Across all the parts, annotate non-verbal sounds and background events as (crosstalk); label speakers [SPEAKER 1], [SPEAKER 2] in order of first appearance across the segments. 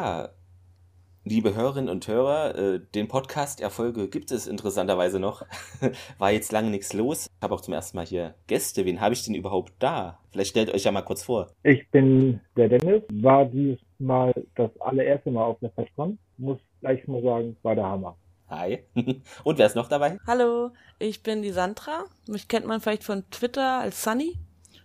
[SPEAKER 1] Ja, liebe Hörerinnen und Hörer, äh, den Podcast-Erfolge gibt es interessanterweise noch. (laughs) War jetzt lange nichts los. Ich habe auch zum ersten Mal hier Gäste. Wen habe ich denn überhaupt da? Vielleicht stellt euch ja mal kurz vor.
[SPEAKER 2] Ich bin der Dennis, war dieses Mal das allererste Mal auf der FestCon. Muss gleich mal sagen, war der Hammer.
[SPEAKER 1] Hi. (laughs) Und wer ist noch dabei?
[SPEAKER 3] Hallo, ich bin die Sandra. Mich kennt man vielleicht von Twitter als Sunny.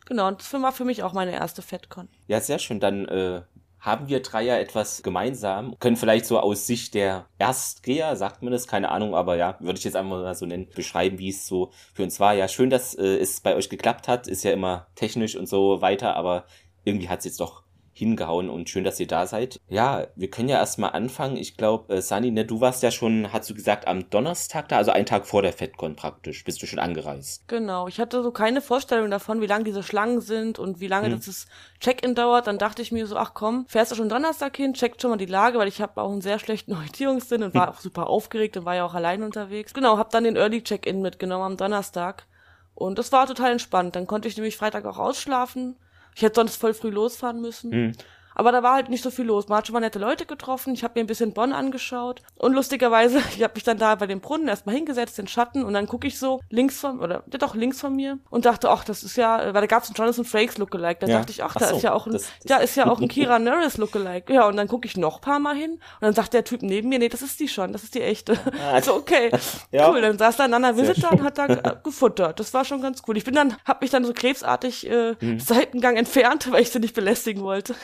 [SPEAKER 3] Genau, und das war für mich auch meine erste FedCon.
[SPEAKER 1] Ja, sehr schön. Dann äh, haben wir drei ja etwas gemeinsam. Können vielleicht so aus Sicht der Erstgeher, sagt man das, keine Ahnung, aber ja, würde ich jetzt einfach mal so nennen, beschreiben, wie es so für uns war. Ja, schön, dass äh, es bei euch geklappt hat. Ist ja immer technisch und so weiter, aber irgendwie hat es jetzt doch hingehauen und schön, dass ihr da seid. Ja, wir können ja erstmal anfangen. Ich glaube, äh, Sani, ne, du warst ja schon, hast du gesagt, am Donnerstag da, also einen Tag vor der FedCon praktisch, bist du schon angereist.
[SPEAKER 3] Genau, ich hatte so keine Vorstellung davon, wie lang diese Schlangen sind und wie lange hm. das Check-in dauert. Dann dachte ich mir so, ach komm, fährst du schon Donnerstag hin, checkt schon mal die Lage, weil ich habe auch einen sehr schlechten (laughs) Orientierungssinn und war auch super aufgeregt und war ja auch allein unterwegs. Genau, habe dann den Early Check-in mitgenommen am Donnerstag. Und das war total entspannt. Dann konnte ich nämlich Freitag auch ausschlafen ich hätte sonst voll früh losfahren müssen. Mhm. Aber da war halt nicht so viel los. Man hat schon mal nette Leute getroffen. Ich habe mir ein bisschen Bonn angeschaut. Und lustigerweise, (laughs) ich habe mich dann da bei dem Brunnen erstmal hingesetzt, den Schatten, und dann gucke ich so links von, oder ja doch links von mir und dachte, ach, das ist ja, weil da gab es einen Jonathan Frakes Lookalike. Da ja. dachte ich, ach, da so, ist ja auch ein, das, da ist ja auch ein Kira Nerys Lookalike. Ja, und dann gucke ich noch paar Mal hin und dann sagt der Typ neben mir, nee, das ist die schon, das ist die echte. (laughs) Also okay, (laughs) ja. cool. Dann saß da Nana Visitor und hat da gefuttert. Das war schon ganz cool. Ich bin dann, hab mich dann so krebsartig äh, hm. Seitengang entfernt, weil ich sie nicht belästigen wollte.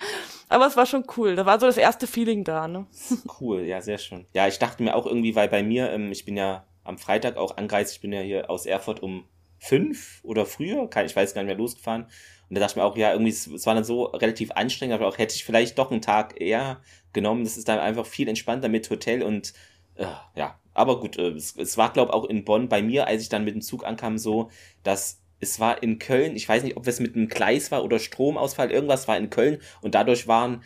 [SPEAKER 3] (laughs) Aber es war schon cool. Da war so das erste Feeling da, ne? (laughs)
[SPEAKER 1] Cool, ja, sehr schön. Ja, ich dachte mir auch irgendwie, weil bei mir, ähm, ich bin ja am Freitag auch angereist, ich bin ja hier aus Erfurt um fünf oder früher, ich weiß gar nicht mehr, losgefahren. Und da dachte ich mir auch, ja, irgendwie, es war dann so relativ anstrengend, aber auch hätte ich vielleicht doch einen Tag eher genommen. Das ist dann einfach viel entspannter mit Hotel und äh, ja, aber gut, äh, es, es war, glaube ich, auch in Bonn bei mir, als ich dann mit dem Zug ankam, so, dass es war in Köln, ich weiß nicht, ob es mit einem Gleis war oder Stromausfall, irgendwas war in Köln und dadurch waren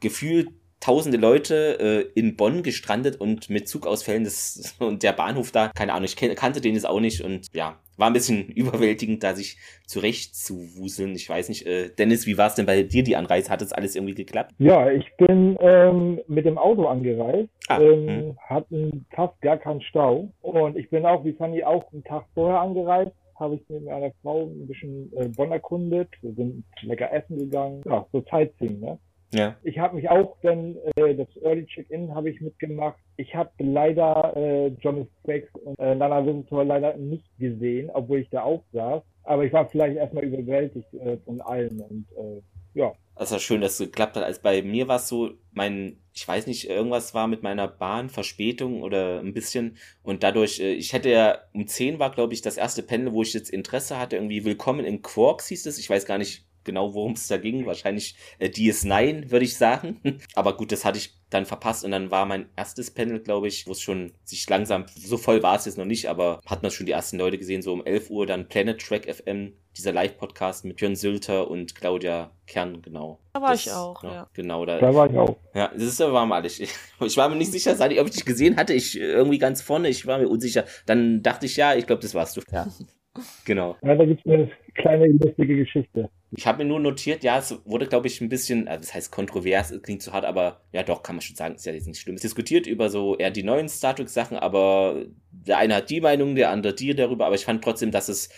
[SPEAKER 1] gefühlt tausende Leute äh, in Bonn gestrandet und mit Zugausfällen das, (laughs) und der Bahnhof da, keine Ahnung, ich kannte den jetzt auch nicht und ja, war ein bisschen (laughs) überwältigend, da sich zurecht zu wuseln. Ich weiß nicht, äh, Dennis, wie war es denn bei dir die Anreise? Hat es alles irgendwie geklappt?
[SPEAKER 2] Ja, ich bin ähm, mit dem Auto angereist, ah, ähm, hm. hatten fast gar keinen Stau und ich bin auch wie Fanny auch einen Tag vorher angereist habe ich mit meiner Frau ein bisschen äh, Bonn erkundet. Wir sind lecker essen gegangen. Ja, so Sightseeing, ne? Ja. Ich habe mich auch dann, äh, das Early Check-In habe ich mitgemacht. Ich habe leider äh, Jonas Frakes und äh, Nana Winter leider nicht gesehen, obwohl ich da auch saß. Aber ich war vielleicht erstmal überwältigt äh, von allen und äh, ja.
[SPEAKER 1] Also schön, dass es geklappt hat. Als bei mir war es so, mein, ich weiß nicht, irgendwas war mit meiner Bahn, Verspätung oder ein bisschen. Und dadurch, äh, ich hätte ja, um 10 war, glaube ich, das erste Panel, wo ich jetzt Interesse hatte, irgendwie Willkommen in Quarks hieß es. Ich weiß gar nicht, genau, worum es da ging. Wahrscheinlich äh, DS9, würde ich sagen. (laughs) Aber gut, das hatte ich dann verpasst und dann war mein erstes Panel, glaube ich, wo es schon sich langsam, so voll war es jetzt noch nicht, aber hat man schon die ersten Leute gesehen, so um 11 Uhr dann Planet Track FM, dieser Live-Podcast mit Björn Sülter und Claudia Kern, genau.
[SPEAKER 3] Da war das, ich auch, ja, ja.
[SPEAKER 1] Genau, da,
[SPEAKER 2] da war ich auch.
[SPEAKER 1] Ja, das ist aber mal ich, (laughs) ich war mir nicht sicher, seit ich, ob ich dich gesehen hatte, ich irgendwie ganz vorne, ich war mir unsicher. Dann dachte ich, ja, ich glaube, das warst du. Ja. (laughs) Genau.
[SPEAKER 2] Ja, da gibt es eine kleine lustige Geschichte.
[SPEAKER 1] Ich habe mir nur notiert, ja, es wurde, glaube ich, ein bisschen, also das heißt kontrovers, klingt zu hart, aber ja doch, kann man schon sagen, ist ja jetzt nicht schlimm. Es diskutiert über so eher die neuen Star Trek-Sachen, aber der eine hat die Meinung, der andere die darüber, aber ich fand trotzdem, dass es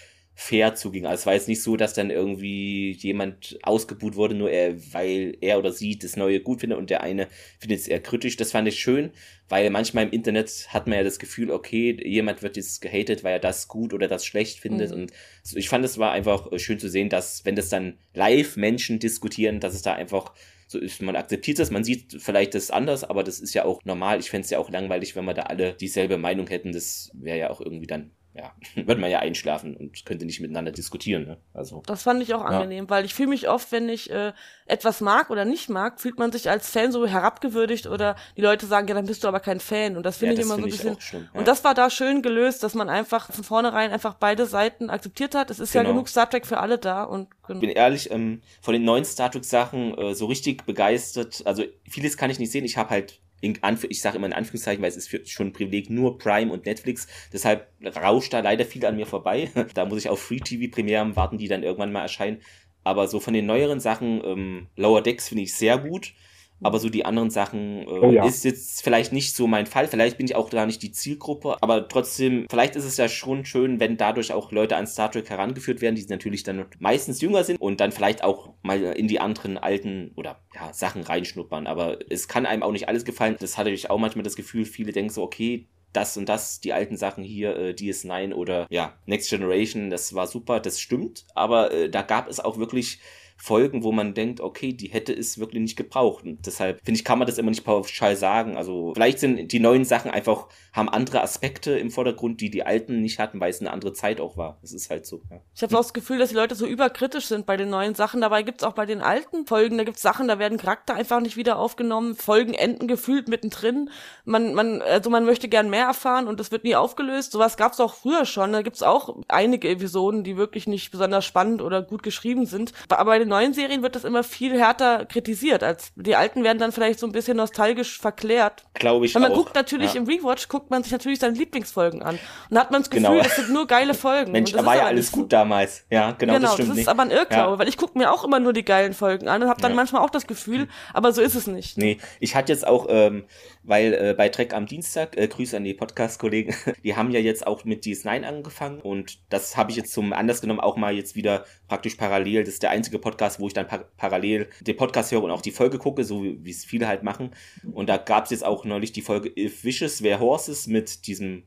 [SPEAKER 1] fair zuging. Also es war jetzt nicht so, dass dann irgendwie jemand ausgebuht wurde, nur er, weil er oder sie das Neue gut findet und der eine findet es eher kritisch. Das fand ich schön, weil manchmal im Internet hat man ja das Gefühl, okay, jemand wird jetzt gehatet, weil er das gut oder das schlecht findet. Mhm. Und ich fand es war einfach äh, schön zu sehen, dass wenn das dann live Menschen diskutieren, dass es da einfach so ist, man akzeptiert das, man sieht vielleicht das anders, aber das ist ja auch normal. Ich fände es ja auch langweilig, wenn wir da alle dieselbe Meinung hätten. Das wäre ja auch irgendwie dann ja, (laughs) wird man ja einschlafen und könnte nicht miteinander diskutieren. Ne? Also,
[SPEAKER 3] das fand ich auch ja. angenehm, weil ich fühle mich oft, wenn ich äh, etwas mag oder nicht mag, fühlt man sich als Fan so herabgewürdigt oder die Leute sagen, ja, dann bist du aber kein Fan. Und das finde ja, ich immer find so ein bisschen. Schlimm, ja. Und das war da schön gelöst, dass man einfach von vornherein einfach beide Seiten akzeptiert hat. Es ist genau. ja genug Star Trek für alle da. Und
[SPEAKER 1] ich bin ehrlich, ähm, von den neuen Star Trek Sachen äh, so richtig begeistert. Also vieles kann ich nicht sehen. Ich habe halt in Anf ich sage immer in Anführungszeichen, weil es ist für, schon ein Privileg nur Prime und Netflix. Deshalb rauscht da leider viel an mir vorbei. (laughs) da muss ich auf Free TV Premieren warten, die dann irgendwann mal erscheinen. Aber so von den neueren Sachen, ähm, Lower Decks finde ich sehr gut. Aber so die anderen Sachen äh, oh, ja. ist jetzt vielleicht nicht so mein Fall. Vielleicht bin ich auch gar nicht die Zielgruppe, aber trotzdem, vielleicht ist es ja schon schön, wenn dadurch auch Leute an Star Trek herangeführt werden, die natürlich dann meistens jünger sind und dann vielleicht auch mal in die anderen alten oder ja, Sachen reinschnuppern. Aber es kann einem auch nicht alles gefallen. Das hatte ich auch manchmal das Gefühl, viele denken so, okay, das und das, die alten Sachen hier, äh, DS9 oder ja, Next Generation, das war super, das stimmt, aber äh, da gab es auch wirklich Folgen, wo man denkt, okay, die hätte es wirklich nicht gebraucht. Und deshalb finde ich, kann man das immer nicht pauschal sagen. Also vielleicht sind die neuen Sachen einfach, haben andere Aspekte im Vordergrund, die die alten nicht hatten, weil es eine andere Zeit auch war. Das ist halt so. Ja.
[SPEAKER 3] Ich habe auch das Gefühl, dass die Leute so überkritisch sind bei den neuen Sachen. Dabei gibt's auch bei den alten Folgen, da gibt's Sachen, da werden Charakter einfach nicht wieder aufgenommen. Folgen enden gefühlt mittendrin. Man, man, also man möchte gern mehr erfahren und das wird nie aufgelöst. Sowas gab's auch früher schon. Da gibt's auch einige Episoden, die wirklich nicht besonders spannend oder gut geschrieben sind. Aber bei den neuen Serien wird das immer viel härter kritisiert, als die alten werden dann vielleicht so ein bisschen nostalgisch verklärt.
[SPEAKER 1] Glaube ich
[SPEAKER 3] Weil man
[SPEAKER 1] auch.
[SPEAKER 3] guckt natürlich ja. im Rewatch, guckt man sich natürlich seine Lieblingsfolgen an. Und hat man das Gefühl, genau. das sind nur geile Folgen.
[SPEAKER 1] Mensch, da war ja alles gut damals. Ja, genau, genau das stimmt
[SPEAKER 3] das ist
[SPEAKER 1] nicht.
[SPEAKER 3] aber ein Irrglaube, ja. weil ich gucke mir auch immer nur die geilen Folgen an und habe dann ja. manchmal auch das Gefühl, aber so ist es nicht.
[SPEAKER 1] Nee, ich hatte jetzt auch, ähm, weil äh, bei Trek am Dienstag, äh, Grüße an die Podcast-Kollegen, (laughs) die haben ja jetzt auch mit DS9 angefangen und das habe ich jetzt zum Anlass genommen, auch mal jetzt wieder praktisch parallel. Das ist der einzige Podcast, wo ich dann par parallel den Podcast höre und auch die Folge gucke, so wie es viele halt machen. Und da gab es jetzt auch neulich die Folge If Wishes Were Horses mit diesem,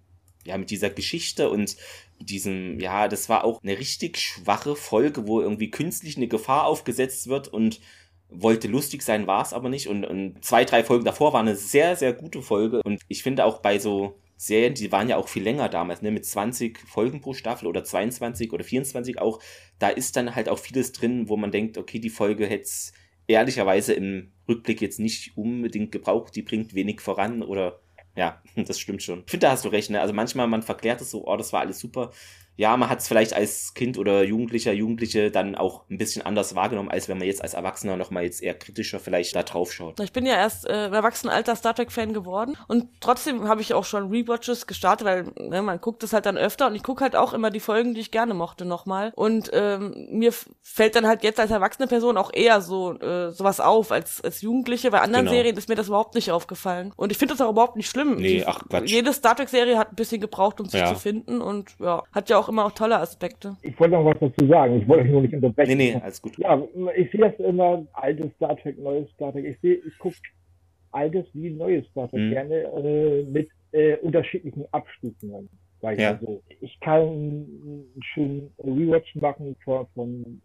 [SPEAKER 1] ja, mit dieser Geschichte und diesem, ja, das war auch eine richtig schwache Folge, wo irgendwie künstlich eine Gefahr aufgesetzt wird und wollte lustig sein, war es aber nicht. Und, und zwei, drei Folgen davor war eine sehr, sehr gute Folge. Und ich finde auch bei so Serien, die waren ja auch viel länger damals, ne, mit 20 Folgen pro Staffel oder 22 oder 24 auch, da ist dann halt auch vieles drin, wo man denkt, okay, die Folge hätte es ehrlicherweise im Rückblick jetzt nicht unbedingt gebraucht, die bringt wenig voran oder ja, (laughs) das stimmt schon. Ich finde, da hast du recht, ne? Also manchmal, man verklärt es so, oh, das war alles super ja, man hat es vielleicht als Kind oder Jugendlicher, Jugendliche dann auch ein bisschen anders wahrgenommen, als wenn man jetzt als Erwachsener nochmal jetzt eher kritischer vielleicht da drauf schaut.
[SPEAKER 3] Ich bin ja erst äh, im Erwachsenenalter Star Trek-Fan geworden und trotzdem habe ich auch schon Rewatches gestartet, weil ne, man guckt es halt dann öfter und ich gucke halt auch immer die Folgen, die ich gerne mochte, nochmal. Und ähm, mir fällt dann halt jetzt als erwachsene Person auch eher so äh, sowas auf als, als Jugendliche. Bei anderen genau. Serien ist mir das überhaupt nicht aufgefallen. Und ich finde das auch überhaupt nicht schlimm.
[SPEAKER 1] Nee, ach Quatsch.
[SPEAKER 3] Jede Star Trek-Serie hat ein bisschen gebraucht, um sich ja. zu finden und ja, hat ja auch immer auch tolle Aspekte.
[SPEAKER 2] Ich wollte noch was dazu sagen. Ich wollte euch nur nicht unterbrechen.
[SPEAKER 1] Nee, nee, alles gut.
[SPEAKER 2] Ja, ich sehe das immer, altes Star Trek, neues Star Trek. Ich sehe, ich gucke altes wie neues Star Trek mhm. gerne äh, mit äh, unterschiedlichen Abstufungen. Sag ich ja. so. Ich kann einen schönen Rewatch machen von, von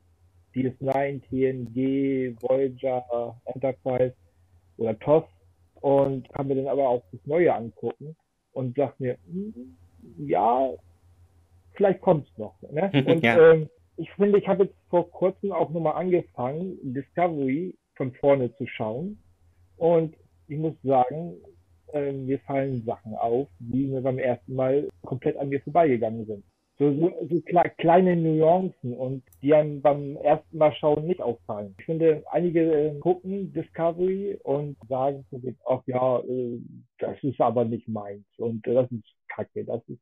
[SPEAKER 2] DS9, TNG, Voyager, Enterprise oder TOS und kann mir dann aber auch das Neue angucken und sag mir, hm, ja, vielleicht kommt's noch. Ne? (laughs) Und ja. ähm, ich finde, ich habe jetzt vor kurzem auch nochmal angefangen, Discovery von vorne zu schauen. Und ich muss sagen, äh, mir fallen Sachen auf, die mir beim ersten Mal komplett an mir vorbeigegangen sind. So, so, so kleine Nuancen und die einem beim ersten Mal schauen nicht auffallen. Ich finde, einige äh, gucken Discovery und sagen ach ja, äh, das ist aber nicht meins und äh, das ist kacke, das ist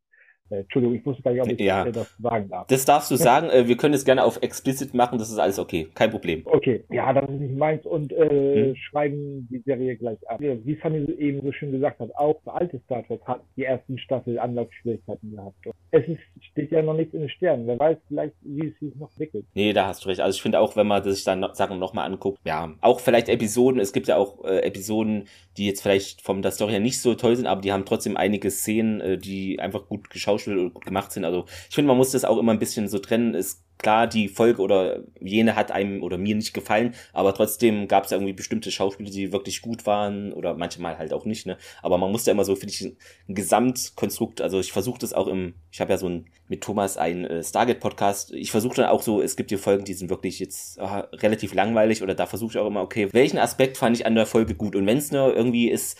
[SPEAKER 2] äh, Entschuldigung, ich wusste gar nicht, ob ich
[SPEAKER 1] ja. das sagen darf. Das darfst du sagen. Äh, wir können es gerne auf explicit machen. Das ist alles okay. Kein Problem.
[SPEAKER 2] Okay. Ja, das ist nicht meins. Und äh, hm. schreiben die Serie gleich ab. Wie Fanny eben so schön gesagt hat, auch alte Star Trek hat die ersten Staffel Anlaufschwierigkeiten gehabt. Und es ist, steht ja noch nichts in den Sternen. Wer weiß vielleicht, wie es sich noch entwickelt.
[SPEAKER 1] Nee, da hast du recht. Also ich finde auch, wenn man sich dann Sachen nochmal anguckt, ja, auch vielleicht Episoden. Es gibt ja auch äh, Episoden, die jetzt vielleicht vom der Story her nicht so toll sind, aber die haben trotzdem einige Szenen, äh, die einfach gut geschauspielt und gut gemacht sind. Also ich finde, man muss das auch immer ein bisschen so trennen. Ist klar, die Folge oder jene hat einem oder mir nicht gefallen, aber trotzdem gab es irgendwie bestimmte Schauspieler, die wirklich gut waren oder manchmal halt auch nicht, ne? Aber man muss da immer so, finde ich, ein, Gesamtkonstrukt, also ich versuche das auch im, ich habe ja so ein, mit Thomas einen äh, Stargate-Podcast, ich versuche dann auch so, es gibt hier Folgen, die sind wirklich jetzt äh, relativ langweilig oder da versuche ich auch immer, okay, welchen Aspekt fand ich an der Folge gut und wenn es nur irgendwie ist,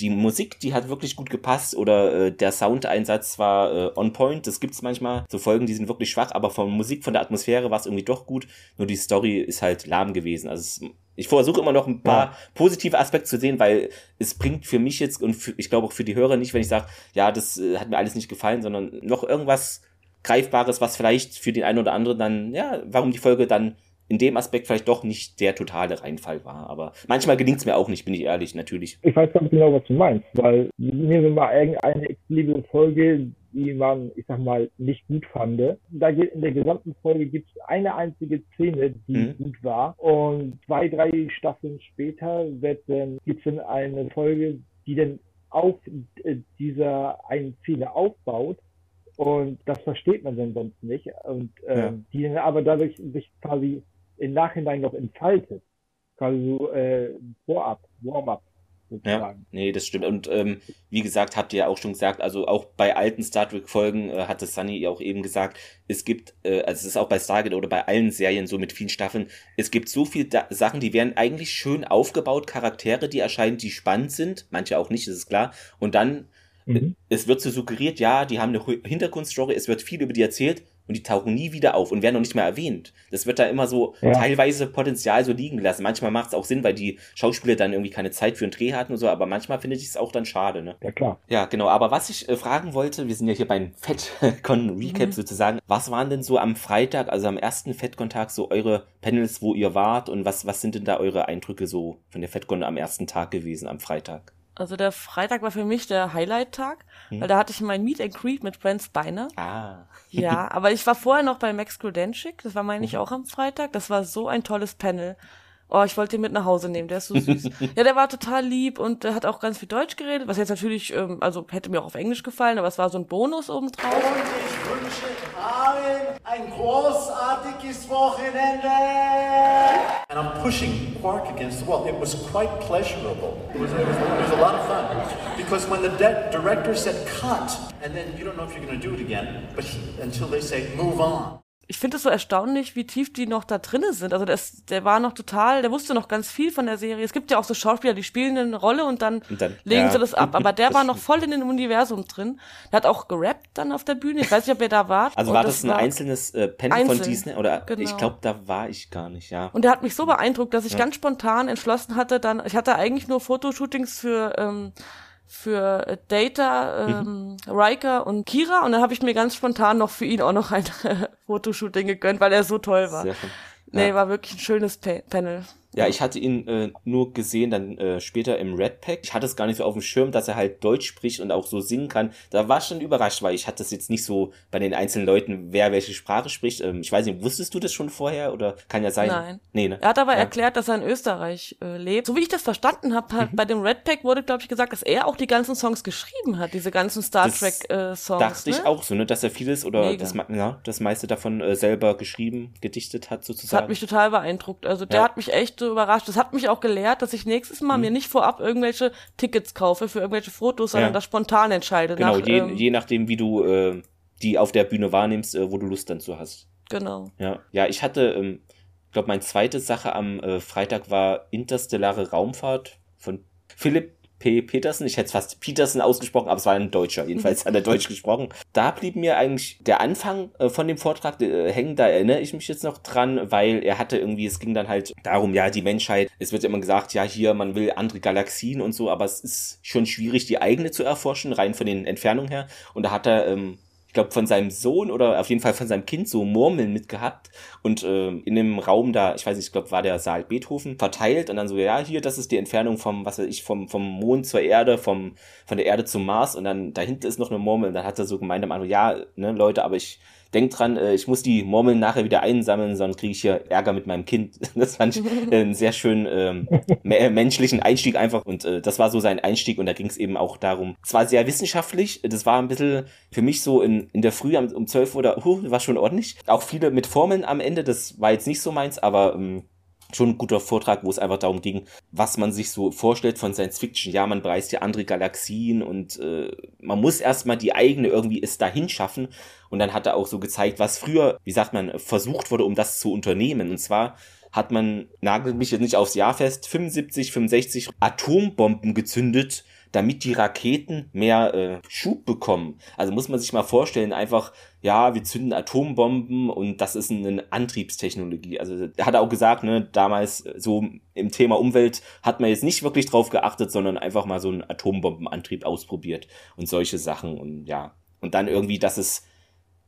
[SPEAKER 1] die Musik, die hat wirklich gut gepasst oder äh, der Soundeinsatz war äh, on point. Das gibt's manchmal. So Folgen, die sind wirklich schwach, aber von Musik, von der Atmosphäre war es irgendwie doch gut. Nur die Story ist halt lahm gewesen. Also es, ich versuche immer noch ein paar ja. positive Aspekte zu sehen, weil es bringt für mich jetzt und für, ich glaube auch für die Hörer nicht, wenn ich sage, ja, das äh, hat mir alles nicht gefallen, sondern noch irgendwas Greifbares, was vielleicht für den einen oder anderen dann, ja, warum die Folge dann in dem Aspekt vielleicht doch nicht der totale Reinfall war. Aber manchmal gelingt es mir auch nicht, bin ich ehrlich, natürlich.
[SPEAKER 2] Ich weiß ganz genau, was du meinst, weil nehmen wir mal irgendeine exklusive Folge, die man, ich sag mal, nicht gut fand. Da geht in der gesamten Folge gibt es eine einzige Szene, die mhm. gut war. Und zwei, drei Staffeln später wird dann, gibt es dann eine Folge, die dann auf äh, dieser einen Szene aufbaut. Und das versteht man dann sonst nicht. Und ähm, ja. die dann aber dadurch sich quasi im Nachhinein noch entfaltet. Quasi so äh, Vorab, Warm-up
[SPEAKER 1] sozusagen. Ja, nee, das stimmt. Und ähm, wie gesagt, habt ihr ja auch schon gesagt, also auch bei alten Star Trek-Folgen äh, hatte Sunny ja auch eben gesagt, es gibt, äh, also es ist auch bei Stargate oder bei allen Serien so mit vielen Staffeln, es gibt so viele da Sachen, die werden eigentlich schön aufgebaut, Charaktere, die erscheinen, die spannend sind, manche auch nicht, das ist klar. Und dann, mhm. es wird so suggeriert, ja, die haben eine Hintergrundstory, es wird viel über die erzählt und die tauchen nie wieder auf und werden noch nicht mehr erwähnt. Das wird da immer so ja. teilweise Potenzial so liegen gelassen. Manchmal macht es auch Sinn, weil die Schauspieler dann irgendwie keine Zeit für einen Dreh hatten und so, aber manchmal finde ich es auch dann schade, ne?
[SPEAKER 2] Ja, klar.
[SPEAKER 1] Ja, genau. Aber was ich äh, fragen wollte, wir sind ja hier beim FedCon-Recap (laughs) mhm. sozusagen. Was waren denn so am Freitag, also am ersten FedCon-Tag, so eure Panels, wo ihr wart und was, was sind denn da eure Eindrücke so von der FedCon am ersten Tag gewesen, am Freitag?
[SPEAKER 3] Also der Freitag war für mich der Highlight-Tag, hm. weil da hatte ich mein Meet and Greet mit Friends Beiner.
[SPEAKER 1] Ah. (laughs)
[SPEAKER 3] ja, aber ich war vorher noch bei Max Grudenschik, das war meine ich mhm. auch am Freitag. Das war so ein tolles Panel. Oh, ich wollte ihn mit nach Hause nehmen, der ist so süß. (laughs) ja, der war total lieb und der hat auch ganz viel Deutsch geredet, was jetzt natürlich, ähm, also hätte mir auch auf Englisch gefallen, aber es war so ein Bonus obendrauf. Und ich wünsche allen ein großartiges Wochenende. And I'm pushing Quark against the wall. It was quite pleasurable. It was, it was, it was a lot of fun. Because when the director said cut, and then you don't know if you're going to do it again, but he, until they say move on ich finde es so erstaunlich, wie tief die noch da drinnen sind. Also das, der war noch total, der wusste noch ganz viel von der Serie. Es gibt ja auch so Schauspieler, die spielen eine Rolle und dann, und dann legen ja. sie das ab. Aber der (laughs) war noch voll in dem Universum drin. Der hat auch gerappt dann auf der Bühne. Ich weiß nicht, ob er da war.
[SPEAKER 1] Also war das, das ein war einzelnes äh, Panel einzeln. von Disney? Oder genau. ich glaube, da war ich gar nicht, ja.
[SPEAKER 3] Und der hat mich so beeindruckt, dass ich ja. ganz spontan entschlossen hatte, dann, ich hatte eigentlich nur Fotoshootings für ähm, für Data, ähm, mhm. Riker und Kira und dann habe ich mir ganz spontan noch für ihn auch noch ein (laughs) Fotoshooting gegönnt, weil er so toll war. Sehr schön. Nee, ja. war wirklich ein schönes pa Panel.
[SPEAKER 1] Ja, ich hatte ihn äh, nur gesehen, dann äh, später im Red Pack. Ich hatte es gar nicht so auf dem Schirm, dass er halt Deutsch spricht und auch so singen kann. Da war ich schon überrascht, weil ich hatte es jetzt nicht so bei den einzelnen Leuten, wer welche Sprache spricht. Ähm, ich weiß nicht, wusstest du das schon vorher oder kann ja sein?
[SPEAKER 3] Nein. Nee, ne? Er hat aber ja. erklärt, dass er in Österreich äh, lebt. So wie ich das verstanden habe, mhm. bei dem Red Pack wurde, glaube ich, gesagt, dass er auch die ganzen Songs geschrieben hat, diese ganzen Star Trek äh, Songs.
[SPEAKER 1] Dachte
[SPEAKER 3] ne?
[SPEAKER 1] ich auch so, ne, dass er vieles oder das, ja, das meiste davon äh, selber geschrieben, gedichtet hat sozusagen.
[SPEAKER 3] Das hat mich total beeindruckt. Also der ja. hat mich echt so überrascht. Das hat mich auch gelehrt, dass ich nächstes Mal hm. mir nicht vorab irgendwelche Tickets kaufe für irgendwelche Fotos, sondern ja. das spontan entscheide.
[SPEAKER 1] Genau, nach, je, ähm, je nachdem, wie du äh, die auf der Bühne wahrnimmst, äh, wo du Lust dann zu hast.
[SPEAKER 3] Genau.
[SPEAKER 1] Ja, ja ich hatte, ähm, ich glaube, meine zweite Sache am äh, Freitag war Interstellare Raumfahrt von Philipp P. Petersen. Ich hätte es fast Petersen ausgesprochen, aber es war ein Deutscher. Jedenfalls hat er (laughs) Deutsch gesprochen. Da blieb mir eigentlich der Anfang äh, von dem Vortrag äh, hängen. Da erinnere ich mich jetzt noch dran, weil er hatte irgendwie, es ging dann halt darum, ja, die Menschheit, es wird immer gesagt, ja, hier, man will andere Galaxien und so, aber es ist schon schwierig, die eigene zu erforschen, rein von den Entfernungen her. Und da hat er ähm, glaube, von seinem Sohn oder auf jeden Fall von seinem Kind so Murmeln mitgehabt und äh, in dem Raum da, ich weiß nicht, ich glaube, war der Saal Beethoven, verteilt und dann so, ja, hier, das ist die Entfernung vom, was weiß ich, vom, vom Mond zur Erde, vom, von der Erde zum Mars und dann dahinter ist noch eine Murmel und dann hat er so gemeint am Anfang, ja, ne, Leute, aber ich denk dran, äh, ich muss die Murmeln nachher wieder einsammeln, sonst kriege ich hier Ärger mit meinem Kind. (laughs) Das fand ich äh, einen sehr schönen ähm, (laughs) äh, menschlichen Einstieg einfach. Und äh, das war so sein Einstieg und da ging es eben auch darum. Es war sehr wissenschaftlich, das war ein bisschen für mich so in, in der Früh um 12 Uhr, da, uh, war schon ordentlich. Auch viele mit Formeln am Ende, das war jetzt nicht so meins, aber ähm, schon ein guter Vortrag, wo es einfach darum ging, was man sich so vorstellt von Science Fiction. Ja, man bereist ja andere Galaxien und äh, man muss erstmal die eigene irgendwie es dahin schaffen. Und dann hat er auch so gezeigt, was früher, wie sagt man, versucht wurde, um das zu unternehmen. Und zwar hat man, nagelt mich jetzt nicht aufs Jahr fest, 75, 65 Atombomben gezündet, damit die Raketen mehr äh, Schub bekommen. Also muss man sich mal vorstellen, einfach, ja, wir zünden Atombomben und das ist eine Antriebstechnologie. Also er hat auch gesagt, ne, damals so im Thema Umwelt hat man jetzt nicht wirklich drauf geachtet, sondern einfach mal so einen Atombombenantrieb ausprobiert und solche Sachen und ja. Und dann irgendwie, dass es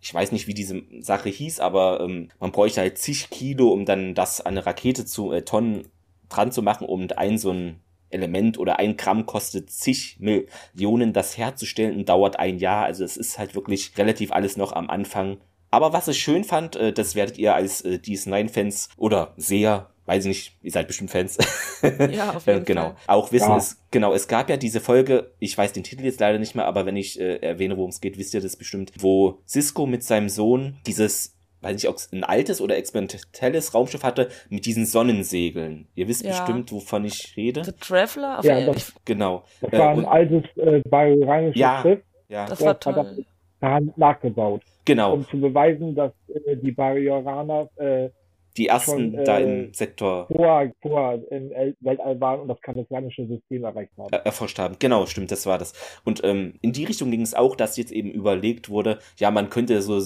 [SPEAKER 1] ich weiß nicht, wie diese Sache hieß, aber ähm, man bräuchte halt zig Kilo, um dann das an eine Rakete zu äh, Tonnen dran zu machen, um ein so ein Element oder ein Gramm kostet zig Millionen, das herzustellen und dauert ein Jahr. Also es ist halt wirklich relativ alles noch am Anfang. Aber was ich schön fand, äh, das werdet ihr als äh, DS9-Fans oder Seher weiß ich nicht, ihr seid bestimmt Fans. (laughs) Ja, auf jeden genau. Fall. Auch wissen ja. es, genau, es gab ja diese Folge, ich weiß den Titel jetzt leider nicht mehr, aber wenn ich äh, erwähne, worum es geht, wisst ihr das bestimmt, wo Cisco mit seinem Sohn dieses weiß nicht, ob es ein altes oder experimentelles Raumschiff hatte, mit diesen Sonnensegeln. Ihr wisst ja. bestimmt, wovon ich rede.
[SPEAKER 3] The Traveler?
[SPEAKER 2] Ja, das,
[SPEAKER 1] genau.
[SPEAKER 2] Das war ein äh, altes äh, bajoranisches
[SPEAKER 1] ja,
[SPEAKER 2] Schiff.
[SPEAKER 1] Ja,
[SPEAKER 3] das, das war toll.
[SPEAKER 2] Das nachgebaut.
[SPEAKER 1] Genau.
[SPEAKER 2] Um zu beweisen, dass äh, die Bajoraner äh,
[SPEAKER 1] die ersten schon, äh, da im Sektor
[SPEAKER 2] vor, vor im Weltall waren und das kartesianische System erreicht haben.
[SPEAKER 1] Erforscht haben. Genau, stimmt, das war das. Und ähm, in die Richtung ging es auch, dass jetzt eben überlegt wurde, ja, man könnte so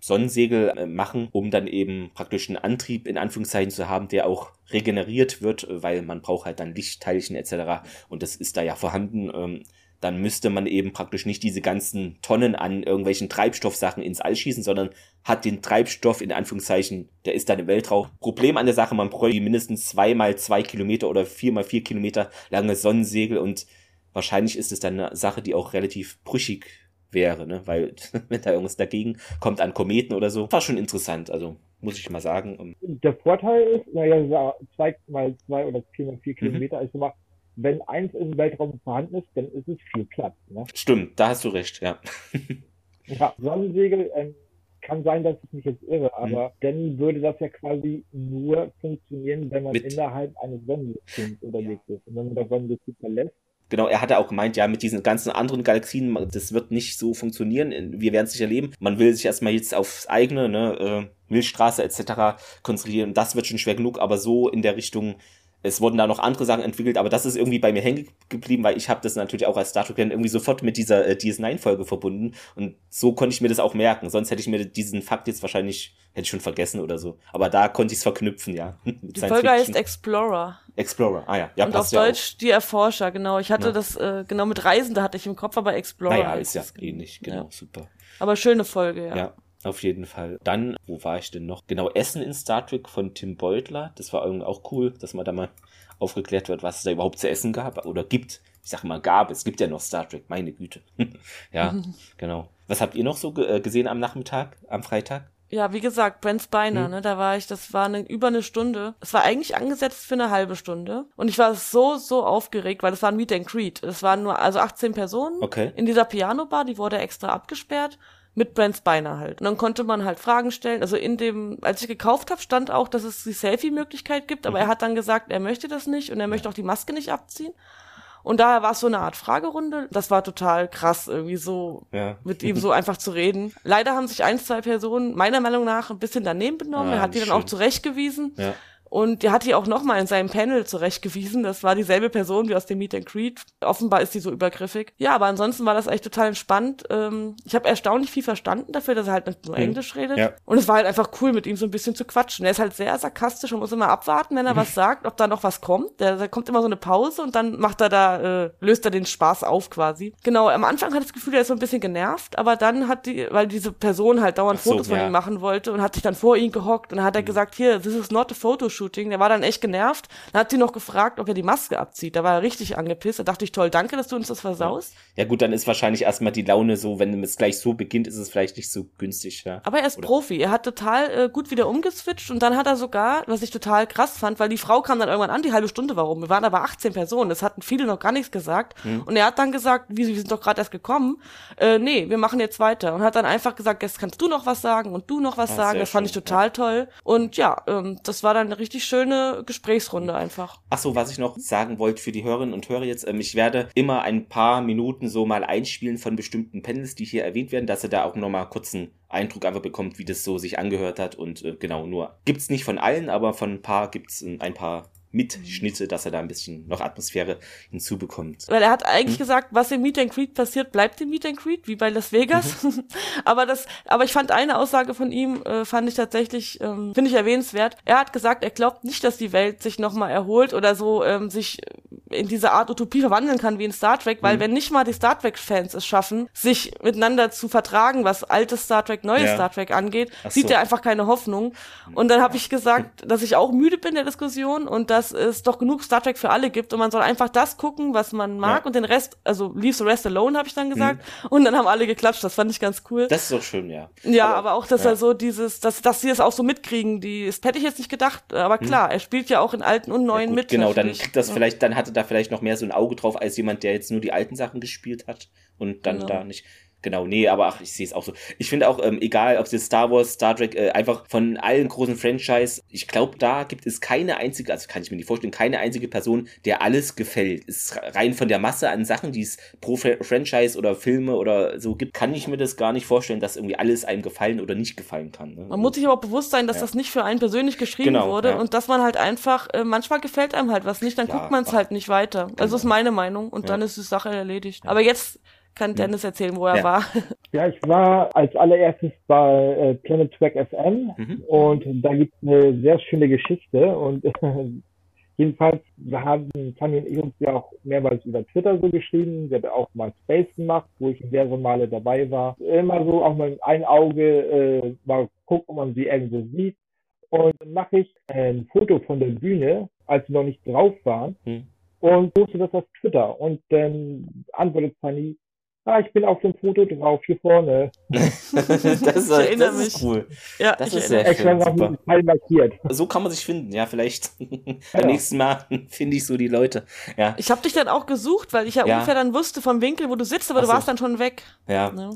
[SPEAKER 1] Sonnensegel äh, machen, um dann eben praktisch einen Antrieb in Anführungszeichen zu haben, der auch regeneriert wird, weil man braucht halt dann Lichtteilchen etc. Und das ist da ja vorhanden. Ähm, dann müsste man eben praktisch nicht diese ganzen Tonnen an irgendwelchen Treibstoffsachen ins All schießen, sondern hat den Treibstoff in Anführungszeichen, der ist dann im Weltraum. Problem an der Sache, man bräuchte mindestens zweimal zwei Kilometer oder viermal vier Kilometer lange Sonnensegel und wahrscheinlich ist es dann eine Sache, die auch relativ brüchig wäre, ne? weil (laughs) wenn da irgendwas dagegen kommt an Kometen oder so, war schon interessant, also muss ich mal sagen.
[SPEAKER 2] Der Vorteil ist, naja, zwei mal zwei oder vier mal vier mhm. Kilometer, mhm. also wenn eins im Weltraum vorhanden ist, dann ist es viel Platz. Ne?
[SPEAKER 1] Stimmt, da hast du recht, ja. (laughs)
[SPEAKER 2] ja, Sonnensegel ähm, kann sein, dass ich mich jetzt irre, mhm. aber mhm. dann würde das ja quasi nur funktionieren, wenn man Mit innerhalb eines Sonnensystems unterwegs ja. ist. Und wenn man das Sonnensystem verlässt,
[SPEAKER 1] Genau, er hatte auch gemeint, ja, mit diesen ganzen anderen Galaxien, das wird nicht so funktionieren. Wir werden es nicht erleben. Man will sich erstmal jetzt aufs eigene, ne, äh, Milchstraße etc. konzentrieren. Das wird schon schwer genug, aber so in der Richtung es wurden da noch andere Sachen entwickelt, aber das ist irgendwie bei mir hängen geblieben, weil ich habe das natürlich auch als Star Trek irgendwie sofort mit dieser äh, DS9-Folge verbunden und so konnte ich mir das auch merken. Sonst hätte ich mir diesen Fakt jetzt wahrscheinlich hätte ich schon vergessen oder so. Aber da konnte ich es verknüpfen, ja. (laughs)
[SPEAKER 3] Die Folge heißt Explorer.
[SPEAKER 1] Explorer, ah ja. ja
[SPEAKER 3] und auf ja Deutsch auch. die Erforscher, genau. Ich hatte ja. das äh, genau mit Reisende hatte ich im Kopf, aber Explorer.
[SPEAKER 1] Naja, ist ja ähnlich, genau, super.
[SPEAKER 3] Aber schöne Folge, ja.
[SPEAKER 1] Ja, auf jeden Fall. Dann, wo war ich denn noch? Genau, Essen in Star Trek von Tim Beutler. Das war irgendwie auch cool, dass man da mal aufgeklärt wird, was es da überhaupt zu essen gab oder gibt. Ich sag mal gab, es gibt ja noch Star Trek, meine Güte. (laughs) ja, (laughs) genau. Was habt ihr noch so äh, gesehen am Nachmittag, am Freitag?
[SPEAKER 3] Ja, wie gesagt, Brent Spiner, hm. ne, da war ich, das war eine, über eine Stunde. Es war eigentlich angesetzt für eine halbe Stunde. Und ich war so, so aufgeregt, weil das war ein Meet and Greet. Es waren nur, also 18 Personen
[SPEAKER 1] okay.
[SPEAKER 3] in dieser Piano-Bar, die wurde extra abgesperrt mit Brent Spiner halt. Und dann konnte man halt Fragen stellen. Also in dem, als ich gekauft habe, stand auch, dass es die Selfie-Möglichkeit gibt, aber mhm. er hat dann gesagt, er möchte das nicht und er möchte auch die Maske nicht abziehen. Und daher war es so eine Art Fragerunde. Das war total krass, irgendwie so
[SPEAKER 1] ja.
[SPEAKER 3] mit ihm so einfach zu reden. Leider haben sich ein, zwei Personen meiner Meinung nach ein bisschen daneben benommen. Ah, er hat die dann auch zurechtgewiesen.
[SPEAKER 1] Ja.
[SPEAKER 3] Und der hat die auch nochmal in seinem Panel zurechtgewiesen. Das war dieselbe Person wie aus dem Meet and Greet. Offenbar ist die so übergriffig. Ja, aber ansonsten war das echt total entspannt. Ähm, ich habe erstaunlich viel verstanden dafür, dass er halt nicht nur hm. Englisch redet.
[SPEAKER 1] Ja.
[SPEAKER 3] Und es war halt einfach cool, mit ihm so ein bisschen zu quatschen. Er ist halt sehr sarkastisch und muss immer abwarten, wenn er was (laughs) sagt, ob da noch was kommt. Da, da kommt immer so eine Pause und dann macht er da, äh, löst er den Spaß auf quasi. Genau, am Anfang hatte ich das Gefühl, er ist so ein bisschen genervt, aber dann hat die, weil diese Person halt dauernd so, Fotos von ja. ihm machen wollte und hat sich dann vor ihn gehockt und hat er mhm. gesagt, hier, this is not a photo Shooting. Der war dann echt genervt. Dann hat sie noch gefragt, ob er die Maske abzieht. Da war er richtig angepisst. Da dachte ich, toll, danke, dass du uns das versaust.
[SPEAKER 1] Ja gut, dann ist wahrscheinlich erstmal die Laune so, wenn es gleich so beginnt, ist es vielleicht nicht so günstig. Ja.
[SPEAKER 3] Aber er ist
[SPEAKER 1] Oder?
[SPEAKER 3] Profi. Er hat total äh, gut wieder umgeswitcht und dann hat er sogar, was ich total krass fand, weil die Frau kam dann irgendwann an, die halbe Stunde warum. Wir waren aber 18 Personen. Das hatten viele noch gar nichts gesagt. Hm. Und er hat dann gesagt, wir sind doch gerade erst gekommen. Äh, nee, wir machen jetzt weiter. Und hat dann einfach gesagt, jetzt kannst du noch was sagen und du noch was ah, sagen. Das fand schön, ich total ja. toll. Und ja, ähm, das war dann eine richtig schöne Gesprächsrunde einfach.
[SPEAKER 1] Ach so, was ich noch sagen wollte für die Hörerinnen und Hörer jetzt, ähm, ich werde immer ein paar Minuten so mal einspielen von bestimmten Panels, die hier erwähnt werden, dass ihr da auch nochmal kurz einen Eindruck einfach bekommt, wie das so sich angehört hat und äh, genau, nur gibt's nicht von allen, aber von ein paar gibt's ein paar Mitschnitte, dass er da ein bisschen noch Atmosphäre hinzubekommt.
[SPEAKER 3] Weil er hat eigentlich hm? gesagt, was im Meet and Greet passiert, bleibt im Meet and Greet, wie bei Las Vegas. Mhm. (laughs) aber das, aber ich fand eine Aussage von ihm, äh, fand ich tatsächlich, ähm, finde ich erwähnenswert. Er hat gesagt, er glaubt nicht, dass die Welt sich nochmal erholt oder so ähm, sich in diese Art Utopie verwandeln kann wie in Star Trek, weil mhm. wenn nicht mal die Star Trek-Fans es schaffen, sich miteinander zu vertragen, was altes Star Trek, neues ja. Star Trek angeht, so. sieht er einfach keine Hoffnung. Und dann habe ich gesagt, dass ich auch müde bin der Diskussion und dass es doch genug Star Trek für alle gibt und man soll einfach das gucken, was man mag ja. und den Rest, also leave the rest alone, habe ich dann gesagt. Mhm. Und dann haben alle geklatscht, das fand ich ganz cool.
[SPEAKER 1] Das ist doch schön, ja.
[SPEAKER 3] Ja, aber, aber auch, dass ja. er so dieses, dass, dass sie das auch so mitkriegen, die, das hätte ich jetzt nicht gedacht, aber mhm. klar, mhm. er spielt ja auch in alten und neuen ja, gut, mit.
[SPEAKER 1] Genau, natürlich. dann kriegt das vielleicht, dann hatte da vielleicht noch mehr so ein Auge drauf als jemand, der jetzt nur die alten Sachen gespielt hat und dann genau. da nicht. Genau, nee, aber ach, ich sehe es auch so. Ich finde auch, ähm, egal ob es jetzt Star Wars, Star Trek, äh, einfach von allen großen Franchise, ich glaube, da gibt es keine einzige, also kann ich mir nicht vorstellen, keine einzige Person, der alles gefällt. Ist rein von der Masse an Sachen, die es pro Franchise oder Filme oder so gibt, kann ich mir das gar nicht vorstellen, dass irgendwie alles einem gefallen oder nicht gefallen kann. Ne?
[SPEAKER 3] Man muss sich aber auch bewusst sein, dass ja. das nicht für einen persönlich geschrieben genau, wurde ja. und dass man halt einfach, äh, manchmal gefällt einem halt was nicht, dann ja, guckt man es halt nicht weiter. Genau. Also ist meine Meinung und dann ist die Sache erledigt. Aber jetzt kann Dennis erzählen, wo er ja. war.
[SPEAKER 2] Ja, ich war als allererstes bei äh, Planet Track FM mhm. und da gibt es eine sehr schöne Geschichte und (laughs) jedenfalls wir haben Tanja und ich uns ja auch mehrmals über Twitter so geschrieben. Sie hat auch mal Space gemacht, wo ich mehrere Male dabei war. Immer so auch mal ein Auge äh, mal gucken, ob man sie irgendwo sieht. Und dann mache ich ein Foto von der Bühne, als wir noch nicht drauf waren. Mhm und poste das auf Twitter. Und dann antwortet Fanny, ah, ich bin auf dem Foto drauf, hier vorne. (laughs)
[SPEAKER 1] das, ist, das ist cool. Ja, das ist sehr schön. Super. markiert. So kann man sich finden, ja, vielleicht (laughs) beim nächsten Mal (laughs) finde ich so die Leute. Ja.
[SPEAKER 3] Ich habe dich dann auch gesucht, weil ich ja, ja, ungefähr dann wusste vom Winkel, wo du sitzt, aber Ach du warst dann schon weg.
[SPEAKER 1] Ja, ja.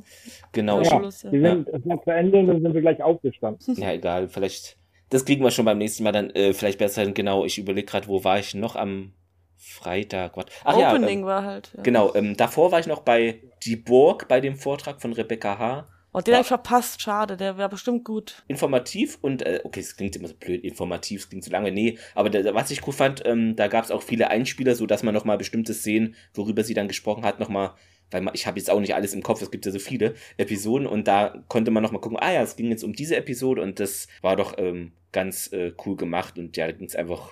[SPEAKER 1] genau.
[SPEAKER 2] Ja, Schluss, ja. Wir sind, es war zu Ende und dann sind wir gleich aufgestanden.
[SPEAKER 1] Ja, egal, vielleicht, das kriegen wir schon beim nächsten Mal dann äh, vielleicht besser. Genau, ich überlege gerade, wo war ich noch am Freitag. What?
[SPEAKER 3] Ach Opening ja, ähm, war halt.
[SPEAKER 1] Ja. Genau, ähm, davor war ich noch bei Die Burg, bei dem Vortrag von Rebecca H.
[SPEAKER 3] Oh, den habe ich verpasst, schade, der wäre bestimmt gut.
[SPEAKER 1] Informativ und, äh, okay, es klingt immer so blöd, informativ, es klingt zu lange, nee, aber der, was ich cool fand, ähm, da gab es auch viele Einspieler, so dass man nochmal bestimmte Szenen, worüber sie dann gesprochen hat, nochmal weil man, ich habe jetzt auch nicht alles im Kopf, es gibt ja so viele Episoden und da konnte man nochmal gucken, ah ja, es ging jetzt um diese Episode und das war doch ähm, ganz äh, cool gemacht und ja, da ging es einfach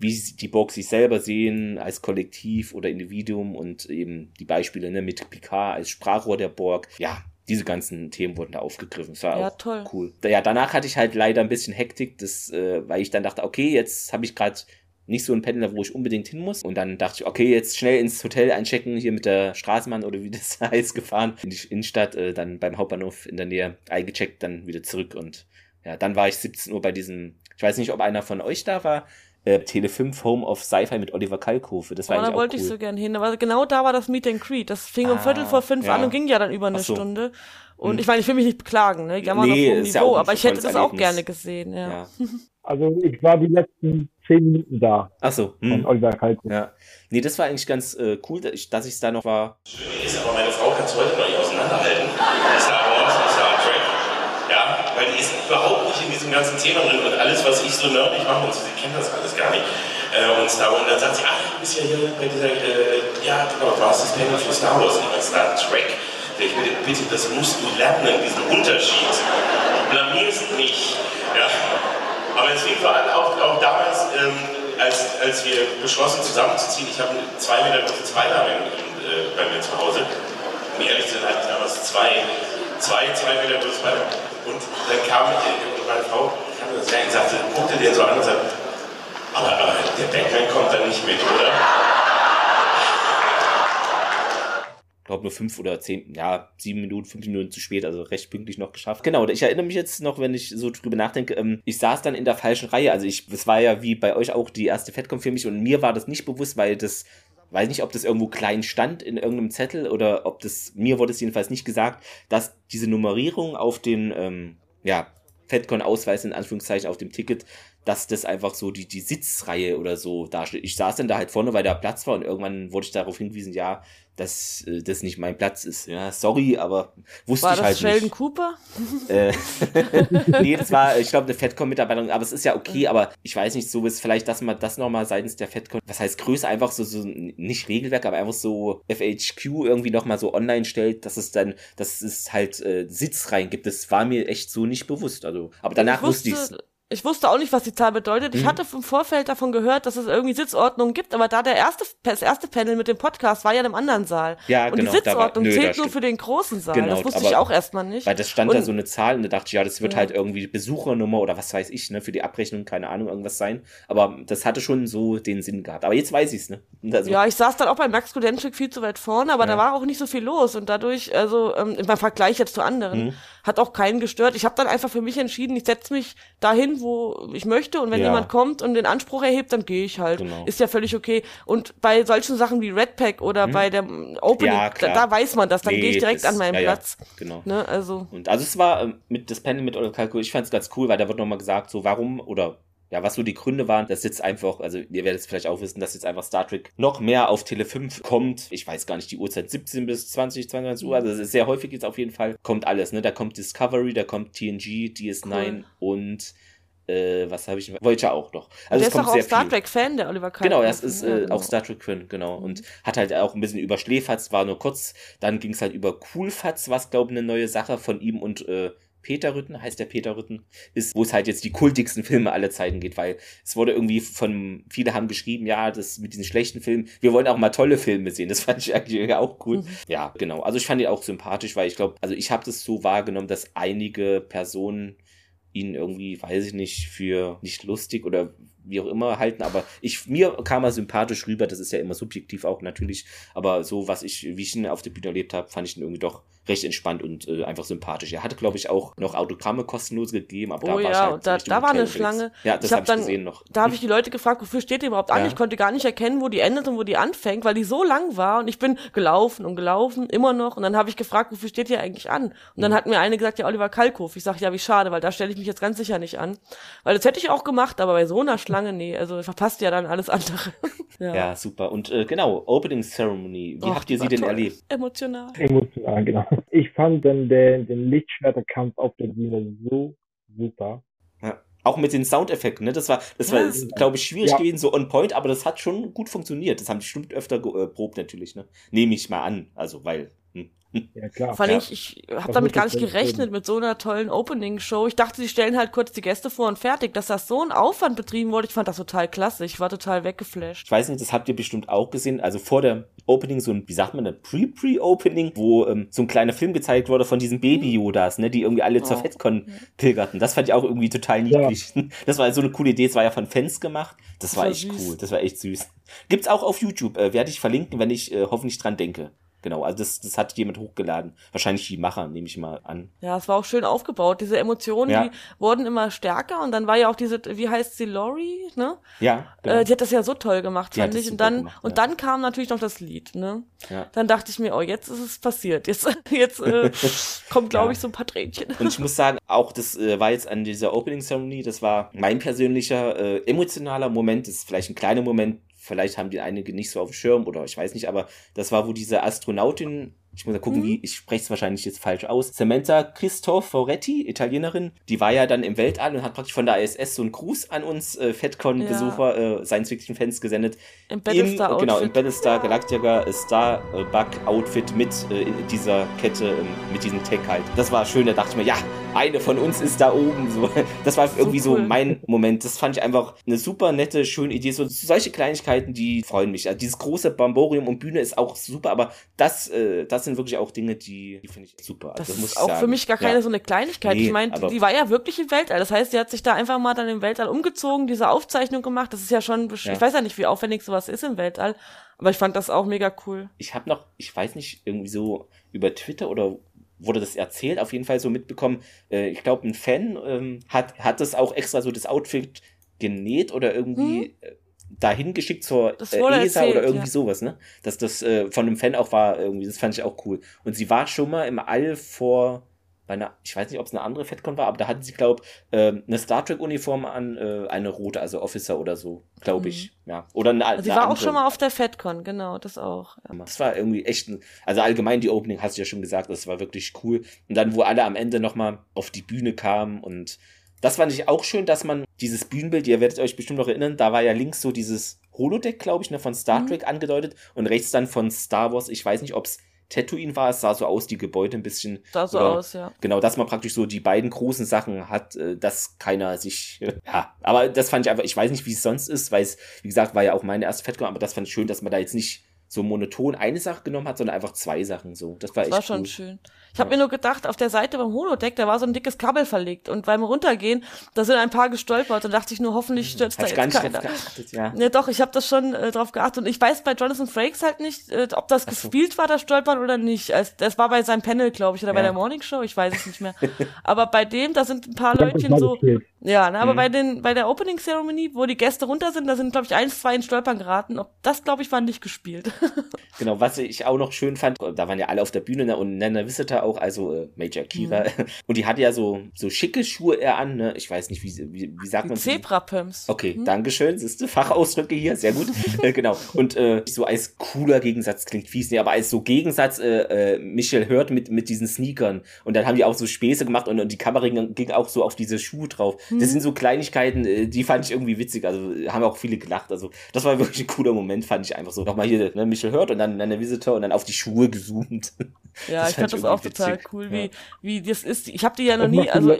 [SPEAKER 1] wie die Borg sich selber sehen als Kollektiv oder Individuum und eben die Beispiele ne, mit Picard als Sprachrohr der Borg. Ja, diese ganzen Themen wurden da aufgegriffen. Das war ja, auch toll. cool. Ja, danach hatte ich halt leider ein bisschen Hektik, das, äh, weil ich dann dachte, okay, jetzt habe ich gerade nicht so ein Pendler, wo ich unbedingt hin muss. Und dann dachte ich, okay, jetzt schnell ins Hotel einchecken, hier mit der Straßenbahn oder wie (laughs) das heißt, gefahren in die Innenstadt, äh, dann beim Hauptbahnhof in der Nähe eingecheckt, dann wieder zurück. Und ja, dann war ich 17 Uhr bei diesem, ich weiß nicht, ob einer von euch da war, äh, Tele 5 Home of Sci-Fi mit Oliver Kalkofe. Das war oh,
[SPEAKER 3] da wollte
[SPEAKER 1] cool.
[SPEAKER 3] ich so gern hin. Aber genau da war das Meet and Greet. Das fing ah, um Viertel vor fünf ja. an und ging ja dann über eine so. Stunde. Und hm. ich meine, ich will mich nicht beklagen, ne? Jammer nee, auf Niveau, ja aber ich hätte das auch gerne gesehen, ja. ja. (laughs)
[SPEAKER 2] Also ich war die letzten zehn Minuten da.
[SPEAKER 1] Ach so. Hm. Oliver Kalkofe. Ja. Nee, das war eigentlich ganz äh, cool, dass ich es da noch war.
[SPEAKER 4] Ist aber meine Frau kann es heute noch nicht auseinanderhalten. Star Wars und Star Trek. Ja, weil die ist überhaupt diesem ganzen Thema drin und alles, was ich so nerdig mache und sie kennt das alles gar nicht. Äh, und Star und dann sagt sie, ach, du bist ja hier bei dieser, äh, ja, genau, du hast das Panel für Star Wars, nicht Star Trek. Ich bitte, bitte, das musst du lernen, diesen Unterschied. Blamierst nicht. Ja. Aber es fing vor allem auch, auch damals, ähm, als, als wir beschlossen zusammenzuziehen, ich habe zwei Meter große Zweilage äh, bei mir zu Hause. Um ehrlich zu sein, hatte ich damals zwei, zwei, zwei Meter große Zweilage. Und dann kam meine Frau, kam das und sagte, guckte den so an und sagte, aber, aber der Batman kommt da nicht mit, oder?
[SPEAKER 1] Ich glaube nur fünf oder zehn, ja, sieben Minuten, fünf Minuten zu spät, also recht pünktlich noch geschafft. Genau, ich erinnere mich jetzt noch, wenn ich so drüber nachdenke, ähm, ich saß dann in der falschen Reihe. Also ich, es war ja wie bei euch auch die erste Fettcom für mich und mir war das nicht bewusst, weil das weiß nicht, ob das irgendwo klein stand in irgendeinem Zettel oder ob das, mir wurde es jedenfalls nicht gesagt, dass diese Nummerierung auf den, ähm, ja, FedCon-Ausweis in Anführungszeichen auf dem Ticket, dass das einfach so die, die Sitzreihe oder so darstellt. Ich saß dann da halt vorne, weil da Platz war und irgendwann wurde ich darauf hingewiesen, ja, dass äh, das nicht mein Platz ist. Ja, sorry, aber wusste war ich halt
[SPEAKER 3] Sheldon
[SPEAKER 1] nicht.
[SPEAKER 3] Cooper? (laughs)
[SPEAKER 1] Äh, (laughs) nee, das war, ich glaube, eine FedCon-Mitarbeiterin, aber es ist ja okay, aber ich weiß nicht, so ist vielleicht, dass man das nochmal seitens der FedCon, was heißt Größe, einfach so, so nicht Regelwerk, aber einfach so FHQ irgendwie nochmal so online stellt, dass es dann, dass es halt äh, Sitz rein gibt. Das war mir echt so nicht bewusst. Also, aber danach ich wusste ich es
[SPEAKER 3] ich wusste auch nicht, was die Zahl bedeutet. Ich mhm. hatte im Vorfeld davon gehört, dass es irgendwie Sitzordnungen gibt, aber da der erste, das erste Panel mit dem Podcast war ja in einem anderen Saal.
[SPEAKER 1] Ja,
[SPEAKER 3] und
[SPEAKER 1] genau.
[SPEAKER 3] die Sitzordnung war, nö, zählt nur für den großen Saal. Genau, das wusste ich auch erstmal nicht.
[SPEAKER 1] Weil das stand und, da so eine Zahl und da dachte ich, ja, das wird ja. halt irgendwie Besuchernummer oder was weiß ich, ne, für die Abrechnung, keine Ahnung, irgendwas sein. Aber das hatte schon so den Sinn gehabt. Aber jetzt weiß ich's, ne?
[SPEAKER 3] Also, ja, ich saß dann auch bei Max Credential viel zu weit vorne, aber ja. da war auch nicht so viel los und dadurch, also ähm, im Vergleich jetzt zu anderen, mhm. hat auch keinen gestört. Ich habe dann einfach für mich entschieden, ich setze mich dahin, wo ich möchte und wenn ja. jemand kommt und den Anspruch erhebt, dann gehe ich halt. Genau. Ist ja völlig okay. Und bei solchen Sachen wie Red Pack oder hm. bei der Opening, ja, da, da, weiß man das, dann nee, gehe ich direkt an meinen ja, Platz.
[SPEAKER 1] genau.
[SPEAKER 3] Ne, also.
[SPEAKER 1] Und also es war ähm, mit das Panel mit Kalkul, ich fand es ganz cool, weil da wird nochmal gesagt, so warum oder ja, was so die Gründe waren, dass jetzt einfach, also ihr werdet es vielleicht auch wissen, dass jetzt einfach Star Trek noch mehr auf Tele 5 kommt. Ich weiß gar nicht, die Uhrzeit 17 bis 20, 22 Uhr, also es ist sehr häufig jetzt auf jeden Fall, kommt alles, ne? Da kommt Discovery, da kommt TNG, DS9 cool. und äh, was habe ich Voyager auch noch.
[SPEAKER 3] Also der es kommt ist auch sehr Star Trek Fan, der Oliver
[SPEAKER 1] Kahn. Genau, er ist äh, auch Star Trek Fan, genau. Mhm. Und hat halt auch ein bisschen über Schläferz, war nur kurz. Dann ging es halt über Coolfatz, was glaube ich eine neue Sache von ihm und äh, Peter Rütten, heißt der Peter Rütten, ist, wo es halt jetzt die kultigsten Filme aller Zeiten geht, weil es wurde irgendwie von, viele haben geschrieben, ja, das mit diesen schlechten Filmen, wir wollen auch mal tolle Filme sehen. Das (laughs) fand ich eigentlich auch cool. Mhm. Ja, genau. Also ich fand ihn auch sympathisch, weil ich glaube, also ich habe das so wahrgenommen, dass einige Personen ihn irgendwie, weiß ich nicht, für nicht lustig oder wie auch immer halten, aber ich, mir kam er sympathisch rüber, das ist ja immer subjektiv auch natürlich, aber so, was ich, wie ich ihn auf der Bühne erlebt habe, fand ich ihn irgendwie doch recht entspannt und äh, einfach sympathisch. Er hatte, glaube ich, auch noch Autogramme kostenlos gegeben, aber
[SPEAKER 3] oh,
[SPEAKER 1] da
[SPEAKER 3] war
[SPEAKER 1] ja,
[SPEAKER 3] halt da, da war eine Schlange.
[SPEAKER 1] Ja, das habe hab ich gesehen noch.
[SPEAKER 3] Da habe ich die Leute gefragt, wofür steht ihr überhaupt an? Ja. Ich konnte gar nicht erkennen, wo die endet und wo die anfängt, weil die so lang war und ich bin gelaufen und gelaufen, immer noch und dann habe ich gefragt, wofür steht ihr eigentlich an? Und dann mhm. hat mir eine gesagt, ja, Oliver Kalkow. Ich sage, ja, wie schade, weil da stelle ich mich jetzt ganz sicher nicht an. Weil das hätte ich auch gemacht, aber bei so einer Schlange, nee, also verpasst ja dann alles andere. (laughs)
[SPEAKER 1] ja. ja. super. Und äh, genau, Opening Ceremony. Wie Och, habt ihr sie denn toll. erlebt?
[SPEAKER 3] Emotional.
[SPEAKER 2] Emotional, genau. Ich fand den, den, den Lichtschwerterkampf auf der Bühne so super.
[SPEAKER 1] Ja. Auch mit den Soundeffekten, ne? Das war, das ja. war, glaube ich, schwierig ja. gewesen, so on point, aber das hat schon gut funktioniert. Das haben die bestimmt öfter geprobt, äh, natürlich, ne? Nehme ich mal an. Also, weil
[SPEAKER 2] ja, klar.
[SPEAKER 3] Vor allem, ja. ich, ich habe damit gar nicht gerechnet mit so einer tollen Opening-Show. Ich dachte, sie stellen halt kurz die Gäste vor und fertig. Dass das so ein Aufwand betrieben wurde, ich fand das total klasse. Ich war total weggeflasht.
[SPEAKER 1] Ich weiß nicht, das habt ihr bestimmt auch gesehen. Also vor der Opening, so ein, wie sagt man, ein Pre-Pre-Opening, wo ähm, so ein kleiner Film gezeigt wurde von diesen Baby-Yodas, ne, die irgendwie alle oh. zur FedCon pilgerten. Das fand ich auch irgendwie total niedlich. Ja. (laughs) Das war so eine coole Idee. Das war ja von Fans gemacht. Das, das war, war echt süß. cool. Das war echt süß. Gibt's auch auf YouTube. Äh, Werde ich verlinken, wenn ich äh, hoffentlich dran denke. Genau, also das, das hat jemand hochgeladen. Wahrscheinlich die Macher, nehme ich mal an.
[SPEAKER 3] Ja, es war auch schön aufgebaut. Diese Emotionen, ja. die wurden immer stärker und dann war ja auch diese, wie heißt sie, Lori, ne?
[SPEAKER 1] Ja.
[SPEAKER 3] Genau. Äh, die hat das ja so toll gemacht, die fand ich. Und dann, gemacht, und dann kam natürlich noch das Lied, ne? Ja. Dann dachte ich mir, oh, jetzt ist es passiert. Jetzt, (laughs) jetzt äh, (laughs) kommt, glaube ja. ich, so ein paar Tränchen.
[SPEAKER 1] Und ich (laughs) muss sagen, auch das äh, war jetzt an dieser Opening Ceremony, das war mein persönlicher äh, emotionaler Moment. Das ist vielleicht ein kleiner Moment, vielleicht haben die einige nicht so auf dem Schirm oder ich weiß nicht, aber das war, wo diese Astronautin ich muss mal gucken, mhm. wie, ich spreche es wahrscheinlich jetzt falsch aus. Samantha Cristoforetti, Italienerin, die war ja dann im Weltall und hat praktisch von der ISS so einen Gruß an uns äh, FedCon-Besucher, ja. äh, Science-Fiction-Fans gesendet.
[SPEAKER 3] Im Battlestar
[SPEAKER 1] Im, Genau, im Battlestar. Galactica äh, Star-Bug-Outfit mit äh, dieser Kette, äh, mit diesem Tech halt. Das war schön, da dachte ich mir, ja, eine von uns ist da oben. So. (laughs) Das war irgendwie so, cool. so mein Moment. Das fand ich einfach eine super nette, schöne Idee. So, solche Kleinigkeiten, die freuen mich. Also dieses große Bamborium und Bühne ist auch super, aber das, äh, das sind wirklich auch Dinge, die, die finde ich super.
[SPEAKER 3] Also, das, das ist auch sagen. für mich gar keine ja. so eine Kleinigkeit. Nee, ich meine, die war ja wirklich im Weltall. Das heißt, sie hat sich da einfach mal dann im Weltall umgezogen, diese Aufzeichnung gemacht. Das ist ja schon, ja. ich weiß ja nicht, wie aufwendig sowas ist im Weltall. Aber ich fand das auch mega cool.
[SPEAKER 1] Ich habe noch, ich weiß nicht, irgendwie so über Twitter oder wurde das erzählt, auf jeden Fall so mitbekommen. Äh, ich glaube, ein Fan ähm, hat, hat das auch extra so das Outfit genäht oder irgendwie hm? Dahin geschickt zur äh, ESA erzählt, oder irgendwie ja. sowas, ne? Dass das äh, von einem Fan auch war, irgendwie, das fand ich auch cool. Und sie war schon mal im All vor bei einer, ich weiß nicht, ob es eine andere FedCon war, aber da hatten sie, glaube ich, äh, eine Star Trek-Uniform an, äh, eine rote, also Officer oder so, glaube ich. Mhm. Ja. Oder eine,
[SPEAKER 3] also sie war andere. auch schon mal auf der FedCon, genau, das auch.
[SPEAKER 1] Ja. Das war irgendwie echt, ein, also allgemein die Opening hast du ja schon gesagt, das war wirklich cool. Und dann, wo alle am Ende nochmal auf die Bühne kamen und das fand ich auch schön, dass man dieses Bühnenbild, ihr werdet euch bestimmt noch erinnern, da war ja links so dieses Holodeck, glaube ich, ne, von Star mhm. Trek angedeutet und rechts dann von Star Wars. Ich weiß nicht, ob es Tatooine war. Es sah so aus, die Gebäude ein bisschen.
[SPEAKER 3] Sah so oder, aus, ja.
[SPEAKER 1] Genau, dass man praktisch so die beiden großen Sachen hat, äh, dass keiner sich. (laughs) ja, aber das fand ich einfach, ich weiß nicht, wie es sonst ist, weil es, wie gesagt, war ja auch meine erste Fettcon, aber das fand ich schön, dass man da jetzt nicht so monoton eine Sache genommen hat, sondern einfach zwei Sachen so. Das war das echt war schon cool.
[SPEAKER 3] schön. Ich habe mir nur gedacht, auf der Seite beim Holodeck, da war so ein dickes Kabel verlegt und beim Runtergehen, da sind ein paar gestolpert und dachte ich nur, hoffentlich hm, stürzt hm, da jetzt gar nicht keiner. Geachtet, ja. ja, doch, ich habe das schon äh, drauf geachtet und ich weiß bei Jonathan Frakes halt nicht, äh, ob das so. gespielt war, das Stolpern oder nicht. Also, das war bei seinem Panel, glaube ich, oder ja. bei der Morning Show, ich weiß es nicht mehr. (laughs) Aber bei dem, da sind ein paar Leutchen so, ja, ne, aber mhm. bei den, bei der Opening Ceremony, wo die Gäste runter sind, da sind, glaube ich, eins, zwei in Stolpern geraten. Ob das, glaube ich, war nicht gespielt. (laughs)
[SPEAKER 1] genau, was ich auch noch schön fand, da waren ja alle auf der Bühne ne, und Nana Visitor auch, also äh, Major Kira. Mhm. (laughs) Und die hatte ja so, so schicke Schuhe eher an, ne? Ich weiß nicht, wie, wie, wie sagt man
[SPEAKER 3] Zebra-Pumps.
[SPEAKER 1] Okay, mhm. Dankeschön. Siehst du, Fachausdrücke hier, sehr gut. (laughs) äh, genau. Und äh, so als cooler Gegensatz klingt fies, ne, aber als so Gegensatz, äh, äh, Michel hört mit, mit diesen Sneakern. Und dann haben die auch so Späße gemacht und, und die Kamera ging auch so auf diese Schuhe drauf. Mhm. Das sind so Kleinigkeiten, äh, die fand ich irgendwie witzig. Also haben auch viele gelacht. Also das war wirklich ein cooler Moment, fand ich einfach so. Nochmal hier, ne, Michel hört und dann, dann der Visitor und dann auf die Schuhe gezoomt.
[SPEAKER 3] Ja, das ich fand das auch witzig. total cool, wie, ja. wie das ist. Ich habe die ja noch nie, also.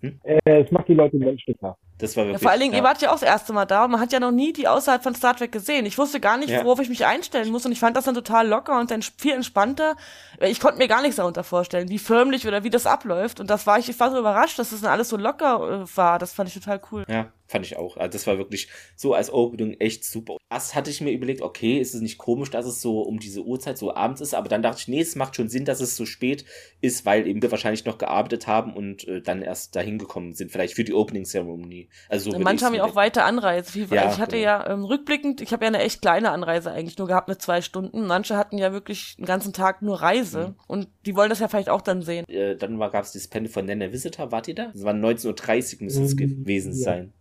[SPEAKER 2] Hm? Äh, es macht die Leute menschlicher.
[SPEAKER 1] Das war wirklich,
[SPEAKER 3] ja, vor allen Dingen, ja. ihr wart ja auch das erste Mal da und man hat ja noch nie die außerhalb von Star Trek gesehen. Ich wusste gar nicht, worauf ich mich einstellen muss und ich fand das dann total locker und dann viel entspannter. Ich konnte mir gar nichts darunter vorstellen, wie förmlich oder wie das abläuft und das war ich, ich war so überrascht, dass das dann alles so locker äh, war. Das fand ich total cool.
[SPEAKER 1] Ja, Fand ich auch. Also das war wirklich so als Opening echt super. Erst hatte ich mir überlegt, okay, ist es nicht komisch, dass es so um diese Uhrzeit so abends ist, aber dann dachte ich, nee, es macht schon Sinn, dass es so spät ist, weil eben wir wahrscheinlich noch gearbeitet haben und äh, dann erst dahin gekommen sind, vielleicht für die Opening Ceremony. Also
[SPEAKER 3] so Manche haben ja auch weite Anreise. Ja, ich hatte genau. ja ähm, rückblickend, ich habe ja eine echt kleine Anreise eigentlich nur gehabt mit zwei Stunden. Manche hatten ja wirklich den ganzen Tag nur Reise mhm. und die wollen das ja vielleicht auch dann sehen.
[SPEAKER 1] Äh, dann gab es das Panel von Nana Visitor, wart ihr da? Das war 19.30 Uhr müsste es mhm. gewesen ja. sein.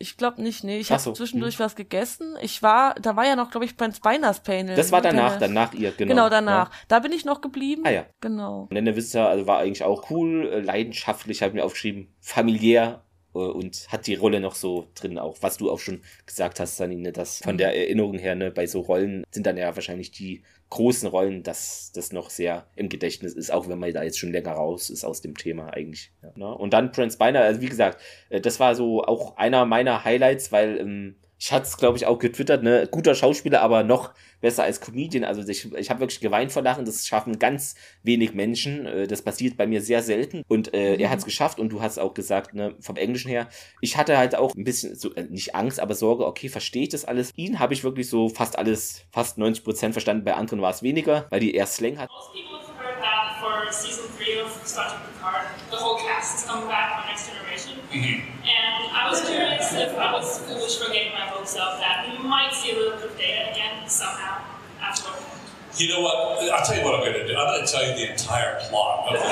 [SPEAKER 3] Ich glaube nicht, nee. Ich habe so, zwischendurch hm. was gegessen. Ich war, da war ja noch, glaube ich, Prince Beiners Panel.
[SPEAKER 1] Das war danach, danach ihr, genau.
[SPEAKER 3] Genau, danach. Ja. Da bin ich noch geblieben.
[SPEAKER 1] Ah ja.
[SPEAKER 3] Genau.
[SPEAKER 1] Nenne Wisser, also war eigentlich auch cool, äh, leidenschaftlich, habe mir aufgeschrieben, familiär äh, und hat die Rolle noch so drin, auch was du auch schon gesagt hast, Sanine, dass von mhm. der Erinnerung her, ne, bei so Rollen sind dann ja wahrscheinlich die großen Rollen, dass das noch sehr im Gedächtnis ist, auch wenn man da jetzt schon länger raus ist aus dem Thema eigentlich. Ja, ne? Und dann Prince Beiner, also wie gesagt, äh, das war so auch einer meiner Highlights, weil ähm, ich hatte es, glaube ich, auch getwittert, ne, guter Schauspieler, aber noch besser als Comedian. Also ich, ich habe wirklich geweint vor Lachen. Das schaffen ganz wenig Menschen. Äh, das passiert bei mir sehr selten. Und äh, mhm. er hat es geschafft und du hast auch gesagt, ne, vom Englischen her, ich hatte halt auch ein bisschen, so, äh, nicht Angst, aber Sorge, okay, verstehe ich das alles? Ihn habe ich wirklich so fast alles, fast 90 Prozent verstanden. Bei anderen war es weniger, weil die eher Slang hat. season three of Star Trek Picard, the whole cast is coming back for Next Generation. Mm-hmm. And I was curious if I was foolish for getting my hopes up that we might see a little bit of data again somehow afterward. You know what? I'll tell you what I'm going to do. I'm going to tell you the entire plot of the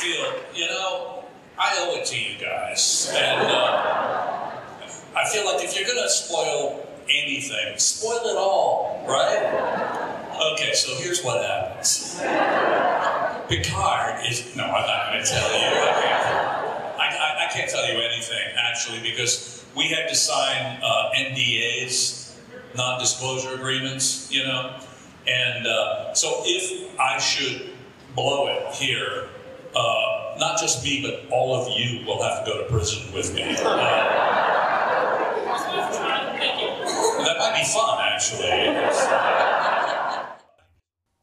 [SPEAKER 1] feel, you know, I owe it to you guys. And uh, I feel like if you're going to spoil anything, spoil it all, right? Okay, so here's what happens. Picard is no, I'm not going to tell you. I, I, I, can't tell you anything actually because we had to sign uh, NDAs, non-disclosure agreements, you know, and uh, so if I should blow it here, uh, not just me, but all of you will have to go to prison with me. Uh, that might be fun, actually.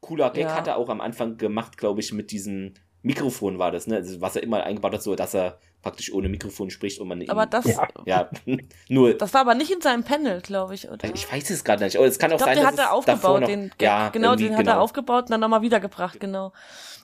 [SPEAKER 1] Cooler Gag ja. hat er auch am Anfang gemacht, glaube ich, mit diesem Mikrofon war das, ne? Also, was er immer eingebaut hat, so dass er praktisch ohne Mikrofon spricht und man
[SPEAKER 3] aber das
[SPEAKER 1] ja, ja (laughs) nur
[SPEAKER 3] das war aber nicht in seinem Panel glaube ich oder
[SPEAKER 1] ich weiß es gerade nicht aber es kann auch
[SPEAKER 3] ich glaub,
[SPEAKER 1] sein
[SPEAKER 3] den
[SPEAKER 1] dass
[SPEAKER 3] hat er aufgebaut den ja, genau den hat genau. er aufgebaut und dann nochmal wiedergebracht genau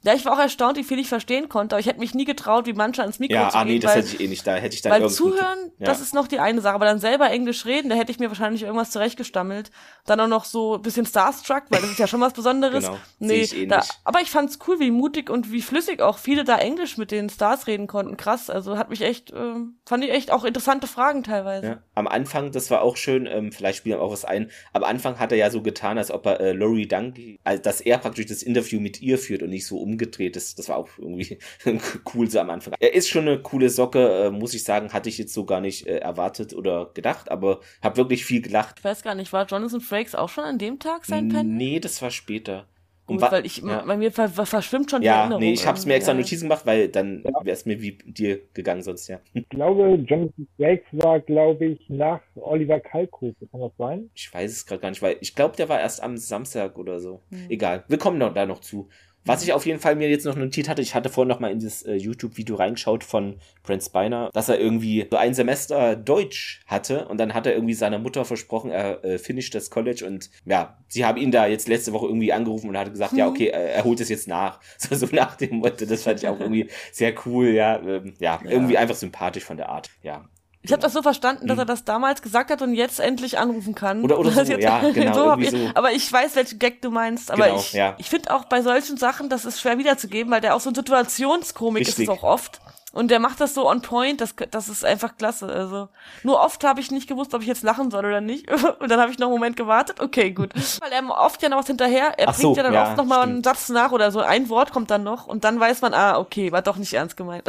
[SPEAKER 3] ja, ich war auch erstaunt, wie viel ich verstehen konnte, aber ich hätte mich nie getraut, wie manche ans Mikro
[SPEAKER 1] ja,
[SPEAKER 3] zu
[SPEAKER 1] ah,
[SPEAKER 3] gehen.
[SPEAKER 1] nee, das hätte ich eh nicht, da hätte ich dann
[SPEAKER 3] Weil zuhören, ja. das ist noch die eine Sache, aber dann selber Englisch reden, da hätte ich mir wahrscheinlich irgendwas zurechtgestammelt. Dann auch noch so ein bisschen Starstruck, weil das ist ja schon was Besonderes.
[SPEAKER 1] genau,
[SPEAKER 3] nee,
[SPEAKER 1] ich eh
[SPEAKER 3] da,
[SPEAKER 1] nicht.
[SPEAKER 3] aber ich fand's cool, wie mutig und wie flüssig auch viele da Englisch mit den Stars reden konnten. Krass, also hat mich echt, äh, fand ich echt auch interessante Fragen teilweise.
[SPEAKER 1] Ja. Am Anfang, das war auch schön, ähm, vielleicht spielen wir auch was ein, am Anfang hat er ja so getan, als ob er äh, Laurie Dungy, also dass er praktisch das Interview mit ihr führt und nicht so umgedreht. Das, das war auch irgendwie (laughs) cool so am Anfang. Er ist schon eine coole Socke, äh, muss ich sagen, hatte ich jetzt so gar nicht äh, erwartet oder gedacht, aber habe wirklich viel gelacht.
[SPEAKER 3] Ich weiß gar nicht, war Jonathan Frakes auch schon an dem Tag sein Pen?
[SPEAKER 1] Nee, das war später.
[SPEAKER 3] Gut, weil ich, ja. bei mir ver verschwimmt schon die
[SPEAKER 1] ja,
[SPEAKER 3] Erinnerung.
[SPEAKER 1] nee, ich hab's mir extra
[SPEAKER 3] ja.
[SPEAKER 1] Notizen gemacht, weil dann ja. wäre es mir wie dir gegangen sonst, ja.
[SPEAKER 2] Ich glaube, Jonathan Frakes war, glaube ich, nach Oliver Kalkofe. Kann das sein?
[SPEAKER 1] Ich weiß es gerade gar nicht, weil ich glaube, der war erst am Samstag oder so.
[SPEAKER 3] Hm.
[SPEAKER 1] Egal, wir kommen noch, da noch zu. Was ich auf jeden Fall mir jetzt noch notiert hatte, ich hatte vorhin noch mal in das äh, YouTube-Video reingeschaut von Brent Spiner, dass er irgendwie so ein Semester Deutsch hatte und dann hat er irgendwie seiner Mutter versprochen, er äh, finisht das College und ja, sie haben ihn da jetzt letzte Woche irgendwie angerufen und hat gesagt,
[SPEAKER 3] Mhm.
[SPEAKER 1] ja, okay, äh, er holt es jetzt nach. (laughs) So, so nach dem Motto, das fand ich auch irgendwie sehr cool, ja, ähm, ja,
[SPEAKER 3] Ja.
[SPEAKER 1] irgendwie einfach sympathisch von der Art, ja.
[SPEAKER 3] Ich habe das so verstanden, dass er das damals gesagt hat und jetzt endlich anrufen kann.
[SPEAKER 1] Oder- oder (laughs) so,
[SPEAKER 3] jetzt,
[SPEAKER 1] ja, (laughs) genau, irgendwie
[SPEAKER 3] ich,
[SPEAKER 1] so.
[SPEAKER 3] Aber ich weiß, welchen Gag du meinst. Aber
[SPEAKER 1] Genau,
[SPEAKER 3] ich,
[SPEAKER 1] ja.
[SPEAKER 3] ich finde auch bei solchen Sachen, das ist schwer wiederzugeben, weil der auch so ein Situationskomik ist
[SPEAKER 1] Richtig.
[SPEAKER 3] es auch oft. Und der macht das so on point, das, das ist einfach klasse. Also nur oft habe ich nicht gewusst, ob ich jetzt lachen soll oder nicht. (laughs) Und dann habe ich noch einen Moment gewartet. Okay, gut. Weil er oft ja noch was hinterher, er
[SPEAKER 1] Ach so,
[SPEAKER 3] bringt ja dann
[SPEAKER 1] ja,
[SPEAKER 3] oft noch mal einen. Satz nach oder so. Ein Wort kommt dann noch und dann weiß man, ah, okay, war doch nicht ernst gemeint.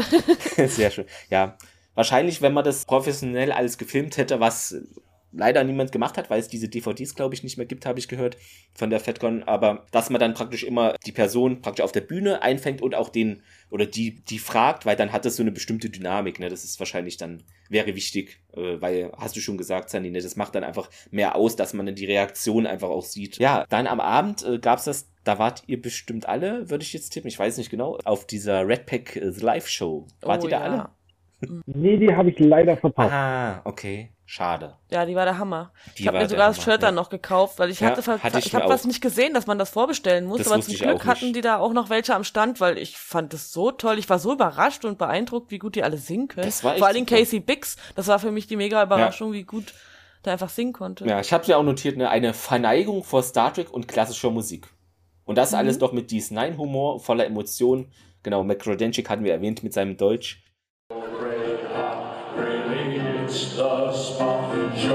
[SPEAKER 1] Sehr schön. Ja, wahrscheinlich, wenn man das professionell alles gefilmt hätte, was leider niemand gemacht hat, weil es diese DVDs, glaube ich, nicht mehr gibt, habe ich gehört von der FedCon, aber dass man dann praktisch immer die Person praktisch auf der Bühne einfängt und auch den oder die, die fragt, weil dann hat das so eine bestimmte Dynamik, ne? Das ist wahrscheinlich dann, wäre wichtig, äh, weil, hast du schon gesagt, Sandy, ne? Das macht dann einfach mehr aus, dass man dann die Reaktion einfach auch sieht. Ja, dann am Abend äh, gab's das, da wart ihr bestimmt alle, würde ich jetzt tippen, ich weiß nicht genau, auf dieser Red Pack äh, The Live Show. Wart
[SPEAKER 3] Oh,
[SPEAKER 1] ihr da
[SPEAKER 3] ja.
[SPEAKER 1] alle?
[SPEAKER 2] Nee, die habe ich leider verpasst.
[SPEAKER 1] Ah, okay. Schade.
[SPEAKER 3] Ja, die war der Hammer.
[SPEAKER 1] Die
[SPEAKER 3] ich habe mir sogar das Shirt
[SPEAKER 1] ja.
[SPEAKER 3] dann noch gekauft, weil ich
[SPEAKER 1] Ja,
[SPEAKER 3] hatte,
[SPEAKER 1] hatte ich
[SPEAKER 3] ich habe was
[SPEAKER 1] auch.
[SPEAKER 3] nicht gesehen, dass man das vorbestellen muss,
[SPEAKER 1] Das
[SPEAKER 3] aber zum
[SPEAKER 1] ich
[SPEAKER 3] Glück hatten die da auch noch welche am Stand, weil ich fand es so toll. Ich war so überrascht und beeindruckt, wie gut die alle singen können.
[SPEAKER 1] Das war
[SPEAKER 3] Vor allen Dingen
[SPEAKER 1] super.
[SPEAKER 3] Casey Bix, das war für mich die mega Überraschung, wie gut der einfach singen konnte.
[SPEAKER 1] Ja, ich habe ja auch notiert, ne, eine Verneigung vor Star Trek und klassischer Musik. Und das
[SPEAKER 3] Mhm.
[SPEAKER 1] alles doch mit DS9-Humor, voller Emotionen. Genau, McCrodenchik hatten wir erwähnt mit seinem Deutsch.
[SPEAKER 5] Really, it's the sponge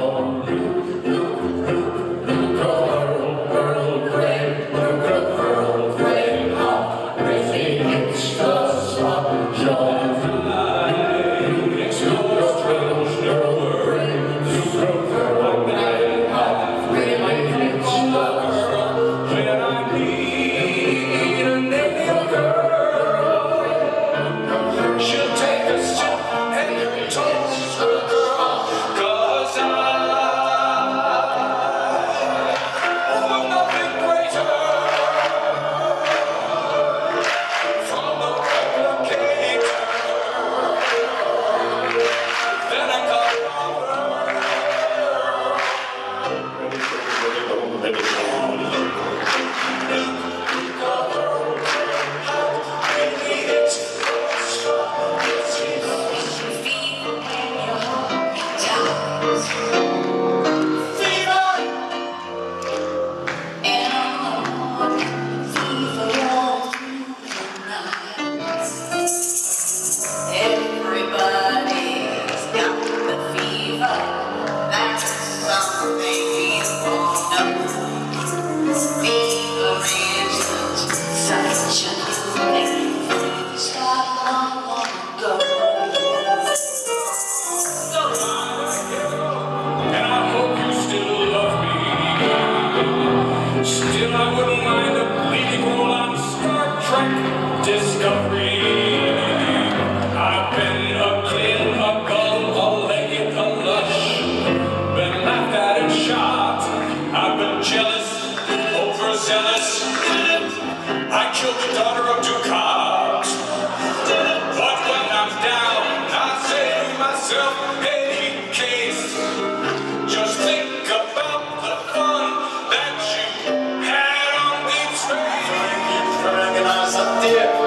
[SPEAKER 6] Ирландии.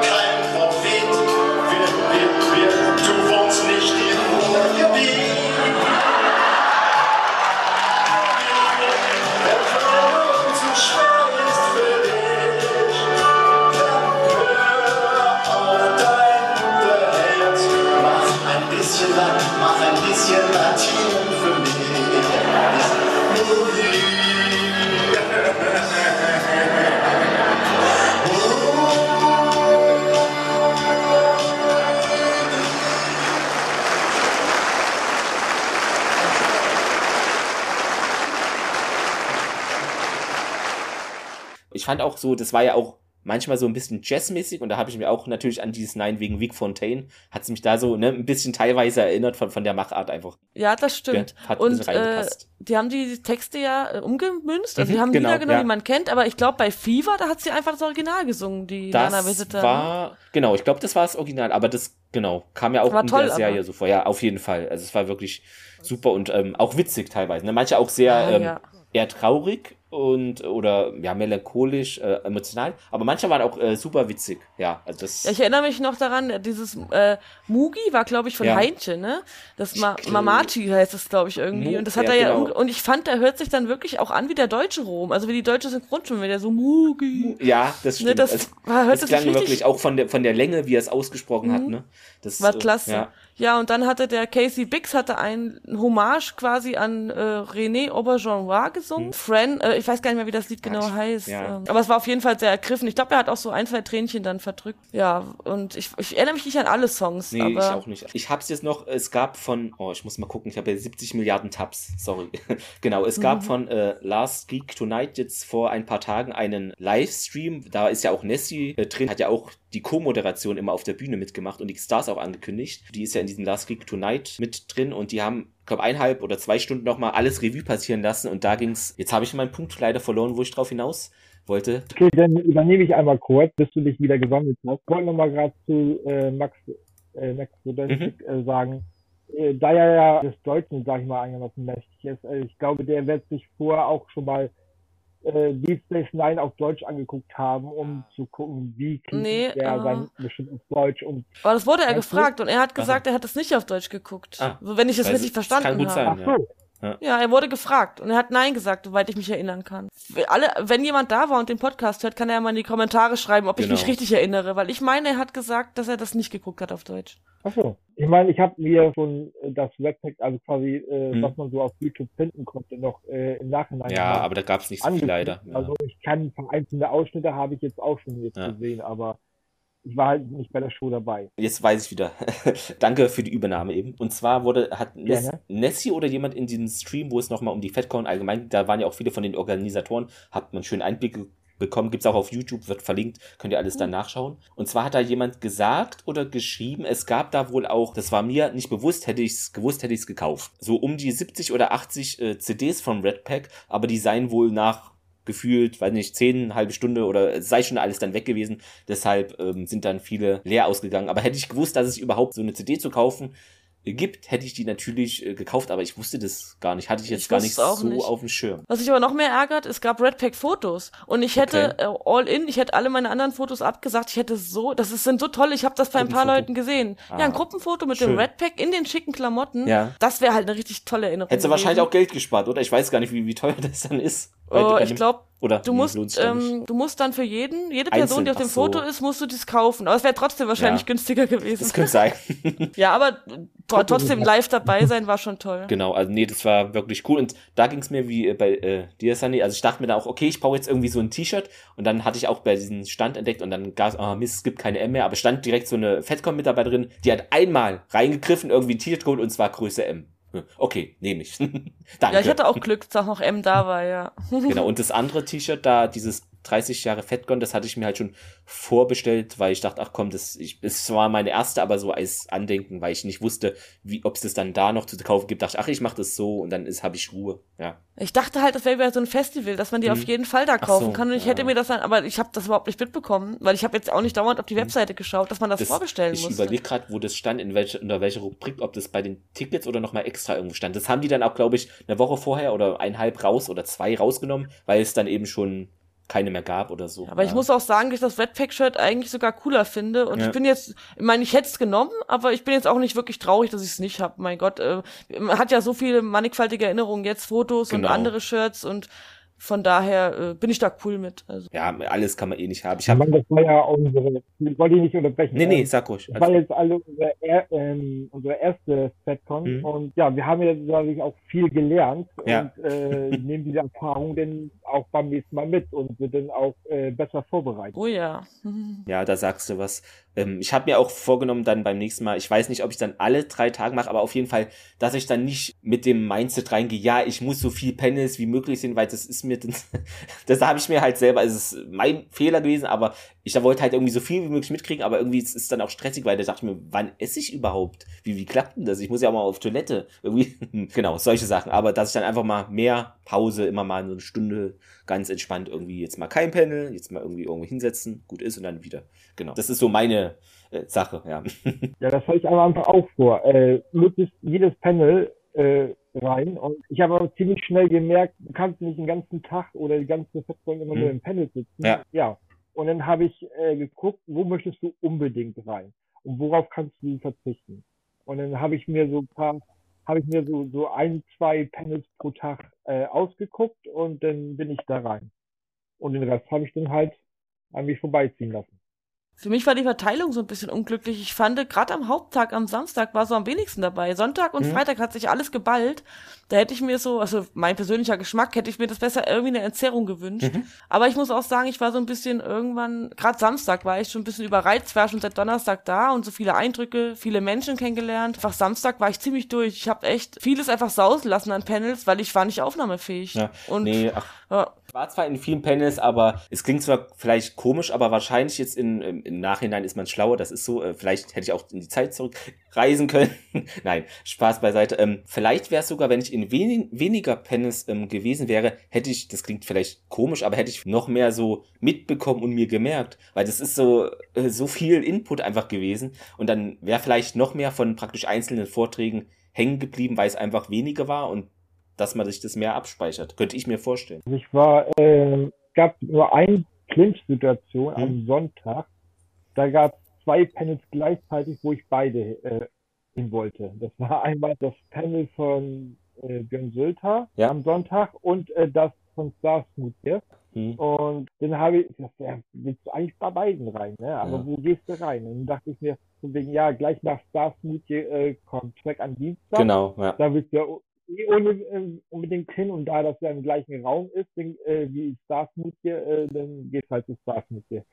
[SPEAKER 1] Ich fand auch so, das war ja auch manchmal so ein bisschen jazzmäßig und da habe ich mir auch natürlich an dieses Nein wegen Vic Fontaine, hat es mich da so ne, ein bisschen teilweise erinnert von, von der Machart einfach.
[SPEAKER 3] Ja, das stimmt.
[SPEAKER 1] Ja,
[SPEAKER 3] und äh, die haben die Texte ja äh, umgemünzt, also
[SPEAKER 1] Mhm,
[SPEAKER 3] die haben
[SPEAKER 1] genau,
[SPEAKER 3] Lieder genommen,
[SPEAKER 1] ja.
[SPEAKER 3] die man kennt, aber ich glaube bei Fever, da hat sie einfach das Original gesungen, die Lana
[SPEAKER 1] Das
[SPEAKER 3] Visitor.
[SPEAKER 1] war, genau, ich glaube, das war das Original, aber das, genau, kam ja auch in
[SPEAKER 3] toll,
[SPEAKER 1] der Serie
[SPEAKER 3] aber-
[SPEAKER 1] so vor. Ja, auf jeden Fall. Also es war wirklich super und ähm, auch witzig teilweise. Ne? Manche auch sehr
[SPEAKER 3] Ah,
[SPEAKER 1] ähm,
[SPEAKER 3] ja.
[SPEAKER 1] eher traurig und oder ja melancholisch, äh, emotional, aber manche waren auch äh, super witzig. Ja, also das.
[SPEAKER 3] Ja, ich erinnere mich noch daran, dieses äh, Mugi war, glaube ich, von
[SPEAKER 1] Ja.
[SPEAKER 3] Heinche, ne? Das Ma Mamachi heißt es, glaube ich, irgendwie. Und das hat er ja,
[SPEAKER 1] genau.
[SPEAKER 3] und ich fand, der hört sich dann wirklich auch an wie der deutsche Rom, also wie die deutsche Synchronstimme, wenn der so Mugi.
[SPEAKER 1] ja, das
[SPEAKER 3] Ne,
[SPEAKER 1] stimmt.
[SPEAKER 3] das
[SPEAKER 1] Also,
[SPEAKER 3] war- hört
[SPEAKER 1] das klang wirklich auch von der von der Länge, wie er es ausgesprochen hat, ne? Das
[SPEAKER 3] War
[SPEAKER 1] äh,
[SPEAKER 3] klasse.
[SPEAKER 1] Ja.
[SPEAKER 3] Ja. und dann hatte der Casey Biggs hatte ein Hommage quasi an äh, René Aubergenois gesungen. Fran, äh, ich weiß gar nicht mehr, wie das Lied genau
[SPEAKER 1] ich-
[SPEAKER 3] heißt.
[SPEAKER 1] ja.
[SPEAKER 3] Ähm, aber es war auf jeden Fall sehr ergriffen. Ich glaube, er hat auch so ein, zwei Tränchen dann verdrückt. Ja, und ich, ich erinnere mich nicht an alle Songs.
[SPEAKER 1] Nee, ich auch nicht. Ich hab's jetzt noch, es gab von, oh, ich muss mal gucken, ich habe ja 70 Milliarden Tabs, sorry. (laughs) genau, es
[SPEAKER 3] Mhm.
[SPEAKER 1] gab von äh, Last Geek Tonight jetzt vor ein paar Tagen einen Livestream, da ist ja auch Nessie äh, drin, hat ja auch die Co-Moderation immer auf der Bühne mitgemacht und die Stars auch angekündigt. Die ist ja in diesem Last Geek Tonight mit drin und die haben, glaube eineinhalb oder zwei Stunden nochmal alles Revue passieren lassen und da ging's, jetzt habe ich meinen Punkt leider verloren, wo ich drauf hinaus wollte.
[SPEAKER 2] Okay, dann übernehme ich einmal kurz, bis du dich wieder gesammelt hast. Ich wollte nochmal gerade zu äh, Max, äh, Max Rudenschik äh, sagen, äh, da er ja des Deutschen, sag ich mal, einigermaßen mächtig ist, äh, ich glaube, der wird sich vorher auch schon mal äh, Deep Space Nine auf Deutsch angeguckt haben, um zu gucken, wie kriegt
[SPEAKER 3] Nee,
[SPEAKER 2] er
[SPEAKER 3] aber-
[SPEAKER 2] sein bestimmtes Deutsch und
[SPEAKER 3] aber das wurde er
[SPEAKER 2] Weißt du?
[SPEAKER 3] gefragt und er hat gesagt, er hat es nicht auf Deutsch geguckt.
[SPEAKER 1] Ah.
[SPEAKER 3] so, wenn ich das richtig verstanden
[SPEAKER 1] kann gut
[SPEAKER 3] habe.
[SPEAKER 1] sein.
[SPEAKER 2] ach
[SPEAKER 1] Ja.
[SPEAKER 2] so,
[SPEAKER 3] Ja, er wurde gefragt und er hat Nein gesagt, soweit ich mich erinnern kann. Alle, wenn jemand da war und den Podcast hört, kann er ja mal in die Kommentare schreiben, ob ich
[SPEAKER 1] Genau.
[SPEAKER 3] mich richtig erinnere, weil ich meine, er hat gesagt, dass er das nicht geguckt hat auf Deutsch.
[SPEAKER 2] ach so. Ich meine, ich habe mir schon äh, das Webpack, also quasi, äh,
[SPEAKER 1] Hm.
[SPEAKER 2] was man so auf YouTube finden konnte, noch äh, im Nachhinein
[SPEAKER 1] Ja, aber da gab's nicht so viel leider. Ja.
[SPEAKER 2] Also ich kann vereinzelte Ausschnitte habe ich jetzt auch schon jetzt
[SPEAKER 1] Ja.
[SPEAKER 2] gesehen, aber ich war halt nicht bei der Show dabei.
[SPEAKER 1] Jetzt weiß ich wieder. (laughs) Danke für die Übernahme eben. Und zwar wurde, hat Ness. Nessie oder jemand in diesem Stream, wo es nochmal um die FedCon allgemein, da waren ja auch viele von den Organisatoren, hat man schön Einblicke bekommen, gibt's auch auf YouTube, wird verlinkt, könnt ihr alles dann nachschauen. Und zwar hat da jemand gesagt oder geschrieben, es gab da wohl auch, das war mir nicht bewusst, hätte ich's gewusst, hätte ich's gekauft. So um die 70 oder 80 äh, CDs von Red Pack, aber die seien wohl nach gefühlt, weiß nicht, zehn, halbe Stunde oder sei schon alles dann weg gewesen. Deshalb ähm, sind dann viele leer ausgegangen. Aber hätte ich gewusst, dass es überhaupt so eine CD zu kaufen gibt, hätte ich die natürlich äh, gekauft, aber ich wusste das gar nicht. Hatte ich jetzt
[SPEAKER 3] Ich
[SPEAKER 1] gar nicht so
[SPEAKER 3] nicht.
[SPEAKER 1] auf dem Schirm.
[SPEAKER 3] Was mich aber noch mehr ärgert, es gab Red Pack Fotos und ich hätte äh, all in, ich hätte alle meine anderen Fotos abgesagt. Ich hätte so, das ist, sind so toll. Ich habe das bei ein paar. Leuten gesehen.
[SPEAKER 1] Ah,
[SPEAKER 3] ja, ein Gruppenfoto mit dem
[SPEAKER 1] schön.
[SPEAKER 3] Red Pack in den schicken Klamotten.
[SPEAKER 1] Ja.
[SPEAKER 3] Das wäre halt eine richtig tolle Erinnerung.
[SPEAKER 1] Hättest du wahrscheinlich auch Geld gespart, oder? Ich weiß gar nicht, wie, wie teuer (laughs) das dann ist.
[SPEAKER 3] Oh, ich
[SPEAKER 1] dem-
[SPEAKER 3] glaube,
[SPEAKER 1] oder
[SPEAKER 3] du musst, ähm, du musst dann für jeden, jede Person,
[SPEAKER 1] Einzeln,
[SPEAKER 3] die auf dem
[SPEAKER 1] so.
[SPEAKER 3] Foto ist, musst du das kaufen. Aber es wäre trotzdem wahrscheinlich
[SPEAKER 1] Ja.
[SPEAKER 3] günstiger gewesen.
[SPEAKER 1] Das könnte sein. (laughs)
[SPEAKER 3] ja, aber (laughs) tr- trotzdem live dabei (laughs) sein war schon toll.
[SPEAKER 1] Genau, also nee, das war wirklich cool. Und da ging es mir wie äh, bei äh, dir, Sunny. Also ich dachte mir da auch, okay, ich brauche jetzt irgendwie so ein T-Shirt. Und dann hatte ich auch bei diesem Stand entdeckt und dann gab es, ah Mist, es gibt keine M mehr. Aber stand direkt so eine Fatcom-Mitarbeiterin, die hat einmal reingegriffen, irgendwie ein T-Shirt geholt und zwar Größe M. Okay, nehme ich. Danke. (laughs)
[SPEAKER 3] Ja, ich hatte auch Glück, dass auch noch M da war, ja.
[SPEAKER 1] Genau, und das andere T-Shirt da, dieses 30 Jahre Fatcon, das hatte ich mir halt schon vorbestellt, weil ich dachte, ach komm, das, ich, es war meine erste, aber so als Andenken, weil ich nicht wusste, wie, ob es das dann da noch zu kaufen gibt, dachte ich, ach, ich mache das so und dann ist, habe ich Ruhe, ja.
[SPEAKER 3] Ich dachte halt, das wäre wieder so ein Festival, dass man die auf jeden Fall da
[SPEAKER 1] Hm.
[SPEAKER 3] Kaufen
[SPEAKER 1] so,
[SPEAKER 3] kann. Und ich
[SPEAKER 1] ja.
[SPEAKER 3] hätte mir das dann, aber ich habe das überhaupt nicht mitbekommen, weil ich habe jetzt auch nicht dauernd auf die Webseite geschaut, dass man das,
[SPEAKER 1] Hm. Das-
[SPEAKER 3] vorbestellen
[SPEAKER 1] ich
[SPEAKER 3] musste.
[SPEAKER 1] überlege gerade, wo das stand, in welche, unter welcher Rubrik, ob das bei den Tickets oder nochmal extra irgendwo stand. Das haben die dann auch, glaube ich, eine Woche vorher oder eineinhalb raus oder zwei rausgenommen, weil es dann eben schon keine mehr gab oder so.
[SPEAKER 3] Aber ich
[SPEAKER 1] Ja.
[SPEAKER 3] muss auch sagen, dass ich das Red Pack Shirt eigentlich sogar cooler finde. Und
[SPEAKER 1] Ja.
[SPEAKER 3] ich bin jetzt, ich meine, ich hätte es genommen, aber ich bin jetzt auch nicht wirklich traurig, dass ich es nicht habe. Mein Gott, äh, man hat ja so viele mannigfaltige Erinnerungen jetzt, Fotos
[SPEAKER 1] Genau.
[SPEAKER 3] und andere Shirts und Von daher äh, bin ich da cool mit. Also.
[SPEAKER 1] Ja, alles kann man eh nicht haben. Ich habe
[SPEAKER 2] das war ja unsere, ich wollte ihn nicht unterbrechen.
[SPEAKER 1] Nee, nee,
[SPEAKER 2] Ähm,
[SPEAKER 1] sag ruhig.
[SPEAKER 2] Das war jetzt alle unsere, er, ähm, unsere erste FedCon
[SPEAKER 1] Mhm.
[SPEAKER 2] und ja, wir haben ja dadurch auch viel gelernt
[SPEAKER 1] Ja.
[SPEAKER 2] und äh, (laughs) nehmen diese Erfahrung dann auch beim nächsten Mal mit und sind dann auch äh, besser vorbereitet.
[SPEAKER 3] Oh ja. Mhm.
[SPEAKER 1] Ja, da sagst du was. Ähm, ich habe mir auch vorgenommen, dann beim nächsten Mal, ich weiß nicht, ob ich dann alle drei Tage mache, aber auf jeden Fall, dass ich dann nicht mit dem Mindset reingehe, ja, ich muss so viel Panels wie möglich sehen, weil das ist mir, (laughs) das, das habe ich mir halt selber, es ist mein Fehler gewesen, aber ich wollte halt irgendwie so viel wie möglich mitkriegen, aber irgendwie ist es dann auch stressig, weil da dachte ich mir, wann esse ich überhaupt? Wie, wie klappt denn das? Ich muss ja auch mal auf Toilette. Irgendwie, (laughs) genau, solche Sachen. Aber dass ich dann einfach mal mehr Pause, immer mal so eine Stunde ganz entspannt irgendwie jetzt mal kein Panel, jetzt mal irgendwie irgendwo hinsetzen, gut ist und dann wieder. Genau. Das ist so meine äh, Sache, ja. (laughs)
[SPEAKER 2] Ja, das hatte ich am Anfang auch vor. Äh, möglichst jedes Panel äh, rein und ich habe aber ziemlich schnell gemerkt, du kannst nicht den ganzen Tag oder die ganze FedCon immer nur
[SPEAKER 1] Mhm.
[SPEAKER 2] im Panel sitzen.
[SPEAKER 1] Ja.
[SPEAKER 2] ja. Und dann habe ich äh, geguckt, wo möchtest du unbedingt rein und worauf kannst du verzichten. Und dann habe ich mir so ein paar, habe ich mir so, so ein, zwei Panels pro Tag äh, ausgeguckt und dann bin ich da rein. Und den Rest habe ich dann halt an mich vorbeiziehen lassen.
[SPEAKER 3] Für mich war die Verteilung so ein bisschen unglücklich. Ich fand, gerade am Haupttag, am Samstag, war so am wenigsten dabei. Sonntag und
[SPEAKER 1] Mhm.
[SPEAKER 3] Freitag hat sich alles geballt. Da hätte ich mir so, also mein persönlicher Geschmack, hätte ich mir das besser irgendwie eine Entzerrung gewünscht.
[SPEAKER 1] Mhm.
[SPEAKER 3] Aber ich muss auch sagen, ich war so ein bisschen irgendwann, gerade Samstag war ich schon ein bisschen überreizt, war schon seit Donnerstag da und so viele Eindrücke, viele Menschen kennengelernt. Einfach Samstag war ich ziemlich durch. Ich habe echt vieles einfach sausen lassen an Panels, weil ich war nicht aufnahmefähig.
[SPEAKER 1] Ja,
[SPEAKER 3] Und
[SPEAKER 1] nee, ach,
[SPEAKER 3] ja,
[SPEAKER 1] war zwar in vielen Panels, aber es klingt zwar vielleicht komisch, aber wahrscheinlich jetzt in, im, Nachhinein ist man schlauer. Das ist so, äh, vielleicht hätte ich auch in die Zeit zurückreisen können. (laughs) Nein, Spaß beiseite. Ähm, vielleicht wäre es sogar, wenn ich in wenig, weniger Panels ähm, gewesen wäre, hätte ich, das klingt vielleicht komisch, aber hätte ich noch mehr so mitbekommen und mir gemerkt. Weil das ist so, äh, so viel Input einfach gewesen. Und dann wäre vielleicht noch mehr von praktisch einzelnen Vorträgen hängen geblieben, weil es einfach weniger war und dass man sich das mehr abspeichert. Könnte ich mir vorstellen.
[SPEAKER 2] Also ich war, äh, gab nur eine Clinch-Situation
[SPEAKER 1] Hm.
[SPEAKER 2] am Sonntag. Da gab es zwei Panels gleichzeitig, wo ich beide äh, hin wollte. Das war einmal das Panel von äh, Björn Sülter
[SPEAKER 1] Ja.
[SPEAKER 2] am Sonntag und äh, das von Star Smooth hier.
[SPEAKER 1] Hm.
[SPEAKER 2] Und dann habe ich gesagt, ja, willst du eigentlich bei beiden rein, ne? Aber
[SPEAKER 1] Ja.
[SPEAKER 2] wo gehst du rein? Und dann dachte ich mir, von wegen, ja, gleich nach Star Smooth hier, äh, kommt Track am Dienstag.
[SPEAKER 1] Genau, ja.
[SPEAKER 2] Da willst du ja eh ohne, äh, unbedingt hin und da das ja im gleichen Raum ist, den, äh, wie Star Smooth hier, äh, dann gehst halt zu Star Smooth hier.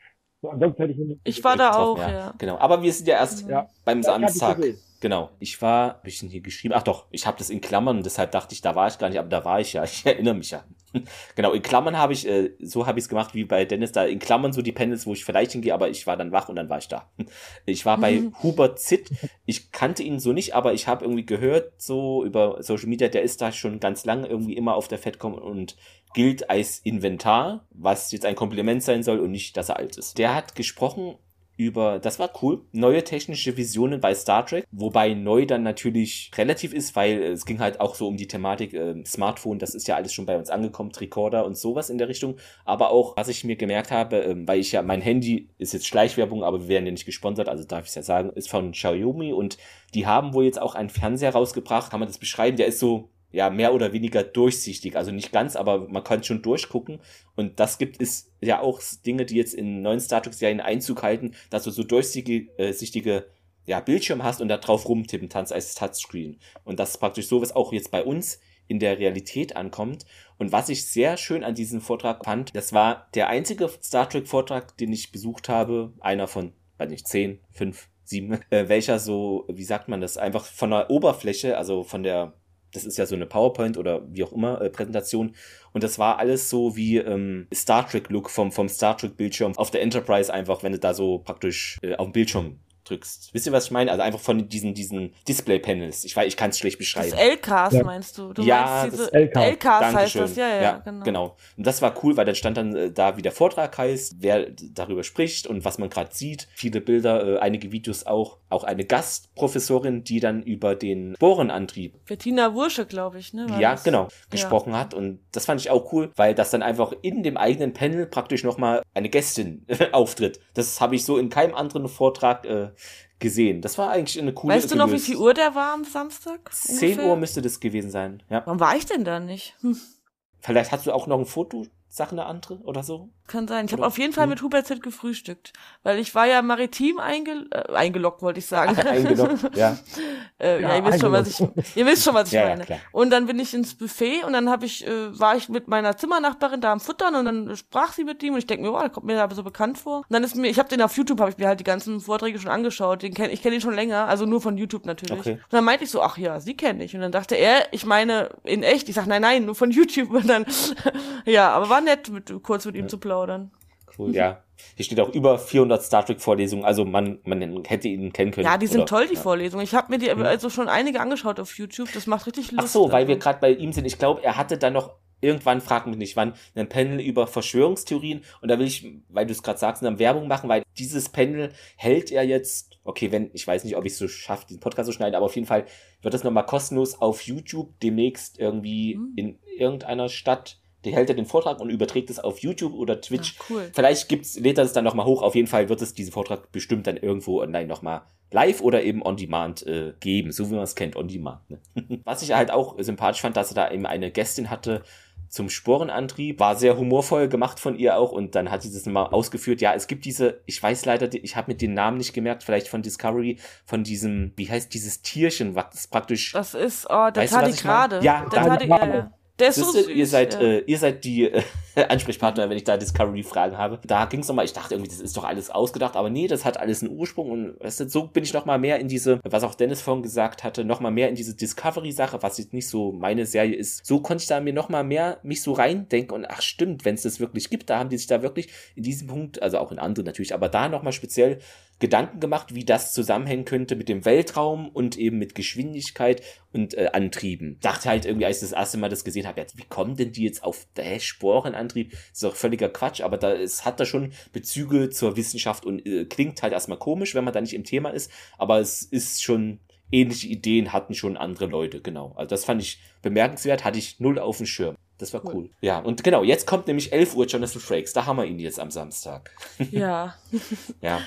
[SPEAKER 2] So, ansonsten hätte ich
[SPEAKER 3] ich war da auch,
[SPEAKER 1] getroffen,
[SPEAKER 3] ja.
[SPEAKER 1] Genau. Aber wir sind ja erst
[SPEAKER 2] Ja.
[SPEAKER 1] beim
[SPEAKER 2] Ja,
[SPEAKER 1] Samstag. Genau. Ich war, hab ich denn hier geschrieben? Ach doch, ich habe das in Klammern, deshalb dachte ich, da war ich gar nicht, aber da war ich ja. Ich erinnere mich ja. (laughs) genau, in Klammern habe ich, äh, so habe ich es gemacht wie bei Dennis, da in Klammern so die Panels, wo ich vielleicht hingehe, aber ich war dann wach und dann war ich da. (laughs) Ich war bei. (laughs) Hubert Zitt. Ich kannte ihn so nicht, aber ich habe irgendwie gehört, so über Social Media, der ist da schon ganz lange irgendwie immer auf der FedCom und gilt als Inventar, was jetzt ein Kompliment sein soll und nicht, dass er alt ist. Der hat gesprochen über, das war cool, neue technische Visionen bei Star Trek, wobei neu dann natürlich relativ ist, weil es ging halt auch so um die Thematik äh, Smartphone, das ist ja alles schon bei uns angekommen, Tricorder und sowas in der Richtung, aber auch, was ich mir gemerkt habe, ähm, weil ich ja, mein Handy ist jetzt Schleichwerbung, aber wir werden ja nicht gesponsert, also darf ich es ja sagen, ist von Xiaomi und die haben wohl jetzt auch einen Fernseher rausgebracht, kann man das beschreiben, der ist so ja, mehr oder weniger durchsichtig. Also nicht ganz, aber man kann schon durchgucken. Und das gibt es ja auch Dinge, die jetzt in neuen Star Trek-Serien Einzug halten, dass du so durchsichtige äh, ja, Bildschirm hast und da drauf rumtippen kannst als Touchscreen. Und das ist praktisch so, was auch jetzt bei uns in der Realität ankommt. Und was ich sehr schön an diesem Vortrag fand, das war der einzige Star Trek-Vortrag, den ich besucht habe. Einer von, weiß nicht, zehn, fünf, sieben, (laughs) äh, welcher so, wie sagt man das, einfach von der Oberfläche, also von der das ist ja so eine PowerPoint oder wie auch immer äh, Präsentation. Und das war alles so wie ähm, Star Trek Look vom, vom Star Trek Bildschirm auf der Enterprise einfach, wenn du da so praktisch äh, auf dem Bildschirm drückst. Wisst ihr, was ich meine? Also einfach von diesen, diesen Display-Panels. Ich weiß, ich kann es schlecht
[SPEAKER 3] Das
[SPEAKER 1] beschreiben.
[SPEAKER 3] LKs
[SPEAKER 2] Ja.
[SPEAKER 3] meinst du? Du
[SPEAKER 1] Ja,
[SPEAKER 3] meinst diese
[SPEAKER 2] das LKs.
[SPEAKER 3] LKs heißt das, ja, ja, genau.
[SPEAKER 1] Und das war cool, weil dann stand dann äh, da, wie der Vortrag heißt, wer darüber spricht und was man gerade sieht. Viele Bilder, äh, einige Videos auch. Auch eine Gastprofessorin, die dann über den Sporenantrieb
[SPEAKER 3] Bettina Wursche, glaube ich, ne?
[SPEAKER 1] ja,
[SPEAKER 3] das?
[SPEAKER 1] genau, gesprochen hat. Und das fand ich auch cool, weil das dann einfach in dem eigenen Panel praktisch nochmal eine Gästin (laughs) auftritt. Das habe ich so in keinem anderen Vortrag äh, gesehen. Das war eigentlich eine coole
[SPEAKER 3] Weißt du noch, wie
[SPEAKER 1] gelöst.
[SPEAKER 3] viel Uhr der war am Samstag?
[SPEAKER 1] 10
[SPEAKER 3] ungefähr?
[SPEAKER 1] Uhr müsste das gewesen sein. Ja.
[SPEAKER 3] Warum war ich denn da nicht? Hm.
[SPEAKER 1] Vielleicht hast du auch noch ein Fotosache, eine andere oder so?
[SPEAKER 3] Kann sein. Ich habe auf jeden Fall
[SPEAKER 1] Hm.
[SPEAKER 3] mit Hubert Z gefrühstückt, weil ich war ja maritim einge äh, eingeloggt, wollte ich sagen.
[SPEAKER 1] Eingeloggt, (laughs) ja.
[SPEAKER 3] äh, ja,
[SPEAKER 2] Ja,
[SPEAKER 3] ihr wisst schon, was ich, (laughs) ihr wisst schon, was ich (laughs)
[SPEAKER 1] Ja, ja,
[SPEAKER 3] meine.
[SPEAKER 1] klar.
[SPEAKER 3] und dann bin ich ins Buffet und dann habe ich, äh, war ich mit meiner Zimmernachbarin da am Futtern und dann sprach sie mit ihm und ich denke mir, wow, der kommt mir da so bekannt vor. Und dann ist mir, ich habe den auf YouTube, habe ich mir halt die ganzen Vorträge schon angeschaut. Den kenn, ich kenne ihn schon länger, also nur von YouTube natürlich.
[SPEAKER 1] Okay.
[SPEAKER 3] Und dann meinte ich so, ach ja, sie kenne ich. Und dann dachte er, ich meine in echt. Ich sag, nein, nein, nur von YouTube. Und dann, ja, aber war nett, mit, kurz mit ihm zu plaudern.
[SPEAKER 1] Cool, ja. Hier steht auch über 400 Star Trek Vorlesungen, also man, man hätte ihn kennen können.
[SPEAKER 3] Ja, die sind
[SPEAKER 1] oder-
[SPEAKER 3] toll, die
[SPEAKER 1] ja.
[SPEAKER 3] Vorlesungen. Ich habe mir die also schon einige angeschaut auf YouTube. Das macht richtig Lust.
[SPEAKER 1] Ach so, weil wir gerade bei ihm sind. Ich glaube, er hatte dann noch irgendwann, frag mich nicht wann, ein Panel über Verschwörungstheorien. Und da will ich, weil du es gerade sagst, dann Werbung machen, weil dieses Panel hält er jetzt, okay, wenn, ich weiß nicht, ob ich es so schaffe, diesen Podcast zu schneiden, aber auf jeden Fall wird das nochmal kostenlos auf YouTube demnächst irgendwie
[SPEAKER 3] Hm.
[SPEAKER 1] in irgendeiner Stadt. Der hält er den Vortrag und überträgt es auf YouTube oder Twitch.
[SPEAKER 3] Ah, cool.
[SPEAKER 1] Vielleicht gibt's, lädt er das dann nochmal hoch. Auf jeden Fall wird es diesen Vortrag bestimmt dann irgendwo online nochmal live oder eben on demand äh, geben, so wie man es kennt, on demand. Ne? (laughs) Was ich halt auch sympathisch fand, dass er da eben eine Gästin hatte zum Sporenantrieb, war sehr humorvoll gemacht von ihr auch und dann hat sie das mal ausgeführt. Ja, es gibt diese, ich weiß leider, die- ich habe mir den Namen nicht gemerkt, vielleicht von Discovery, von diesem, wie heißt dieses Tierchen, was praktisch
[SPEAKER 3] Das ist, oh, der
[SPEAKER 1] ich meine?
[SPEAKER 3] Tardigrade.
[SPEAKER 1] Ja,
[SPEAKER 3] der
[SPEAKER 2] Tardigrade.
[SPEAKER 3] Tardigrade. Der ist so
[SPEAKER 1] Siehste,
[SPEAKER 3] süß.
[SPEAKER 1] ihr seid,
[SPEAKER 3] ja.
[SPEAKER 1] äh, ihr seid die äh, (laughs) Ansprechpartner, wenn ich da Discovery-Fragen habe. Da ging es nochmal, ich dachte irgendwie, das ist doch alles ausgedacht, aber nee, das hat alles einen Ursprung und weißt du, so bin ich nochmal mehr in diese, was auch Dennis vorhin gesagt hatte, nochmal mehr in diese Discovery-Sache, was jetzt nicht so meine Serie ist. So konnte ich da mir nochmal mehr mich so reindenken und ach stimmt, wenn es das wirklich gibt, da haben die sich da wirklich in diesem Punkt, also auch in anderen natürlich, aber da nochmal speziell Gedanken gemacht, wie das zusammenhängen könnte mit dem Weltraum und eben mit Geschwindigkeit und äh, Antrieben. Dachte halt irgendwie, als ich das erste Mal das gesehen habe, jetzt, wie kommen denn die jetzt auf der Sporenantrieb? Das ist doch völliger Quatsch, aber da es hat da schon Bezüge zur Wissenschaft und äh, klingt halt erstmal komisch, wenn man da nicht im Thema ist, aber es ist schon ähnliche Ideen hatten schon andere Leute, genau. Also das fand ich bemerkenswert, hatte ich null auf dem Schirm. Das war cool. Ja, und genau, jetzt kommt nämlich 11 Uhr Jonathan Frakes. Da haben wir ihn jetzt am Samstag.
[SPEAKER 3] ja. (laughs)
[SPEAKER 1] Ja,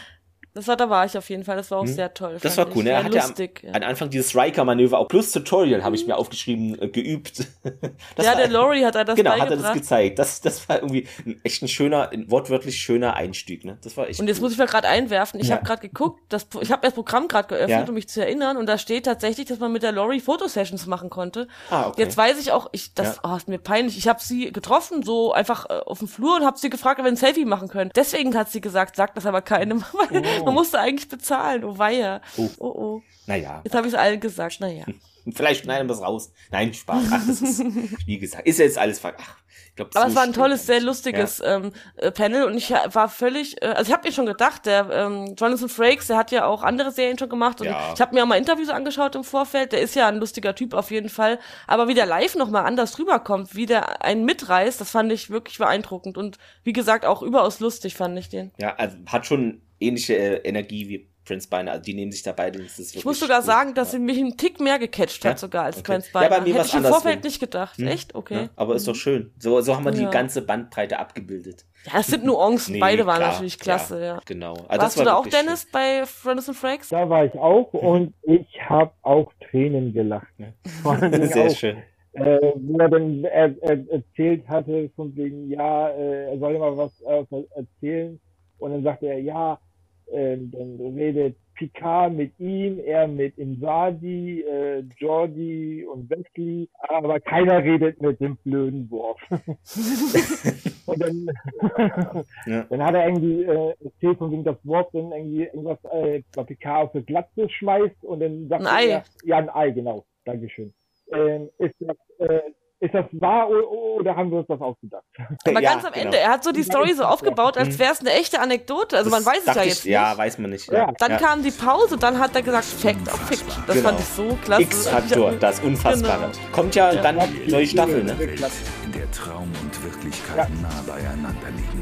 [SPEAKER 3] Das war, da war ich auf jeden Fall. Das war auch
[SPEAKER 1] Hm.
[SPEAKER 3] sehr toll.
[SPEAKER 1] Das war cool, ne? Er hat ja am,
[SPEAKER 3] lustig. ja.
[SPEAKER 1] am Anfang dieses Riker-Manöver auch plus Tutorial habe ich mir aufgeschrieben, äh, geübt. (laughs) Das
[SPEAKER 3] ja,
[SPEAKER 1] war-
[SPEAKER 3] der Laurie hat er das
[SPEAKER 1] Genau, hat er das gezeigt. Das, das war irgendwie ein echt ein schöner, ein wortwörtlich schöner Einstieg, ne? Das war echt.
[SPEAKER 3] Und jetzt
[SPEAKER 1] cool.
[SPEAKER 3] muss ich mal gerade einwerfen. Ich
[SPEAKER 1] Ja.
[SPEAKER 3] habe gerade geguckt, das, ich habe das Programm gerade geöffnet,
[SPEAKER 1] Ja.
[SPEAKER 3] um mich zu erinnern, und da steht tatsächlich, dass man mit der Lori Fotosessions machen konnte.
[SPEAKER 1] Ah, okay.
[SPEAKER 3] Jetzt weiß ich auch, ich das oh, ist mir peinlich. Ich habe sie getroffen, so einfach äh, auf dem Flur und habe sie gefragt, ob wir ein Selfie machen können. Deswegen hat sie gesagt, sagt das aber keinem, (laughs)
[SPEAKER 1] Oh. (laughs)
[SPEAKER 3] man musste eigentlich bezahlen. Oh weia.
[SPEAKER 1] Oh.
[SPEAKER 3] Oh oh.
[SPEAKER 1] Naja,
[SPEAKER 3] Jetzt habe ich es allen gesagt. Naja. (laughs)
[SPEAKER 1] vielleicht schneiden wir es raus. Nein, Spaß. Ach, das ist, (laughs) wie gesagt, ist jetzt alles ver. Ach, ich glaube,
[SPEAKER 3] Aber es war ein tolles, sehr lustiges ähm, äh, Panel und ich war völlig, äh, also ich habe mir schon gedacht, der ähm, Jonathan Frakes, der hat ja auch andere Serien schon gemacht und
[SPEAKER 1] Ja.
[SPEAKER 3] ich habe mir auch mal Interviews angeschaut im Vorfeld, der ist ja ein lustiger Typ auf jeden Fall, aber wie der live nochmal anders rüberkommt, wie der einen mitreißt, das fand ich wirklich beeindruckend und wie gesagt auch überaus lustig fand ich den.
[SPEAKER 1] Ja, also hat schon ähnliche äh, Energie wie Prince Spiner. Also die nehmen sich da beide. Das ist
[SPEAKER 3] Ich muss sogar sagen, dass sie mich einen Tick mehr gecatcht
[SPEAKER 1] Ja?
[SPEAKER 3] hat sogar als
[SPEAKER 1] Okay.
[SPEAKER 3] Prince
[SPEAKER 1] Ja,
[SPEAKER 3] Spiner.
[SPEAKER 1] bei mir
[SPEAKER 3] Hätte ich im. Vorfeld nicht gedacht.
[SPEAKER 1] Hm?
[SPEAKER 3] Echt? Okay.
[SPEAKER 1] Ja, aber ist doch schön. So, so haben wir die
[SPEAKER 3] Ja.
[SPEAKER 1] ganze Bandbreite abgebildet.
[SPEAKER 3] Ja, es sind Nuancen,
[SPEAKER 1] Nee,
[SPEAKER 3] beide waren
[SPEAKER 1] klar,
[SPEAKER 3] natürlich klasse, ja.
[SPEAKER 1] Genau. Also
[SPEAKER 3] Warst
[SPEAKER 1] das
[SPEAKER 3] du
[SPEAKER 1] war
[SPEAKER 3] da auch, Dennis, bei Jonathan Frakes?
[SPEAKER 2] Da war ich auch (laughs) und ich habe auch Tränen gelacht.
[SPEAKER 1] Ja. Schön. (laughs) Sehr
[SPEAKER 2] auch,
[SPEAKER 1] schön.
[SPEAKER 2] äh, wo er dann er, er erzählt hatte, von wegen, ja, äh, er soll mal was äh, erzählen. Und dann sagte er, ja, äh, dann redet Picard mit ihm, er mit Insadi, äh, Jordi und Wesley, aber keiner redet mit dem blöden Wurf. (laughs) und dann, (laughs)
[SPEAKER 1] Ja.
[SPEAKER 2] dann hat er irgendwie äh, erzählt, von wegen das Wurf dann irgendwie irgendwas äh, bei Picard auf die Glatze schmeißt und dann sagt
[SPEAKER 3] Ein Ei.
[SPEAKER 2] er, ja, ein Ei, genau. Dankeschön. Ähm, ist das, äh, ist das wahr oder haben wir uns das ausgedacht?
[SPEAKER 3] Aber
[SPEAKER 1] Ja,
[SPEAKER 3] ganz am
[SPEAKER 1] genau.
[SPEAKER 3] Ende, er hat so die Story so aufgebaut, als
[SPEAKER 1] Mhm.
[SPEAKER 3] wäre es eine echte Anekdote. Also man
[SPEAKER 1] Das
[SPEAKER 3] weiß es ja
[SPEAKER 1] ich-
[SPEAKER 3] jetzt nicht.
[SPEAKER 1] Ja, weiß man nicht.
[SPEAKER 2] Ja.
[SPEAKER 3] Dann
[SPEAKER 1] ja.
[SPEAKER 3] kam die Pause, dann hat er gesagt, Fact of Fiction. Das
[SPEAKER 1] Genau.
[SPEAKER 3] fand ich so klasse.
[SPEAKER 1] X-Faktor, das Unfassbare.
[SPEAKER 3] Genau.
[SPEAKER 1] Kommt ja,
[SPEAKER 3] Ja.
[SPEAKER 1] dann neue Staffel, ne?
[SPEAKER 7] In der Traum und Wirklichkeit
[SPEAKER 2] Ja.
[SPEAKER 7] nah beieinander liegen.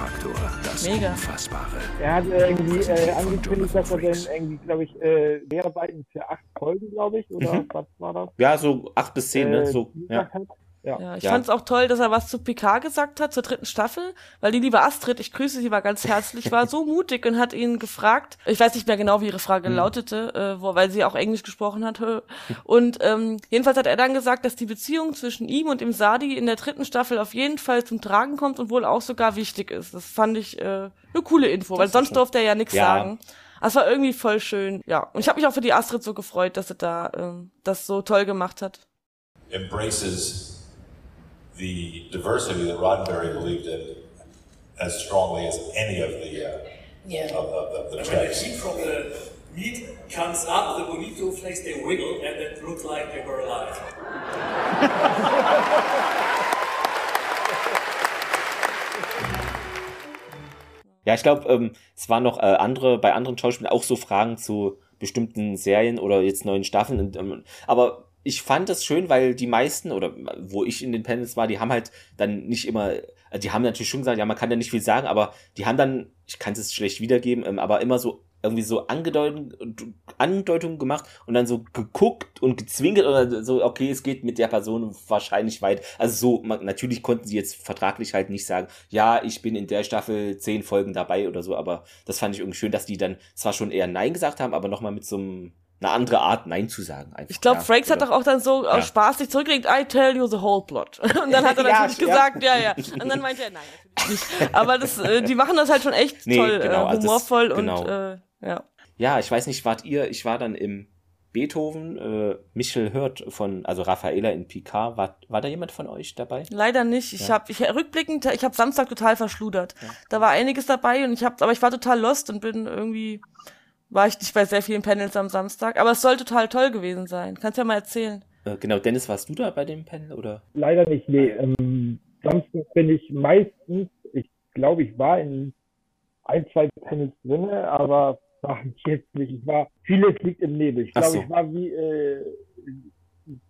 [SPEAKER 7] Faktor, das
[SPEAKER 3] Mega.
[SPEAKER 7] Unfassbare.
[SPEAKER 2] Er hat irgendwie äh, angekündigt, dass er dann irgendwie, glaube ich, äh, Mehrarbeiten für acht Folgen, glaube ich, oder was war das?
[SPEAKER 1] Ja, so acht bis zehn, ne?
[SPEAKER 2] Äh,
[SPEAKER 1] So, ja.
[SPEAKER 2] hat. Ja.
[SPEAKER 3] Ja, ich
[SPEAKER 1] Ja.
[SPEAKER 3] fand es auch toll, dass er was zu Picard gesagt hat, zur dritten Staffel, weil die liebe Astrid, ich grüße sie mal ganz herzlich, war so (laughs) mutig und hat ihn gefragt, ich weiß nicht mehr genau, wie ihre Frage
[SPEAKER 1] Hm.
[SPEAKER 3] lautete, äh, wo, weil sie auch Englisch gesprochen hat. (laughs) Und ähm, jedenfalls hat er dann gesagt, dass die Beziehung zwischen ihm und dem Sadi in der dritten Staffel auf jeden Fall zum Tragen kommt und wohl auch sogar wichtig ist. Das fand ich äh, eine coole Info, weil
[SPEAKER 1] ist
[SPEAKER 3] sonst durfte er ja nichts
[SPEAKER 1] Ja.
[SPEAKER 3] sagen. Das war irgendwie voll schön, ja. Und ich habe mich auch für die Astrid so gefreut, dass sie da ähm, das so toll gemacht hat.
[SPEAKER 8] embraces the diversity that Roddenberry believed in as strongly as any of the uh,
[SPEAKER 9] Yeah.
[SPEAKER 8] of, of, of the tracks.
[SPEAKER 10] heat from the meat comes up, the bonito flakes they wiggle and it looks like they were alive. (laughs)
[SPEAKER 1] Ja, ich glaube, ähm, es waren noch äh, andere, bei anderen Schauspielern auch so Fragen zu bestimmten Serien oder jetzt neuen Staffeln. Und, ähm, aber ich fand das schön, weil die meisten, oder wo ich in den Panels war, die haben halt dann nicht immer, äh, die haben natürlich schon gesagt, ja, man kann ja nicht viel sagen, aber die haben dann, ich kann es jetzt schlecht wiedergeben, ähm, aber immer so irgendwie so Andeutungen gemacht und dann so geguckt und gezwinkert oder so, okay, es geht mit der Person wahrscheinlich weit. Also so, man, natürlich konnten sie jetzt vertraglich halt nicht sagen, ja, ich bin in der Staffel zehn Folgen dabei oder so, aber das fand ich irgendwie schön, dass die dann zwar schon eher Nein gesagt haben, aber nochmal mit so einem, einer andere Art Nein zu sagen. Einfach,
[SPEAKER 3] Ich glaube,
[SPEAKER 1] ja,
[SPEAKER 3] Frakes hat
[SPEAKER 1] oder-
[SPEAKER 3] doch auch dann so
[SPEAKER 1] Ja.
[SPEAKER 3] aus Spaß sich zurückgelegt, I tell you the whole plot. (laughs) Und dann hat er (laughs)
[SPEAKER 1] Ja,
[SPEAKER 3] natürlich
[SPEAKER 1] ja.
[SPEAKER 3] gesagt, ja, ja. Und dann meinte er, nein, natürlich nicht. Aber das, äh, die machen das halt schon echt
[SPEAKER 1] Nee,
[SPEAKER 3] toll,
[SPEAKER 1] genau,
[SPEAKER 3] äh,
[SPEAKER 1] also das-
[SPEAKER 3] humorvoll
[SPEAKER 1] genau.
[SPEAKER 3] und äh, ja.
[SPEAKER 1] Ja, ich weiß nicht, wart ihr, ich war dann im Beethoven, äh, Michel Hört von, also Raffaela in Picard, war, war da jemand von euch dabei?
[SPEAKER 3] Leider nicht. Ich
[SPEAKER 1] Ja.
[SPEAKER 3] habe ich rückblickend, ich habe Samstag total verschludert. Da war einiges dabei und ich habe, aber ich war total lost und bin irgendwie war ich nicht bei sehr vielen Panels am Samstag, aber es soll total toll gewesen sein. Kannst ja mal erzählen.
[SPEAKER 1] Äh, genau, Dennis, warst du da bei dem Panel oder?
[SPEAKER 2] Leider nicht, nee. Ähm, Samstag bin ich meistens, ich glaube, ich war in ein, zwei Panels drinne, aber war jetzt nicht. Ich war, vieles liegt im Nebel. Ich glaube,
[SPEAKER 1] so.
[SPEAKER 2] ich war wie äh,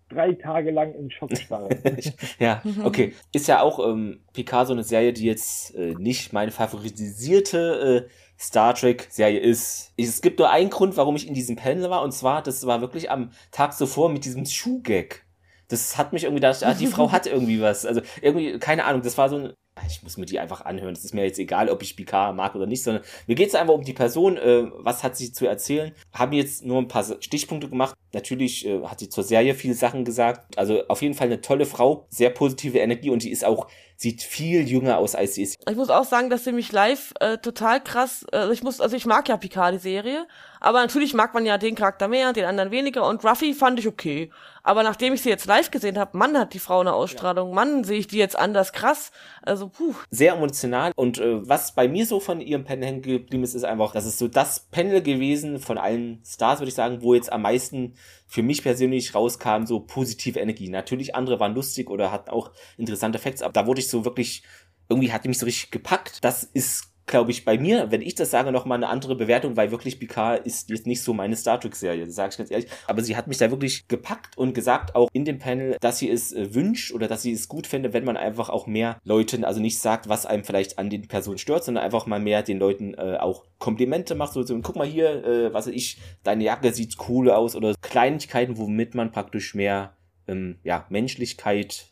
[SPEAKER 2] drei Tage lang in Schockstarre. (laughs)
[SPEAKER 1] ja, okay. Ist ja auch ähm, Picard so eine Serie, die jetzt äh, nicht meine favorisierte äh, Star Trek-Serie ist. Es gibt nur einen Grund, warum ich in diesem Panel war, und zwar, das war wirklich am Tag zuvor mit diesem Schuhgag. Das hat mich irgendwie gedacht, ah, die Frau hat irgendwie was. Also irgendwie, keine Ahnung, das war so ein. Ich muss mir die einfach anhören. Es ist mir jetzt egal, ob ich Picard mag oder nicht, sondern mir geht es einfach um die Person. Äh, was hat sie zu erzählen? Haben jetzt nur ein paar Stichpunkte gemacht. Natürlich äh, hat sie zur Serie viele Sachen gesagt. Also auf jeden Fall eine tolle Frau, sehr positive Energie und die ist auch, sieht viel jünger aus, als sie ist.
[SPEAKER 3] Ich muss auch sagen, dass sie mich live äh, total krass, äh, ich muss, also ich mag ja Picard, die Serie, aber natürlich mag man ja den Charakter mehr, den anderen weniger und Ruffy fand ich okay. Aber nachdem ich sie jetzt live gesehen habe, Mann hat die Frau eine Ausstrahlung, Mann sehe ich die jetzt anders krass. Also puh.
[SPEAKER 1] sehr emotional. Und äh, was bei mir so von ihrem Panel hängen geblieben ist, ist einfach, das ist so das Panel gewesen von allen Stars, würde ich sagen, wo jetzt am meisten für mich persönlich rauskam, so positive Energie. Natürlich andere waren lustig oder hatten auch interessante Facts, aber da wurde ich so wirklich, irgendwie hat mich so richtig gepackt. Das ist glaube ich, bei mir, wenn ich das sage, nochmal eine andere Bewertung, weil wirklich Picard ist jetzt nicht so meine Star Trek-Serie, das sage ich ganz ehrlich. Aber sie hat mich da wirklich gepackt und gesagt, auch in dem Panel, dass sie es äh, wünscht oder dass sie es gut fände, wenn man einfach auch mehr Leuten, also nicht sagt, was einem vielleicht an den Personen stört, sondern einfach mal mehr den Leuten äh, auch Komplimente macht. So, so guck mal hier, äh, was weiß ich, deine Jacke sieht cool aus oder Kleinigkeiten, womit man praktisch mehr ähm, ja, Menschlichkeit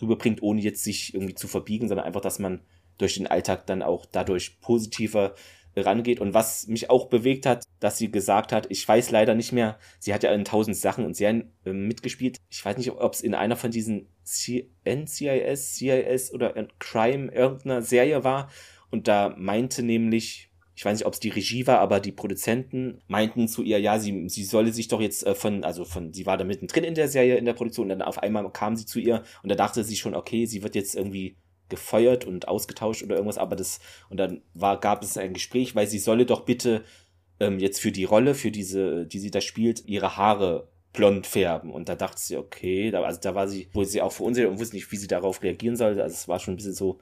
[SPEAKER 1] rüberbringt, ohne jetzt sich irgendwie zu verbiegen, sondern einfach, dass man durch den Alltag dann auch dadurch positiver rangeht. Und was mich auch bewegt hat, dass sie gesagt hat, ich weiß leider nicht mehr, sie hat ja in tausend Sachen und Serien äh, mitgespielt. Ich weiß nicht, ob es in einer von diesen C NCIS, CIS oder Crime irgendeiner Serie war. Und da meinte nämlich, ich weiß nicht, ob es die Regie war, aber die Produzenten meinten zu ihr, ja, sie, sie solle sich doch jetzt äh, von, also von, sie war da mittendrin in der Serie, in der Produktion, und dann auf einmal kam sie zu ihr und da dachte sie schon, okay, sie wird jetzt irgendwie gefeuert und ausgetauscht oder irgendwas, aber das, und dann war, gab es ein Gespräch, weil sie solle doch bitte ähm, jetzt für die Rolle, für diese, die sie da spielt, ihre Haare blond färben. Und da dachte sie, okay, da, also da war sie, wo sie auch verunsichert und wusste nicht, wie sie darauf reagieren sollte. Also es war schon ein bisschen so,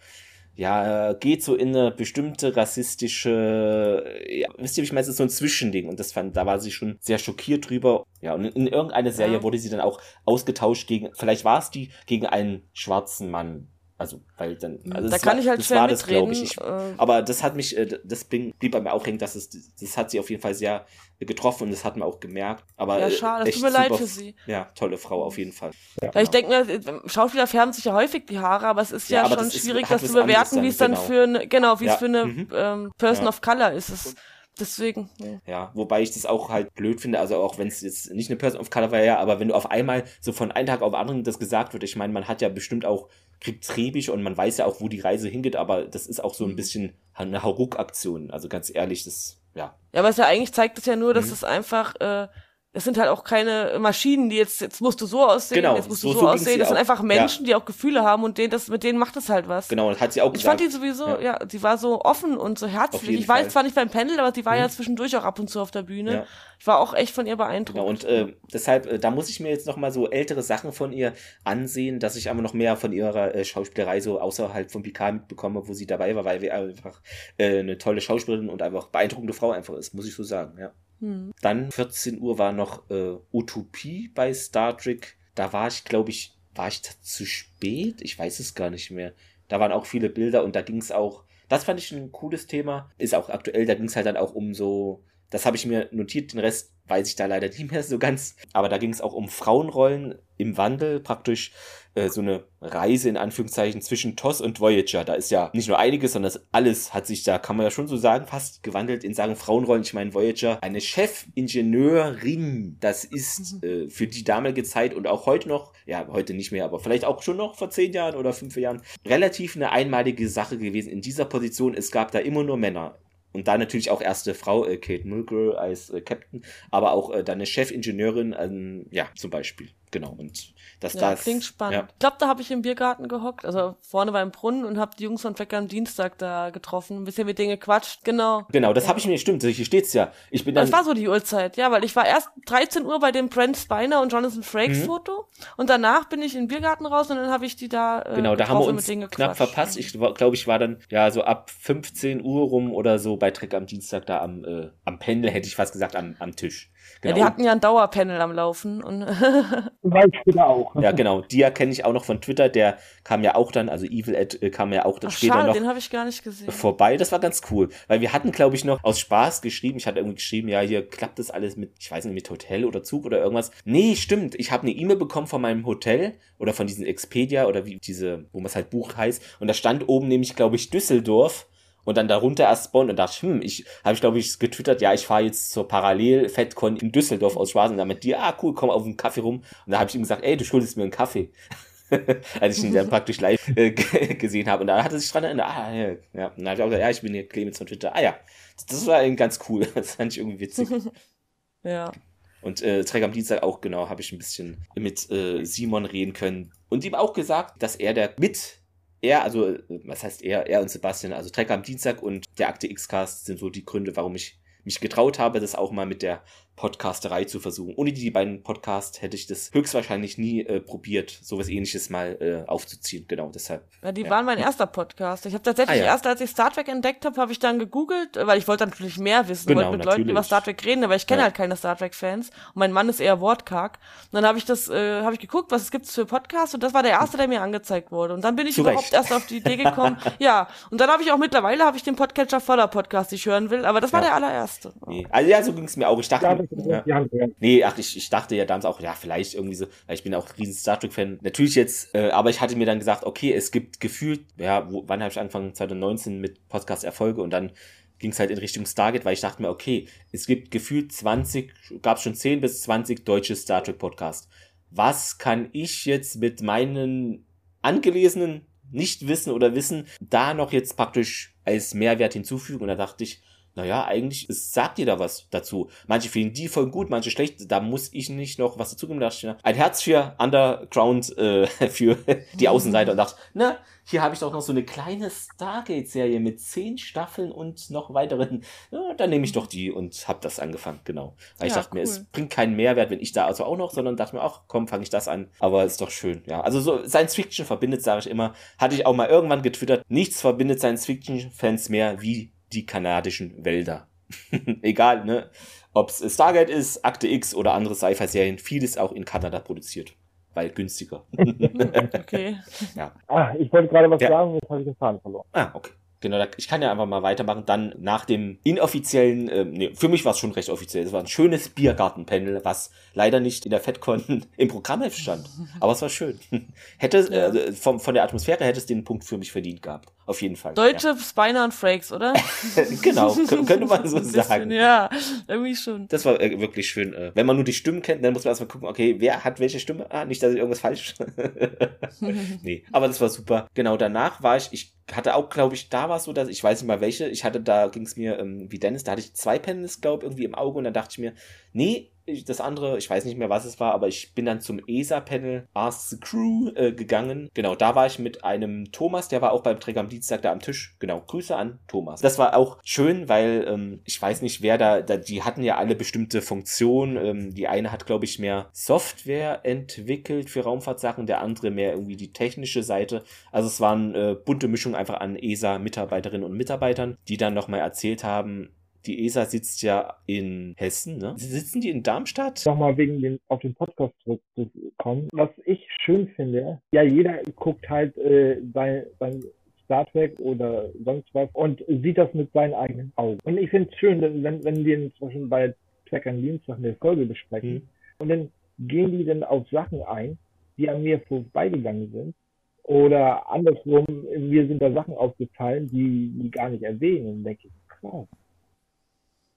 [SPEAKER 1] ja, geht so in eine bestimmte rassistische, ja, wisst ihr, wie ich meine, es ist so ein Zwischending. Und das fand, da war sie schon sehr schockiert drüber. Ja, und in, in irgendeiner Serie
[SPEAKER 3] Ja.
[SPEAKER 1] wurde sie dann auch ausgetauscht gegen, vielleicht war es die, gegen einen schwarzen Mann Also, weil dann, also
[SPEAKER 3] Da
[SPEAKER 1] das
[SPEAKER 3] kann
[SPEAKER 1] war,
[SPEAKER 3] ich halt
[SPEAKER 1] das
[SPEAKER 3] schwer
[SPEAKER 1] war das, glaube ich. ich.
[SPEAKER 3] äh.
[SPEAKER 1] Aber das hat mich, äh, das blieb bei mir auch hängen, dass es, das hat sie auf jeden Fall sehr getroffen und das hat man auch gemerkt. Aber
[SPEAKER 3] Ja,
[SPEAKER 1] äh,
[SPEAKER 3] schade, es
[SPEAKER 1] echt
[SPEAKER 3] tut mir leid
[SPEAKER 1] super-
[SPEAKER 3] für sie.
[SPEAKER 1] Ja, tolle Frau auf jeden Fall.
[SPEAKER 3] Ja, ich denke mir, Schauspieler färben sich ja häufig die Haare, aber es ist
[SPEAKER 1] Ja,
[SPEAKER 3] ja, schon
[SPEAKER 1] das ist-
[SPEAKER 3] schwierig, das zu bewerten, wie es
[SPEAKER 1] dann, genau.
[SPEAKER 3] für eine, genau, wie
[SPEAKER 1] Ja,
[SPEAKER 3] es für eine
[SPEAKER 1] mhm.
[SPEAKER 3] ähm, Person
[SPEAKER 1] Ja.
[SPEAKER 3] of Color ist. Es, deswegen. Ja.
[SPEAKER 1] Ja, wobei ich das auch halt blöd finde, also auch wenn es jetzt nicht eine Person of Color war, ja, aber wenn du auf einmal so von einem Tag auf den anderen das gesagt wird, ich meine, man hat ja bestimmt auch, kriegt Trebig und man weiß ja auch, wo die Reise hingeht, aber das ist auch so
[SPEAKER 3] Mhm.
[SPEAKER 1] ein bisschen eine Hauruck-Aktion, also ganz ehrlich, das, ja.
[SPEAKER 3] Ja, aber es ja eigentlich zeigt es ja nur, dass
[SPEAKER 1] Mhm.
[SPEAKER 3] es einfach, äh, es sind halt auch keine Maschinen, die jetzt, jetzt musst du so aussehen,
[SPEAKER 1] Genau,
[SPEAKER 3] jetzt musst
[SPEAKER 1] so-
[SPEAKER 3] du so,
[SPEAKER 1] so
[SPEAKER 3] aussehen. Das sind
[SPEAKER 1] auch.
[SPEAKER 3] einfach Menschen, die auch Gefühle haben und denen, das, mit denen macht es halt was.
[SPEAKER 1] Genau, das hat sie auch
[SPEAKER 3] Ich fand die sowieso,
[SPEAKER 1] Ja.
[SPEAKER 3] ja. sie war so offen und so herzlich. Ich war jetzt zwar nicht beim Pendel, aber sie war
[SPEAKER 1] Mhm.
[SPEAKER 3] ja zwischendurch auch ab und zu auf der Bühne.
[SPEAKER 1] Ja.
[SPEAKER 3] Ich war auch echt von ihr beeindruckt.
[SPEAKER 1] Genau, und äh, deshalb, äh, da muss ich mir jetzt noch mal so ältere Sachen von ihr ansehen, dass ich aber noch mehr von ihrer äh, Schauspielerei so außerhalb von Picard mitbekomme, wo sie dabei war, weil sie einfach äh, eine tolle Schauspielerin und einfach beeindruckende Frau einfach ist, muss ich so sagen, ja.
[SPEAKER 3] Hm.
[SPEAKER 1] Dann 14 Uhr war noch äh, Utopie bei Star Trek. Da war ich, glaube ich, war ich zu spät? Ich weiß es gar nicht mehr. Da waren auch viele Bilder und da ging es auch. Das fand ich ein cooles Thema. Ist auch aktuell. Da ging es halt dann auch um so. Das habe ich mir notiert. Den Rest weiß ich da leider (laughs) nicht mehr so ganz. Aber da ging es auch um Frauenrollen im Wandel. Praktisch äh, so eine Reise in Anführungszeichen zwischen TOS und Voyager. Da ist ja nicht nur einiges, sondern das alles hat sich da, kann man ja schon so sagen, fast gewandelt in Sagen Frauenrollen. Ich meine, Voyager, eine Chefingenieurin, das ist äh, für die damalige Zeit und auch heute noch, ja, heute nicht mehr, aber vielleicht auch schon noch vor zehn Jahren oder fünf Jahren, relativ eine einmalige Sache gewesen in dieser Position. Es gab da immer nur Männer. Und da natürlich auch erste Frau, äh, Kate Mulgrew als äh, Captain, aber auch äh, dann eine Chefingenieurin, ähm, ja, zum Beispiel. Genau. Und das
[SPEAKER 3] Ja,
[SPEAKER 1] das.
[SPEAKER 3] klingt spannend.
[SPEAKER 1] Ja.
[SPEAKER 3] Ich glaube, da habe ich im Biergarten gehockt, also vorne beim Brunnen und habe die Jungs von Tracker am Dienstag da getroffen, ein bisschen mit denen gequatscht. Genau.
[SPEAKER 1] Genau, das habe ich mir, stimmt, hier steht's ja. Ich bin dann.
[SPEAKER 3] Das war so die Uhrzeit, ja, weil ich war erst 13 Uhr bei dem Brent Spiner und Jonathan Frakes
[SPEAKER 1] Mhm.
[SPEAKER 3] Foto und danach bin ich in den Biergarten raus und dann habe ich die da äh,
[SPEAKER 1] Genau, da haben wir uns knapp verpasst. Ich glaube, ich war dann ja so ab 15 Uhr rum oder so bei Trek am Dienstag da am, äh, am Pendel, hätte ich fast gesagt, am, am Tisch.
[SPEAKER 3] Ja,
[SPEAKER 1] Genau.
[SPEAKER 3] die hatten ja ein Dauerpanel am Laufen und (laughs)
[SPEAKER 2] Weil später auch.
[SPEAKER 1] ja, genau. Dia kenne ich auch noch von Twitter. Der kam ja auch dann, also Evil Ed äh, kam ja auch dann
[SPEAKER 3] Ach,
[SPEAKER 1] später
[SPEAKER 3] schade,
[SPEAKER 1] noch
[SPEAKER 3] den habe ich gar nicht gesehen.
[SPEAKER 1] vorbei. Das war ganz cool, weil wir hatten, glaube ich, noch aus Spaß geschrieben. Ich hatte irgendwie geschrieben, ja, hier klappt das alles mit, ich weiß nicht, mit Hotel oder Zug oder irgendwas. Nee, stimmt. Ich habe eine E-Mail bekommen von meinem Hotel oder von diesem Expedia oder wie diese, wo man es halt bucht heißt. Und da stand oben nämlich, glaube ich, Düsseldorf. Und dann darunter erst Bonn und dachte ich, hm, ich habe ich glaube ich getwittert, ja, ich fahre jetzt zur Parallel FedCon in Düsseldorf aus Spaß und dann mit dir, ah cool, komm auf einen Kaffee rum. Und da habe ich ihm gesagt, ey, du schuldest mir einen Kaffee. (laughs) Als ich ihn dann praktisch live äh, gesehen habe. Und da hat er sich dran erinnert, ah, ja, ja. Und dann habe ich auch gesagt, ja, ich bin hier Clemens von Twitter. Ah ja, das, das war eben ganz cool. (laughs) Das fand ich irgendwie witzig. (laughs)
[SPEAKER 3] ja.
[SPEAKER 1] Und äh, Trek am Dienstag auch, genau, habe ich ein bisschen mit äh, Simon reden können. Und ihm auch gesagt, dass er der mit, er, also, äh, was heißt er, er und Sebastian, also Trek am Dienstag und der Akte X-Cast sind so die Gründe, warum ich mich getraut habe, das auch mal mit der Podcasterei zu versuchen. Ohne die beiden Podcasts hätte ich das höchstwahrscheinlich nie äh, probiert, sowas ähnliches mal äh, aufzuziehen. Genau, deshalb.
[SPEAKER 3] Ja, die waren mein erster Podcast. Ich habe tatsächlich
[SPEAKER 1] Ah, ja.
[SPEAKER 3] erst, als ich Star Trek entdeckt habe, habe ich dann gegoogelt, weil ich wollte natürlich mehr wissen,
[SPEAKER 1] Genau,
[SPEAKER 3] wollte mit Leuten
[SPEAKER 1] natürlich.
[SPEAKER 3] über Star Trek reden, aber ich kenne
[SPEAKER 1] Ja.
[SPEAKER 3] halt keine Star Trek Fans und mein Mann ist eher wortkarg. Und dann habe ich das, äh, habe ich geguckt, was es gibt für Podcasts und das war der erste, der mir angezeigt wurde. Und dann bin ich
[SPEAKER 1] Zu
[SPEAKER 3] überhaupt erst auf die Idee gekommen. (laughs) ja, und dann habe ich auch mittlerweile habe ich den Podcatcher voller Podcasts, die ich hören will, aber das war
[SPEAKER 1] Ja.
[SPEAKER 3] der allererste.
[SPEAKER 1] Nee. Also ja, so ging es mir auch. Ich dachte,
[SPEAKER 2] Ja, die Hand.
[SPEAKER 1] Nee, ach, ich, ich dachte ja damals auch, ja, vielleicht irgendwie so, weil ich bin auch ein riesen Star Trek-Fan. Natürlich jetzt, äh, aber ich hatte mir dann gesagt, okay, es gibt gefühlt, ja, wo, wann habe ich angefangen? 2019 mit Podcast-Erfolge und dann ging es halt in Richtung Stargate, weil ich dachte mir, okay, es gibt gefühlt 20, gab es schon 10 bis 20 deutsche Star Trek-Podcasts. Was kann ich jetzt mit meinen angelesenen Nichtwissen oder Wissen da noch jetzt praktisch als Mehrwert hinzufügen? Und da dachte ich, naja, eigentlich es sagt ihr da was dazu. Manche finden die voll gut, manche schlecht. Da muss ich nicht noch was dazugeben. Da dachte ich, na, Ein Herz für Underground, äh, (laughs) für die Außenseiter. Und dachte, na, hier habe ich doch noch so eine kleine Stargate-Serie mit zehn Staffeln und noch weiteren. Ja, dann nehme ich doch die und habe das angefangen, genau. Weil ich
[SPEAKER 3] Ja,
[SPEAKER 1] dachte mir,
[SPEAKER 3] cool.
[SPEAKER 1] es bringt keinen Mehrwert, wenn ich da also auch noch, sondern dachte mir, ach komm, fange ich das an. Aber ist doch schön, ja. Also so Science Fiction verbindet, sage ich immer, hatte ich auch mal irgendwann getwittert, nichts verbindet Science Fiction-Fans mehr wie die kanadischen Wälder. (laughs) Egal, ne? Ob es Stargate ist, Akte X oder andere Sci-Fi-Serien, vieles auch in Kanada produziert. weil günstiger. (laughs)
[SPEAKER 3] Okay.
[SPEAKER 1] ja.
[SPEAKER 2] Ah, ich wollte gerade was
[SPEAKER 1] Ja.
[SPEAKER 2] sagen, jetzt habe ich den Faden verloren.
[SPEAKER 1] Ah, okay. Genau, ich kann ja einfach mal weitermachen. Dann nach dem inoffiziellen, ähm, nee, für mich war es schon recht offiziell. Es war ein schönes Biergartenpanel, was leider nicht in der FedCon (laughs) im Programmheft stand. Aber es war schön. Hätte, äh, vom, von der Atmosphäre hätte es den Punkt für mich verdient gehabt. Auf jeden Fall.
[SPEAKER 3] Deutsche Spiner und Frakes, oder?
[SPEAKER 1] Ja. (laughs) genau, kö- könnte man (laughs) so
[SPEAKER 3] bisschen,
[SPEAKER 1] sagen.
[SPEAKER 3] Ja, irgendwie schon.
[SPEAKER 1] Das war äh, wirklich schön. Äh, wenn man nur die Stimmen kennt, dann muss man erstmal gucken, okay, wer hat welche Stimme? Ah, nicht, dass ich irgendwas falsch. (laughs) nee, aber das war super. Genau, danach war ich, ich hatte auch, glaube ich, da war es so, dass ich weiß nicht mal welche. Ich hatte, da ging es mir ähm, wie Dennis, da hatte ich zwei Panels, glaube irgendwie im Auge und dann dachte ich mir, nee, ich, das andere, ich weiß nicht mehr, was es war, aber ich bin dann zum ESA-Panel Ask the Crew äh, gegangen. Genau, da war ich mit einem Thomas, der war auch beim Träger am Dienstag da am Tisch. Genau, Grüße an Thomas. Das war auch schön, weil ähm, ich weiß nicht, wer da, da, die hatten ja alle bestimmte Funktionen. Ähm, die eine hat, glaube ich, mehr Software entwickelt für Raumfahrtsachen, der andere mehr irgendwie die technische Seite. Also es waren äh, bunte Mischung einfach an ESA-Mitarbeiterinnen und Mitarbeitern, die dann nochmal erzählt haben, die ESA sitzt ja in Hessen, ne? Sitzen die in Darmstadt?
[SPEAKER 2] Nochmal wegen den, auf den Podcast zurückzukommen. Was ich schön finde, ja, jeder guckt halt äh, sein, sein Star Trek oder sonst was und sieht das mit seinen eigenen Augen. Und ich finde es schön, wenn, wenn wir zum Beispiel bei Track an Dienstag eine Folge besprechen
[SPEAKER 1] Mhm.
[SPEAKER 2] und dann gehen die dann auf Sachen ein, die an mir vorbeigegangen sind. Oder andersrum, mir sind da Sachen aufgefallen, die die gar nicht erwähnen. Und denke ich, krass.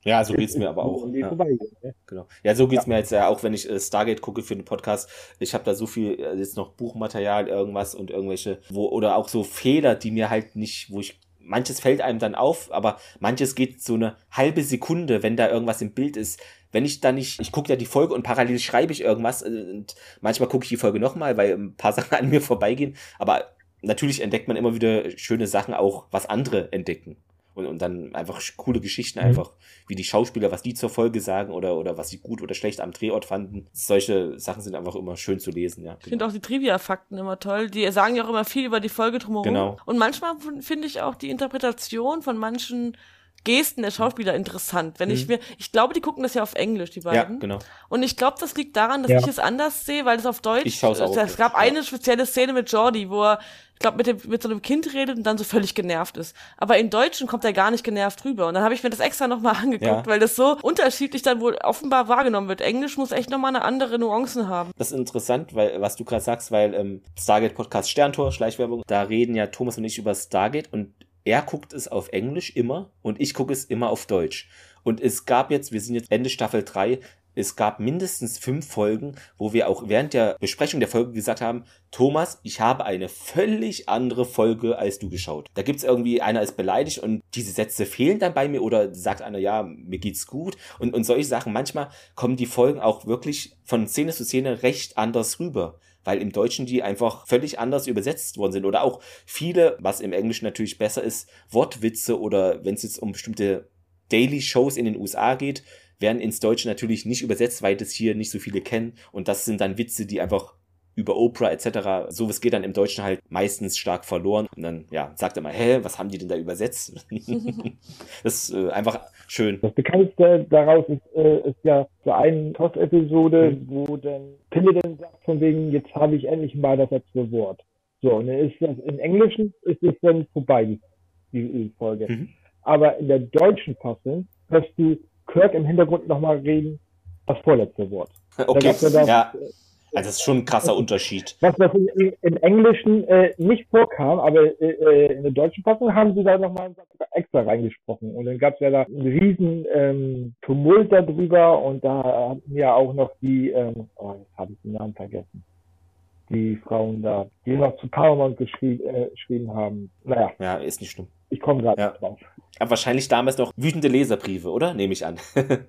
[SPEAKER 1] Ja, so geht's mir aber auch. Ja.
[SPEAKER 2] vorbeigegangen, ne?
[SPEAKER 1] Genau. Ja, so geht's
[SPEAKER 2] Ja.
[SPEAKER 1] mir jetzt ja auch, wenn ich äh, Stargate gucke für den Podcast. Ich habe da so viel äh, jetzt noch Buchmaterial, irgendwas und irgendwelche, wo, oder auch so Fehler, die mir halt nicht, wo ich, manches fällt einem dann auf, aber manches geht so eine halbe Sekunde, wenn da irgendwas im Bild ist. Wenn ich da nicht, ich gucke ja die Folge und parallel schreibe ich irgendwas äh, und manchmal gucke ich die Folge nochmal, weil ein paar (laughs) Sachen an mir vorbeigehen, aber natürlich entdeckt man immer wieder schöne Sachen auch, was andere entdecken. Und, und dann einfach coole Geschichten
[SPEAKER 2] Mhm.
[SPEAKER 1] einfach, wie die Schauspieler, was die zur Folge sagen oder, oder was sie gut oder schlecht am Drehort fanden. Solche Sachen sind einfach immer schön zu lesen, ja.
[SPEAKER 3] Ich finde auch die Trivia-Fakten immer toll. Die sagen ja auch immer viel über die Folge drumherum.
[SPEAKER 1] Genau.
[SPEAKER 3] Und manchmal finde ich auch die Interpretation von manchen Gesten der Schauspieler interessant. Wenn ich
[SPEAKER 1] Mhm.
[SPEAKER 3] mir, ich glaube, die gucken das ja auf Englisch, die
[SPEAKER 1] Ja,
[SPEAKER 3] beiden.
[SPEAKER 1] genau.
[SPEAKER 3] Und ich glaube, das liegt daran, dass
[SPEAKER 2] Ja.
[SPEAKER 3] ich es anders sehe, weil es auf Deutsch.
[SPEAKER 1] Ich auch auf
[SPEAKER 3] es gab
[SPEAKER 1] Deutsch, ja.
[SPEAKER 3] eine spezielle Szene mit Jordi, wo er, ich glaube, mit, dem, mit so einem Kind redet und dann so völlig genervt ist. Aber in Deutschen kommt er gar nicht genervt rüber. Und dann habe ich mir das extra nochmal (laughs) angeguckt,
[SPEAKER 1] Ja.
[SPEAKER 3] weil das so unterschiedlich dann wohl offenbar wahrgenommen wird. Englisch muss echt nochmal eine andere Nuancen haben.
[SPEAKER 1] Das ist interessant, weil, was du gerade sagst, weil ähm, Stargate Podcast Sterntor, Schleichwerbung, da reden ja Thomas und ich über Stargate und er guckt es auf Englisch immer und ich gucke es immer auf Deutsch. Und es gab jetzt, wir sind jetzt Ende Staffel 3, es gab mindestens fünf Folgen, wo wir auch während der Besprechung der Folge gesagt haben, Thomas, ich habe eine völlig andere Folge als du geschaut. Da gibt's irgendwie, einer ist beleidigt und diese Sätze fehlen dann bei mir oder sagt einer, ja, mir geht's gut und, und solche Sachen. Manchmal kommen die Folgen auch wirklich von Szene zu Szene recht anders rüber weil im Deutschen die einfach völlig anders übersetzt worden sind. Oder auch viele, was im Englischen natürlich besser ist, Wortwitze oder wenn es jetzt um bestimmte Daily Shows in den USA geht, werden ins Deutsche natürlich nicht übersetzt, weil das hier nicht so viele kennen. Und das sind dann Witze, die einfach über Oprah etc. Sowas geht dann im Deutschen halt meistens stark verloren. Und dann, ja, sagt er mal, hä, was haben die denn da übersetzt? (laughs) das ist äh, einfach schön.
[SPEAKER 2] Das bekannteste daraus ist, äh, ist ja so eine Post-Episode,
[SPEAKER 1] Mhm.
[SPEAKER 2] wo dann Pille dann sagt von wegen, jetzt habe ich endlich mal das letzte Wort. So, und dann ist das im Englischen ist es dann vorbei, die, die, Folge.
[SPEAKER 1] Mhm.
[SPEAKER 2] Aber in der deutschen Fassung hörst du Kirk im Hintergrund nochmal reden, das vorletzte Wort.
[SPEAKER 1] Okay,
[SPEAKER 2] gab's ja das,
[SPEAKER 1] ja. Also das ist schon ein krasser Unterschied.
[SPEAKER 2] Was in, im Englischen äh, nicht vorkam, aber äh, äh, in der deutschen Fassung haben sie da nochmal extra reingesprochen. Und dann gab es ja da einen riesen ähm, Tumult darüber und da hatten ja auch noch die, ähm, oh, jetzt habe ich den Namen vergessen, die Frauen da, die noch zu Paramount geschrie äh, geschrieben haben. Naja,
[SPEAKER 1] Ja, ist nicht schlimm.
[SPEAKER 2] ich komme gerade
[SPEAKER 1] Ja.
[SPEAKER 2] nicht drauf.
[SPEAKER 1] Aber wahrscheinlich damals noch wütende Leserbriefe, oder? Nehme ich an. (laughs)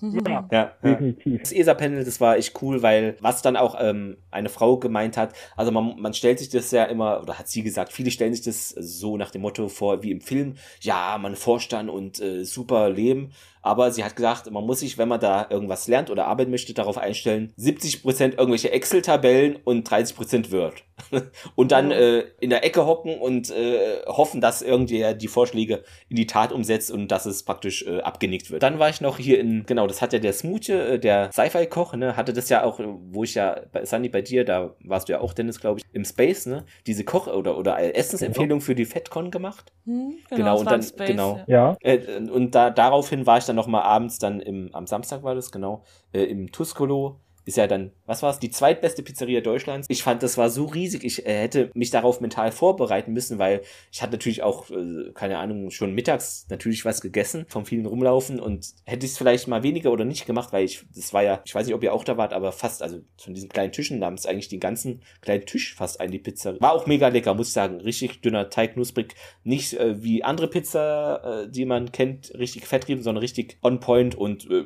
[SPEAKER 2] Ja,
[SPEAKER 1] ja, ja.
[SPEAKER 2] definitiv.
[SPEAKER 1] Das ESA-Panel, das war echt cool, weil was dann auch ähm, eine Frau gemeint hat, also man, man stellt sich das ja immer, oder hat sie gesagt, viele stellen sich das so nach dem Motto vor, wie im Film, ja, man forscht dann und äh, super Leben, Aber sie hat gesagt, man muss sich, wenn man da irgendwas lernt oder arbeiten möchte, darauf einstellen, 70% irgendwelche Excel-Tabellen und 30% Word. (laughs) und dann äh, in der Ecke hocken und äh, hoffen, dass irgendwer die Vorschläge in die Tat umsetzt und dass es praktisch äh, abgenickt wird. Dann war ich noch hier in, genau, das hat ja der Smoothie, äh, der Sci-Fi-Koch, ne, hatte das ja auch, wo ich ja, bei Sunny, bei dir, da warst du ja auch, Dennis, glaube ich, im Space, ne, diese Koch- oder, oder Essensempfehlung für die FedCon gemacht.
[SPEAKER 3] Hm,
[SPEAKER 1] Genau,
[SPEAKER 3] das
[SPEAKER 1] und dann,
[SPEAKER 3] Space,
[SPEAKER 1] genau.
[SPEAKER 2] Ja.
[SPEAKER 1] Äh, und da, daraufhin war ich dann nochmal abends dann im, am Samstag war das, genau, äh, im Tuscolo. Ist ja dann, was war's, die zweitbeste Pizzeria Deutschlands. Ich fand, das war so riesig. Ich äh, hätte mich darauf mental vorbereiten müssen, weil ich hatte natürlich auch, äh, keine Ahnung, schon mittags natürlich was gegessen, vom vielen Rumlaufen und hätte ich es vielleicht mal weniger oder nicht gemacht, weil ich, das war ja, ich weiß nicht, ob ihr auch da wart, aber fast, also von diesen kleinen Tischen, haben es eigentlich den ganzen kleinen Tisch fast ein, die Pizza. War auch mega lecker, muss ich sagen. Richtig dünner Teig, knusprig. Nicht äh, wie andere Pizza, äh, die man kennt, richtig fettrieben, sondern richtig on point und äh,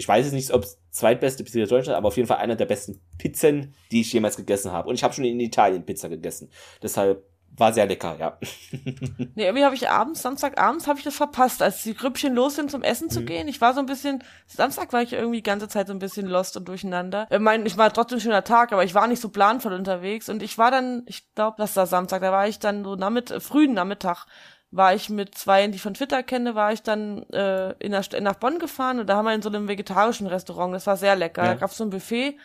[SPEAKER 1] ich weiß jetzt nicht, ob es zweitbeste Pizzeria Deutschland, aber auf jeden Fall einer der besten Pizzen, die ich jemals gegessen habe. Und ich habe schon in Italien Pizza gegessen. Deshalb war sehr lecker, ja. (laughs)
[SPEAKER 3] Nee, irgendwie habe ich abends, Samstagabends habe ich das verpasst, als die Grüppchen los sind, zum Essen
[SPEAKER 1] Mhm.
[SPEAKER 3] zu gehen. Ich war so ein bisschen, Samstag war ich irgendwie die ganze Zeit so ein bisschen lost und durcheinander. Ich meine, ich war trotzdem ein schöner Tag, aber ich war nicht so planvoll unterwegs. Und ich war dann, ich glaube, das war Samstag, da war ich dann so nachmitt frühen Nachmittag war ich mit zwei, die ich von Twitter kenne, war ich dann äh, in der, nach Bonn gefahren und da haben wir in so einem vegetarischen Restaurant, das war sehr lecker.
[SPEAKER 1] Ja.
[SPEAKER 3] Da gab's so ein Buffet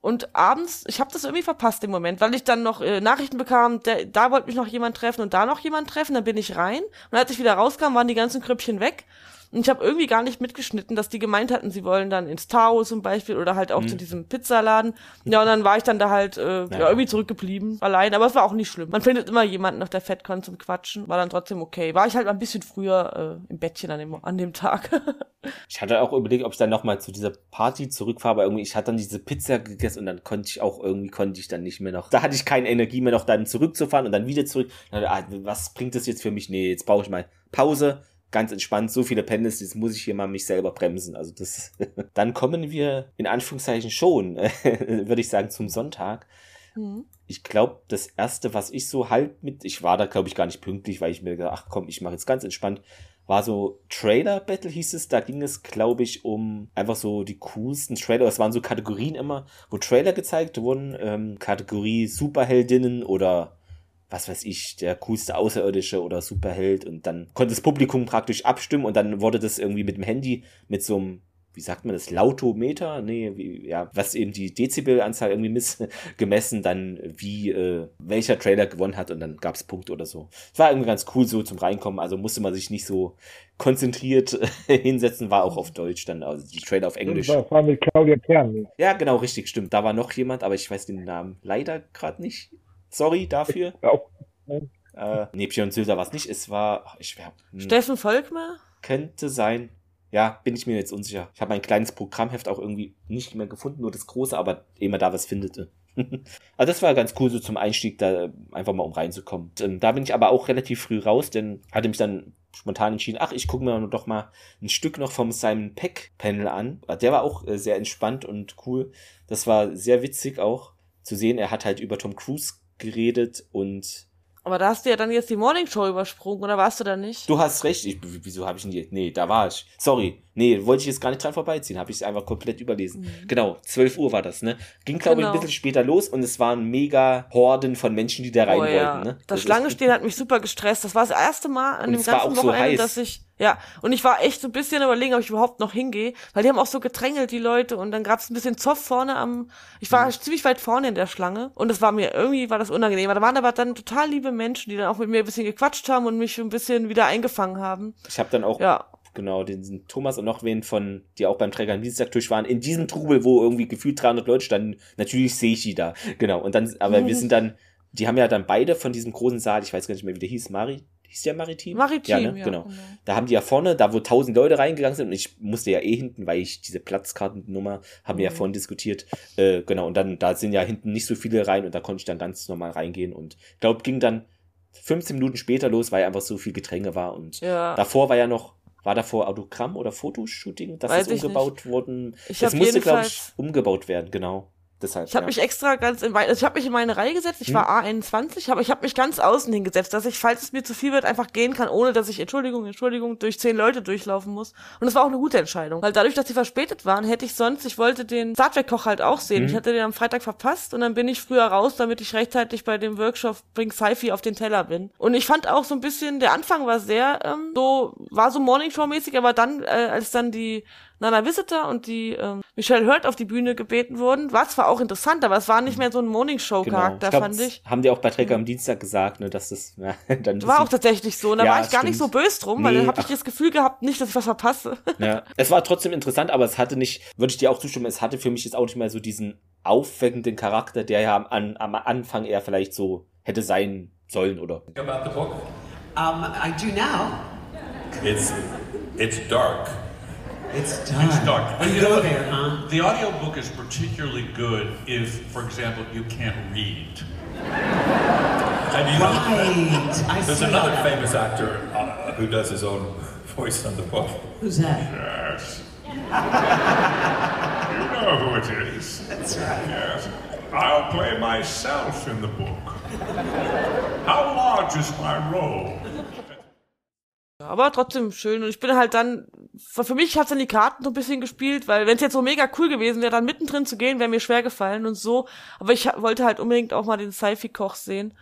[SPEAKER 3] und abends, ich habe das irgendwie verpasst im Moment, weil ich dann noch äh, Nachrichten bekam, der, da wollte mich noch jemand treffen und da noch jemand treffen, dann bin ich rein und als ich wieder rauskam, waren die ganzen Krüppchen weg. Und ich habe irgendwie gar nicht mitgeschnitten, dass die gemeint hatten, sie wollen dann ins Tao zum Beispiel oder halt auch
[SPEAKER 1] Mhm.
[SPEAKER 3] zu diesem Pizzaladen. Ja, und dann war ich dann da halt äh, ja.
[SPEAKER 1] Ja.
[SPEAKER 3] irgendwie zurückgeblieben, allein. Aber es war auch nicht schlimm. Man findet immer jemanden auf der FedCon zum Quatschen. War dann trotzdem okay. War ich halt ein bisschen früher äh, im Bettchen an dem, an dem Tag. (laughs)
[SPEAKER 1] Ich hatte auch überlegt, ob ich dann nochmal zu dieser Party zurückfahre, aber irgendwie, ich hatte dann diese Pizza gegessen und dann konnte ich auch irgendwie, konnte ich dann nicht mehr noch, da hatte ich keine Energie mehr noch dann zurückzufahren und dann wieder zurück. Dann, ah, was bringt das jetzt für mich? Nee, jetzt brauche ich mal Pause, ganz entspannt, so viele Pendels, jetzt muss ich hier mal mich selber bremsen. Also das, (laughs) dann kommen wir in Anführungszeichen schon, (laughs) würde ich sagen, zum Sonntag.
[SPEAKER 3] Hm.
[SPEAKER 1] Ich glaube, das erste, was ich so halb mit, ich war da, glaube ich, gar nicht pünktlich, weil ich mir gedacht, ach komm, ich mache jetzt ganz entspannt, war so Trailer Battle hieß es. Da ging es, glaube ich, um einfach so die coolsten Trailer. Es waren so Kategorien immer, wo Trailer gezeigt wurden. Ähm, Kategorie Superheldinnen oder was weiß ich, der coolste Außerirdische oder Superheld. Und dann konnte das Publikum praktisch abstimmen und dann wurde das irgendwie mit dem Handy mit so einem wie sagt man das, Lautometer? Nee, wie, ja, was eben die Dezibelanzahl irgendwie miss, (laughs) gemessen, dann wie, äh, welcher Trailer gewonnen hat und dann gab's Punkte oder so. Es war irgendwie ganz cool so zum Reinkommen, also musste man sich nicht so konzentriert (laughs) hinsetzen, war auch auf Deutsch dann, also die Trailer auf Englisch.
[SPEAKER 2] Das war mit Claudia Kern.
[SPEAKER 1] Ja, genau, richtig, stimmt. Da war noch jemand, aber ich weiß den Namen leider gerade nicht. Sorry dafür.
[SPEAKER 2] Auch,
[SPEAKER 1] Äh, nee, Björn Sülter war es nicht, es war, ach, ich wer, hm,
[SPEAKER 3] Steffen Volkmer?
[SPEAKER 1] könnte sein. Ja, bin ich mir jetzt unsicher. Ich habe mein kleines Programmheft auch irgendwie nicht mehr gefunden, nur das große, aber ehe man da was findet. äh. (laughs) also das war ganz cool so zum Einstieg, da äh, einfach mal um reinzukommen. Und, ähm, da bin ich aber auch relativ früh raus, denn hatte mich dann spontan entschieden, ach, ich gucke mir doch mal ein Stück noch vom Simon Peck Panel an. Der war auch äh, sehr entspannt und cool. Das war sehr witzig auch zu sehen. Er hat halt über Tom Cruise geredet und
[SPEAKER 3] Aber da hast du ja dann jetzt die Morning Show übersprungen, oder warst du da nicht?
[SPEAKER 1] Du hast recht. Ich, wieso habe ich die? Nee, da war ich. Sorry. Nee, wollte ich jetzt gar nicht dran vorbeiziehen. Habe ich es einfach komplett überlesen. Genau, 12 Uhr war das, ne? Ging, glaube ich,
[SPEAKER 3] Genau.
[SPEAKER 1] ein bisschen später los und es waren mega Horden von Menschen, die da rein
[SPEAKER 3] oh, ja.
[SPEAKER 1] wollten, ne?
[SPEAKER 3] Das
[SPEAKER 1] ist-
[SPEAKER 3] Schlange stehen hat mich super gestresst. Das war das erste Mal an
[SPEAKER 1] Und
[SPEAKER 3] dem ganzen
[SPEAKER 1] so
[SPEAKER 3] Wochenende,
[SPEAKER 1] heiß.
[SPEAKER 3] dass ich, ja, und ich war echt so ein bisschen überlegen, ob ich überhaupt noch hingehe, weil die haben auch so gedrängelt, die Leute, und dann gab es ein bisschen Zoff vorne am, ich
[SPEAKER 1] Mhm.
[SPEAKER 3] war ziemlich weit vorne in der Schlange, und es war mir, irgendwie war das unangenehm. Da waren aber dann total liebe Menschen, die dann auch mit mir ein bisschen gequatscht haben und mich ein bisschen wieder eingefangen haben.
[SPEAKER 1] Ich habe dann auch
[SPEAKER 3] Ja.
[SPEAKER 1] Genau den Thomas und noch wen von, die auch beim Träger am Dienstagtisch waren, in diesem Trubel, wo irgendwie gefühlt 300 Leute standen. Natürlich sehe ich die da. Genau. Und dann, aber wir sind dann, die haben ja dann beide von diesem großen Saal, ich weiß gar nicht mehr, wie der hieß, Mari, hieß der Maritim?
[SPEAKER 3] Maritim,
[SPEAKER 1] ja,
[SPEAKER 3] ja,
[SPEAKER 1] ne? genau.
[SPEAKER 3] genau.
[SPEAKER 1] Da haben die ja vorne, da wo tausend Leute reingegangen sind, und ich musste ja eh hinten, weil ich diese Platzkartennummer, haben wir ja
[SPEAKER 3] Mhm.
[SPEAKER 1] vorhin diskutiert, äh, genau, und dann, da sind ja hinten nicht so viele rein, und da konnte ich dann ganz normal reingehen, und ich glaube, ging dann 15 Minuten später los, weil einfach so viel Gedränge war, und
[SPEAKER 3] Ja.
[SPEAKER 1] davor war ja noch, war davor Autogramm oder Fotoshooting, das
[SPEAKER 3] Weiß
[SPEAKER 1] ist umgebaut worden.
[SPEAKER 3] Ich
[SPEAKER 1] das
[SPEAKER 3] hab
[SPEAKER 1] musste, glaube ich, umgebaut werden, genau. Deshalb,
[SPEAKER 3] Ich habe
[SPEAKER 1] ja.
[SPEAKER 3] mich extra ganz in meine, also ich habe mich in meine Reihe gesetzt. Ich war A21, aber ich habe mich ganz außen hingesetzt, dass ich, falls es mir zu viel wird, einfach gehen kann, ohne dass ich Entschuldigung, Entschuldigung durch zehn Leute durchlaufen muss. Und das war auch eine gute Entscheidung, weil dadurch, dass sie verspätet waren, hätte ich sonst, ich wollte den Star Trek Koch halt auch sehen. Ich hatte den am Freitag verpasst und dann bin ich früher raus, damit ich rechtzeitig bei dem Workshop Bring Sci-Fi auf den Teller bin. Und ich fand auch so ein bisschen, der Anfang war sehr ähm, so, war so Morning Show mäßig, aber dann, äh, als dann die Nana Visitor und die ähm, Michelle Hurt auf die Bühne gebeten wurden, war zwar auch interessant, aber es war nicht mehr so ein Morning Show
[SPEAKER 1] Genau.
[SPEAKER 3] Charakter,
[SPEAKER 1] Ich glaub,
[SPEAKER 3] fand ich.
[SPEAKER 1] Haben die auch bei Trecker am Dienstag gesagt, ne, dass das (laughs) ja, dann
[SPEAKER 3] War auch tatsächlich so. Und da
[SPEAKER 1] Ja,
[SPEAKER 3] war ich gar nicht so
[SPEAKER 1] stimmt.
[SPEAKER 3] böse drum, weil
[SPEAKER 1] Nee,
[SPEAKER 3] dann habe ich das Gefühl gehabt, nicht, dass ich was verpasse. (laughs)
[SPEAKER 1] Ja, es war trotzdem interessant, aber es hatte nicht, würde ich dir auch zustimmen, es hatte für mich jetzt auch nicht mehr so diesen aufweckenden Charakter, der ja am, an, am Anfang eher vielleicht so hätte sein sollen, oder?
[SPEAKER 8] About the book?
[SPEAKER 11] Um, I do now.
[SPEAKER 8] It's it's dark.
[SPEAKER 11] It's dark.
[SPEAKER 12] It's dark.
[SPEAKER 11] We
[SPEAKER 12] You
[SPEAKER 11] go
[SPEAKER 12] know,
[SPEAKER 11] there, huh?
[SPEAKER 12] The audiobook is particularly good if, for example, you can't read.
[SPEAKER 8] And you know,
[SPEAKER 11] Right. I
[SPEAKER 8] there's
[SPEAKER 11] see
[SPEAKER 8] another
[SPEAKER 11] that.
[SPEAKER 8] famous actor uh, who does his own (laughs) voice on the book.
[SPEAKER 11] Who's that?
[SPEAKER 12] Yes. (laughs) you know who it is.
[SPEAKER 11] That's right.
[SPEAKER 12] Yes. I'll play myself in the book. How large is my role?
[SPEAKER 3] Aber trotzdem schön. Und ich bin halt dann, für mich hat's dann die Karten so ein bisschen gespielt, weil wenn es jetzt so mega cool gewesen wäre, dann mittendrin zu gehen, wäre mir schwer gefallen und so. Aber ich wollte halt unbedingt auch mal den Sci-Fi-Koch sehen.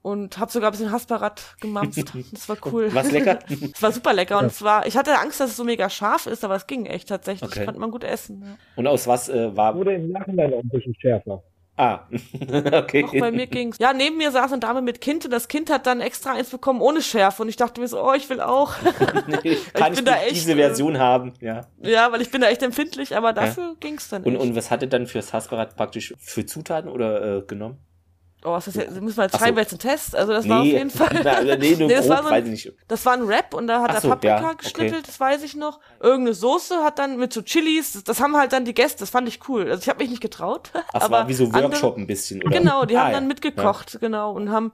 [SPEAKER 3] Und hab sogar ein bisschen Hasparat gemampft. (laughs) Das war cool.
[SPEAKER 1] War's lecker? (laughs)
[SPEAKER 3] Es war super lecker. Und es war, ich hatte Angst, dass es so mega scharf ist, aber es ging echt tatsächlich.
[SPEAKER 1] Okay.
[SPEAKER 3] Konnte man gut essen. Ja.
[SPEAKER 1] Und aus was äh, war.
[SPEAKER 2] Wurde im Nachhinein auch ein bisschen schärfer.
[SPEAKER 1] Ah, (laughs) okay.
[SPEAKER 3] Auch bei mir ging's. Ja, neben mir saß eine Dame mit Kind und das Kind hat dann extra eins bekommen ohne Schärfe. Und ich dachte mir so, oh, ich will auch. (laughs)
[SPEAKER 1] Kann ich, nicht
[SPEAKER 3] echt,
[SPEAKER 1] diese
[SPEAKER 3] äh,
[SPEAKER 1] Version haben? Ja.
[SPEAKER 3] ja, weil ich bin da echt empfindlich, aber dafür ging's dann
[SPEAKER 1] Und,
[SPEAKER 3] echt.
[SPEAKER 1] und was hat er dann fürs Hasparat praktisch für Zutaten oder äh, genommen?
[SPEAKER 3] Oh, was ist das jetzt? Müssen wir jetzt
[SPEAKER 1] Ach so.
[SPEAKER 3] schreiben, welchen Test? Also das war auf
[SPEAKER 1] Nee,
[SPEAKER 3] jeden Fall.
[SPEAKER 1] na, nee, nur
[SPEAKER 3] das, war so ein, das war ein Rap und da hat
[SPEAKER 1] Ach
[SPEAKER 3] er
[SPEAKER 1] so,
[SPEAKER 3] Paprika
[SPEAKER 1] ja, okay.
[SPEAKER 3] geschnippelt, das weiß ich noch. Irgendeine Soße hat dann mit so Chilis, das, das haben halt dann die Gäste, das fand ich cool. Also ich habe mich nicht getraut. (laughs)
[SPEAKER 1] Das
[SPEAKER 3] aber
[SPEAKER 1] war wie so
[SPEAKER 3] andere-
[SPEAKER 1] Workshop ein bisschen, oder?
[SPEAKER 3] Genau, die
[SPEAKER 1] Ah,
[SPEAKER 3] haben
[SPEAKER 1] ja.
[SPEAKER 3] dann mitgekocht, genau, und haben,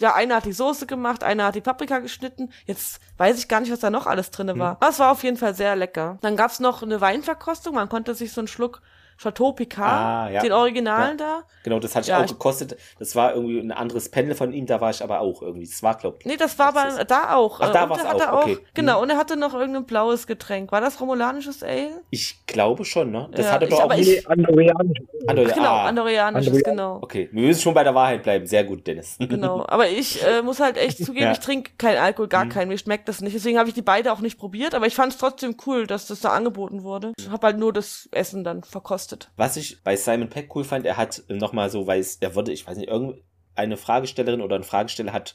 [SPEAKER 3] ja, einer hat die Soße gemacht, einer hat die Paprika geschnitten. Jetzt weiß ich gar nicht, was da noch alles drinne
[SPEAKER 1] Hm.
[SPEAKER 3] war. Aber es war auf jeden Fall sehr lecker. Dann gab's noch eine Weinverkostung, man konnte sich so einen Schluck Chateau Picard,
[SPEAKER 1] Ah, ja.
[SPEAKER 3] den Originalen
[SPEAKER 1] Ja.
[SPEAKER 3] da.
[SPEAKER 1] Genau, das hatte ich
[SPEAKER 3] Ja,
[SPEAKER 1] auch
[SPEAKER 3] ich-
[SPEAKER 1] gekostet. Das war irgendwie ein anderes Panel von ihm, da war ich aber auch irgendwie. Das war, glaube ich.
[SPEAKER 3] Nee, das war aber da auch.
[SPEAKER 1] Ach, da
[SPEAKER 3] er hatte
[SPEAKER 1] auch, okay.
[SPEAKER 3] Genau,
[SPEAKER 1] Mhm.
[SPEAKER 3] und er hatte noch irgendein blaues Getränk. War das romulanisches Ale?
[SPEAKER 1] Ich glaube schon, ne? Das
[SPEAKER 3] Ja,
[SPEAKER 1] hatte doch auch.
[SPEAKER 3] ich-
[SPEAKER 2] Andorianisch.
[SPEAKER 1] Andor-
[SPEAKER 3] Genau,
[SPEAKER 1] ah,
[SPEAKER 3] andorianisches,
[SPEAKER 2] Andorian-
[SPEAKER 3] genau.
[SPEAKER 1] Okay, wir müssen schon bei der Wahrheit bleiben. Sehr gut, Dennis. (laughs)
[SPEAKER 3] Genau, aber ich äh, muss halt echt (laughs) zugeben,
[SPEAKER 1] Ja.
[SPEAKER 3] ich trinke keinen Alkohol, gar
[SPEAKER 1] Mhm.
[SPEAKER 3] keinen, mir schmeckt das nicht. Deswegen habe ich die beide auch nicht probiert, aber ich fand es trotzdem cool, dass das da angeboten wurde. Ich habe halt nur das Essen dann verkostet.
[SPEAKER 1] Was ich bei Simon Peck cool fand, er hat nochmal so, weil es, er wurde, ich weiß nicht, irgendeine Fragestellerin oder ein Fragesteller hat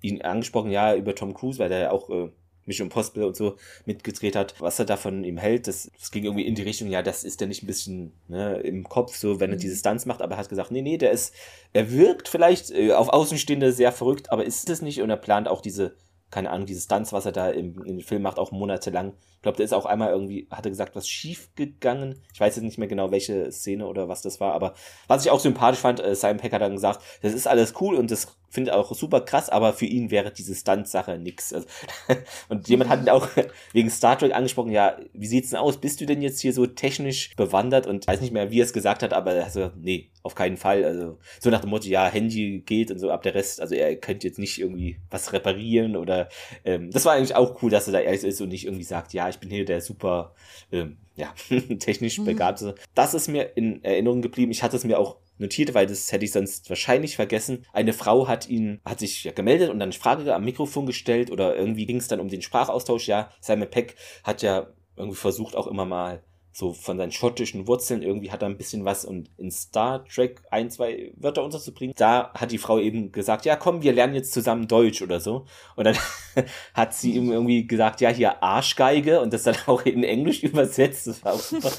[SPEAKER 1] ihn angesprochen, ja, über Tom Cruise, weil er ja auch äh, Mission Impossible und so mitgedreht hat, was er da von ihm hält. Das, das ging irgendwie in die Richtung, ja, das ist der nicht ein bisschen ne, im Kopf, so wenn er diese Stunts macht, aber er hat gesagt, nee, nee, der ist, er wirkt vielleicht äh, auf Außenstehende sehr verrückt, aber ist es nicht und er plant auch diese keine Ahnung, diese Stunts, was er da im, dem Film macht, auch monatelang. Ich glaube, der ist auch einmal irgendwie, hat er gesagt, was schief gegangen. Ich weiß jetzt nicht mehr genau, welche Szene oder was das war, aber was ich auch sympathisch fand, äh, Simon Peck hat dann gesagt, das ist alles cool und das finde ich auch super krass, aber für ihn wäre diese Stunt-Sache nix. Also, (laughs) und jemand hat ihn auch (laughs) wegen Star Trek angesprochen, ja, wie sieht's denn aus? Bist du denn jetzt hier so technisch bewandert? Und weiß nicht mehr, wie er es gesagt hat, aber also, nee, auf keinen Fall. Also, so nach dem Motto, ja, Handy geht und so ab der Rest, also er könnte jetzt nicht irgendwie was reparieren oder ähm, das war eigentlich auch cool, dass er da ehrlich ist und nicht irgendwie sagt, ja, ich bin hier der super, ähm, ja, (laughs) technisch
[SPEAKER 3] Mhm.
[SPEAKER 1] Begabte. Das ist mir in Erinnerung geblieben. Ich hatte es mir auch notiert, weil das hätte ich sonst wahrscheinlich vergessen. Eine Frau hat ihn, hat sich ja gemeldet und dann eine Frage am Mikrofon gestellt oder irgendwie ging es dann um den Sprachaustausch. Ja, Simon Peck hat ja irgendwie versucht auch immer mal so von seinen schottischen Wurzeln irgendwie hat er ein bisschen was und in Star Trek ein, zwei Wörter unterzubringen. Da hat die Frau eben gesagt, ja komm, wir lernen jetzt zusammen Deutsch oder so. Und dann (laughs) hat sie ihm irgendwie gesagt, ja hier Arschgeige und das dann (laughs) auch in Englisch übersetzt. Das war auch super.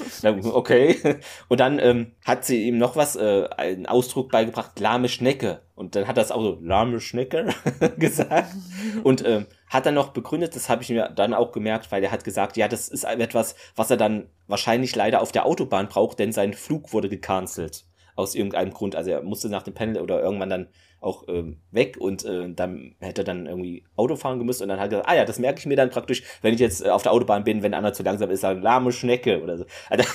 [SPEAKER 1] Okay. Und dann ähm, hat sie ihm noch was, äh, einen Ausdruck beigebracht, lahme Schnecke. Und dann hat es auch so, lahme Schnecke (laughs) gesagt. Und ähm, hat dann noch begründet, das habe ich mir dann auch gemerkt, weil er hat gesagt, ja, das ist etwas, was er dann wahrscheinlich leider auf der Autobahn braucht, denn sein Flug wurde gecancelt. Aus irgendeinem Grund. Also er musste nach dem Panel oder irgendwann dann auch ähm, weg und äh, dann hätte er dann irgendwie Auto fahren gemüsst und dann hat er gesagt, ah ja, das merke ich mir dann praktisch, wenn ich jetzt äh, auf der Autobahn bin, wenn einer zu langsam ist, sagen, lahme Schnecke oder so. Also,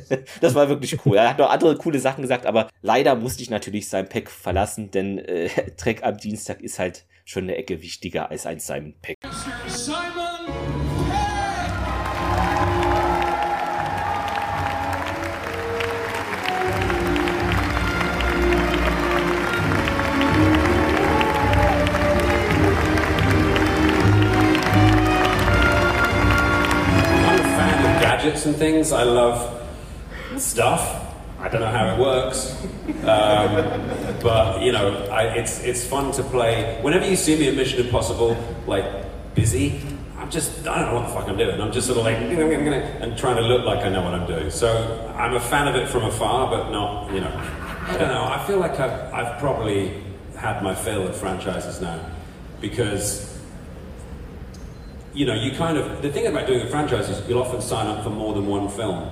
[SPEAKER 1] (laughs) das war wirklich cool. Er hat noch andere coole Sachen gesagt, aber leider musste ich natürlich sein Pack verlassen, denn äh, (laughs) Trek am Dienstag ist halt schon eine Ecke wichtiger als ein Simon Pack.
[SPEAKER 5] Simon
[SPEAKER 13] I'm a fan of gadgets and things. I love stuff. I don't know how it works, um, but you know, I, it's it's fun to play. Whenever you see me in Mission Impossible, like busy, I'm just I don't know what the fuck I'm doing. I'm just sort of like and trying to look like I know what I'm doing. So I'm a fan of it from afar, but not you know. I don't know. I feel like I've I've probably had my fill of franchises now because you know, you kind of the thing about doing a franchise is you'll often sign up for more than one film,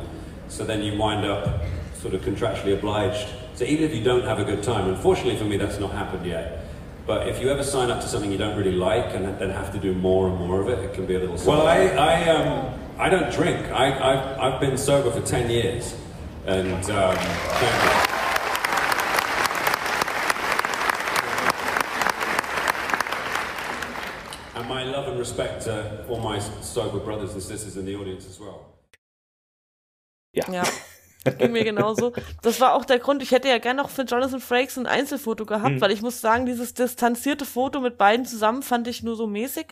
[SPEAKER 13] so then you wind up sort of contractually obliged. So even if you don't have a good time, unfortunately for me, that's not happened yet. But if you ever sign up to something you don't really like and then have to do more and more of it, it can be a little. Well, I I um I don't drink. I I've, I've been sober for ten years, and um, thank you. And my love and respect to all my sober brothers and sisters in the audience as well.
[SPEAKER 1] Ja.
[SPEAKER 3] Ja. Ging mir genauso. Das war auch der Grund, ich hätte ja gerne noch für Jonathan Frakes ein Einzelfoto gehabt,
[SPEAKER 1] Mhm.
[SPEAKER 3] weil ich muss sagen, dieses distanzierte Foto mit beiden zusammen fand ich nur so mäßig.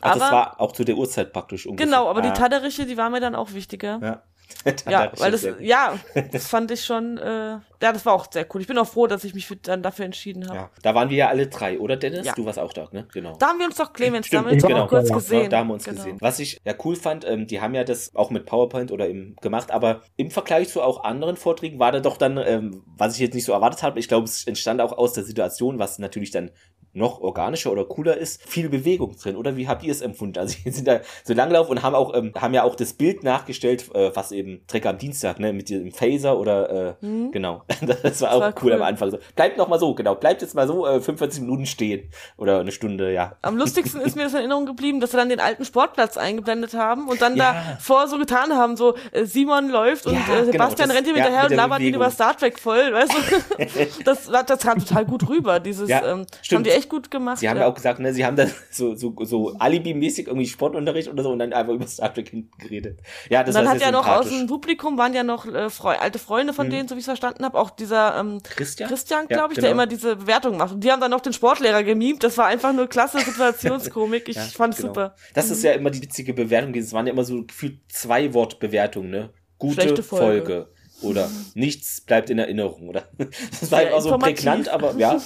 [SPEAKER 1] Ach,
[SPEAKER 3] Aber,
[SPEAKER 1] das war auch zu der Uhrzeit praktisch ungefähr.
[SPEAKER 3] genau, aber
[SPEAKER 1] Ah,
[SPEAKER 3] die Taderiche, die war mir dann auch wichtiger.
[SPEAKER 1] Ja. (laughs)
[SPEAKER 3] Ja, weil das, ja, das fand ich schon, äh, ja, das war auch sehr cool. Ich bin auch froh, dass ich mich für, dann dafür entschieden habe.
[SPEAKER 1] Ja, da waren wir ja alle drei, oder Dennis?
[SPEAKER 3] Ja.
[SPEAKER 1] Du warst auch da, ne? Genau.
[SPEAKER 3] Da haben wir uns doch Clemens
[SPEAKER 1] Stimmt,
[SPEAKER 3] damit
[SPEAKER 1] genau.
[SPEAKER 3] kurz
[SPEAKER 1] Ja,
[SPEAKER 3] gesehen.
[SPEAKER 1] Da haben wir uns
[SPEAKER 3] Genau.
[SPEAKER 1] gesehen. Was ich ja cool fand, ähm, die haben ja das auch mit PowerPoint oder im gemacht, aber im Vergleich zu auch anderen Vorträgen war da doch dann, ähm, was ich jetzt nicht so erwartet habe, ich glaube, es entstand auch aus der Situation, was natürlich dann noch organischer oder cooler ist, viel Bewegung drin, oder wie habt ihr es empfunden? Also (laughs) sie sind da so langlauf und haben auch, ähm, haben ja auch das Bild nachgestellt, äh, was eben Trecker am Dienstag, ne, mit diesem Phaser oder äh,
[SPEAKER 3] Mhm.
[SPEAKER 1] genau. (laughs) Das war auch
[SPEAKER 3] war
[SPEAKER 1] cool,
[SPEAKER 3] cool.
[SPEAKER 1] am Anfang. So, bleibt noch mal so, genau, bleibt jetzt mal so äh, 45 Minuten stehen oder eine Stunde, ja.
[SPEAKER 3] Am lustigsten ist mir das in Erinnerung geblieben, dass sie dann den alten Sportplatz eingeblendet haben und dann
[SPEAKER 1] Ja.
[SPEAKER 3] da vor so getan haben, so äh, Simon läuft und
[SPEAKER 1] Ja,
[SPEAKER 3] äh,
[SPEAKER 1] genau,
[SPEAKER 3] Sebastian
[SPEAKER 1] das-
[SPEAKER 3] rennt ihm
[SPEAKER 1] ja,
[SPEAKER 3] hinterher
[SPEAKER 1] mit
[SPEAKER 3] und labert ihn über Star Trek voll, weißt du? (laughs) das, das kam total gut rüber, dieses,
[SPEAKER 1] Ja,
[SPEAKER 3] ähm, das haben die echt gut gemacht.
[SPEAKER 1] Sie haben ja auch gesagt, ne, sie haben dann (laughs) so, so, so Alibi-mäßig irgendwie Sportunterricht oder so und dann einfach über Star Trek hinten geredet. Ja,
[SPEAKER 3] und
[SPEAKER 1] das
[SPEAKER 3] dann
[SPEAKER 1] war
[SPEAKER 3] hat ja noch aus dem Publikum waren ja noch äh, Freu alte Freunde von
[SPEAKER 1] Mhm.
[SPEAKER 3] denen, so wie ich es verstanden habe. Auch dieser ähm,
[SPEAKER 1] Christian,
[SPEAKER 3] Christian
[SPEAKER 1] Ja,
[SPEAKER 3] glaube ich,
[SPEAKER 1] genau.
[SPEAKER 3] der immer diese Bewertung macht. Und die haben dann noch den Sportlehrer gemimt. Das war einfach nur klasse Situationskomik. Ich (laughs)
[SPEAKER 1] Ja,
[SPEAKER 3] fand's
[SPEAKER 1] genau.
[SPEAKER 3] super.
[SPEAKER 1] Das ist ja immer die witzige Bewertung. Es waren ja immer so gefühlt zwei Wort-Bewertungen, ne? Gute Folge.
[SPEAKER 3] Folge.
[SPEAKER 1] Oder nichts bleibt in Erinnerung, oder? (laughs) Das war einfach so prägnant, aber ja. (laughs)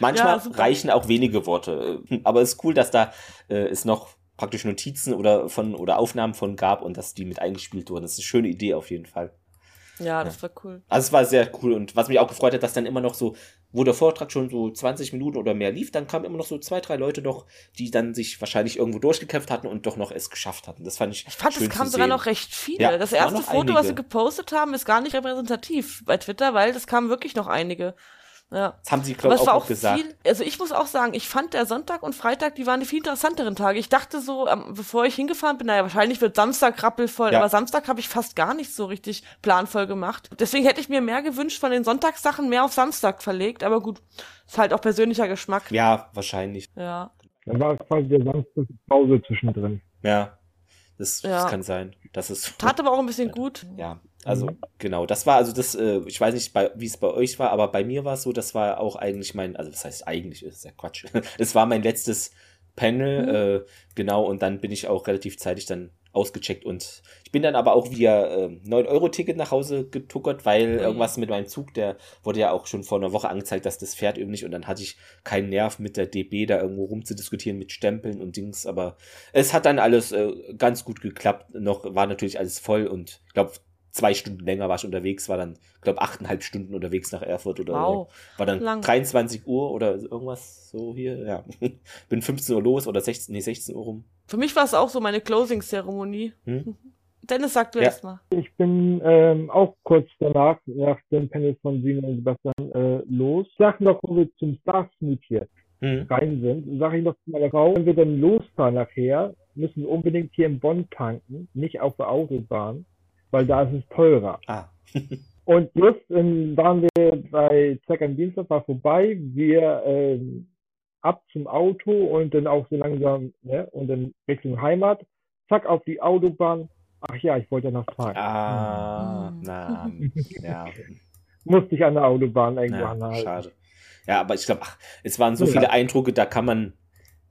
[SPEAKER 1] Manchmal
[SPEAKER 3] Ja,
[SPEAKER 1] reichen auch wenige Worte. Aber es ist cool, dass da äh, es noch praktisch Notizen oder von oder Aufnahmen von gab und dass die mit eingespielt wurden. Das ist eine schöne Idee auf jeden Fall.
[SPEAKER 3] Ja, das war cool.
[SPEAKER 1] Also es war sehr cool und was mich auch gefreut hat, dass dann immer noch so, wo der Vortrag schon so 20 Minuten oder mehr lief, dann kamen immer noch so zwei, drei Leute noch, die dann sich wahrscheinlich irgendwo durchgekämpft hatten und doch noch es geschafft hatten. Das fand ich
[SPEAKER 3] Ich fand, es
[SPEAKER 1] schön
[SPEAKER 3] kamen
[SPEAKER 1] zu
[SPEAKER 3] sogar noch recht viele.
[SPEAKER 1] Ja,
[SPEAKER 3] das
[SPEAKER 1] es
[SPEAKER 3] erste Foto, was sie
[SPEAKER 1] einige.
[SPEAKER 3] gepostet haben, ist gar nicht repräsentativ bei Twitter, weil das kamen wirklich noch einige. Ja.
[SPEAKER 1] Das haben sie, glaube ich, auch
[SPEAKER 3] auch
[SPEAKER 1] gesagt.
[SPEAKER 3] viel, also ich muss auch sagen, ich fand der Sonntag und Freitag, die waren die viel interessanteren Tage. Ich dachte so, ähm, bevor ich hingefahren bin, naja, wahrscheinlich wird Samstag rappelvoll,
[SPEAKER 1] Ja.
[SPEAKER 3] aber Samstag habe ich fast gar nicht so richtig planvoll gemacht. Deswegen hätte ich mir mehr gewünscht von den Sonntagssachen mehr auf Samstag verlegt, aber gut, ist halt auch persönlicher Geschmack.
[SPEAKER 1] Ja, wahrscheinlich.
[SPEAKER 3] Ja.
[SPEAKER 2] Dann war quasi der Samstag Pause zwischendrin.
[SPEAKER 1] Ja, das,
[SPEAKER 3] Ja.
[SPEAKER 1] das kann sein. Das ist
[SPEAKER 3] Tat aber auch ein bisschen gut.
[SPEAKER 1] Ja, also genau, das war also das, äh, ich weiß nicht, wie es bei euch war, aber bei mir war es so, das war auch eigentlich mein, also was heißt eigentlich, ist ja Quatsch. (laughs) es war mein letztes Panel, äh, genau, und dann bin ich auch relativ zeitig dann ausgecheckt und ich bin dann aber auch via äh, 9-Euro-Ticket nach Hause getuckert, weil
[SPEAKER 3] Ui.
[SPEAKER 1] irgendwas mit meinem Zug, der wurde ja auch schon vor einer Woche angezeigt, dass das fährt eben nicht und dann hatte ich keinen Nerv mit der DB da irgendwo rumzudiskutieren mit Stempeln und Dings, aber es hat dann alles äh, ganz gut geklappt. Noch war natürlich alles voll und ich glaube, zwei Stunden länger war ich unterwegs, war dann, glaube achteinhalb Stunden unterwegs nach Erfurt oder
[SPEAKER 3] Wow.
[SPEAKER 1] war dann
[SPEAKER 3] Lang.
[SPEAKER 1] 23 Uhr oder irgendwas so hier, ja. (laughs) Bin 15 Uhr los oder 16, nee, 16 Uhr rum.
[SPEAKER 3] Für mich war es auch so meine Closing-Zeremonie.
[SPEAKER 1] Hm? (laughs)
[SPEAKER 3] Dennis, sag du
[SPEAKER 1] Ja.
[SPEAKER 3] erst mal.
[SPEAKER 2] Ich bin ähm, auch kurz danach, nach dem Panel von Simon und Sebastian, äh, los. Ich sag noch, wo wir zum Stars Meet hier
[SPEAKER 1] Hm?
[SPEAKER 2] rein sind, sage ich noch zu meiner Frau, wenn wir dann losfahren nachher, müssen wir unbedingt hier in Bonn tanken, nicht auf der Autobahn. Weil da ist es teurer.
[SPEAKER 1] Ah. (laughs)
[SPEAKER 2] Und just ähm, waren wir bei Zack am Dienstag, war vorbei, wir ähm, ab zum Auto und dann auch so langsam, ne, und dann Richtung Heimat, zack auf die Autobahn. Ach ja, ich wollte ja noch fahren.
[SPEAKER 1] Ah, na, (laughs) ja.
[SPEAKER 2] Musste ich an der Autobahn irgendwo
[SPEAKER 1] Ja,
[SPEAKER 2] anhalten.
[SPEAKER 1] schade. Ja, aber ich glaube, ach, es waren so
[SPEAKER 2] Ja.
[SPEAKER 1] viele Eindrücke, da kann man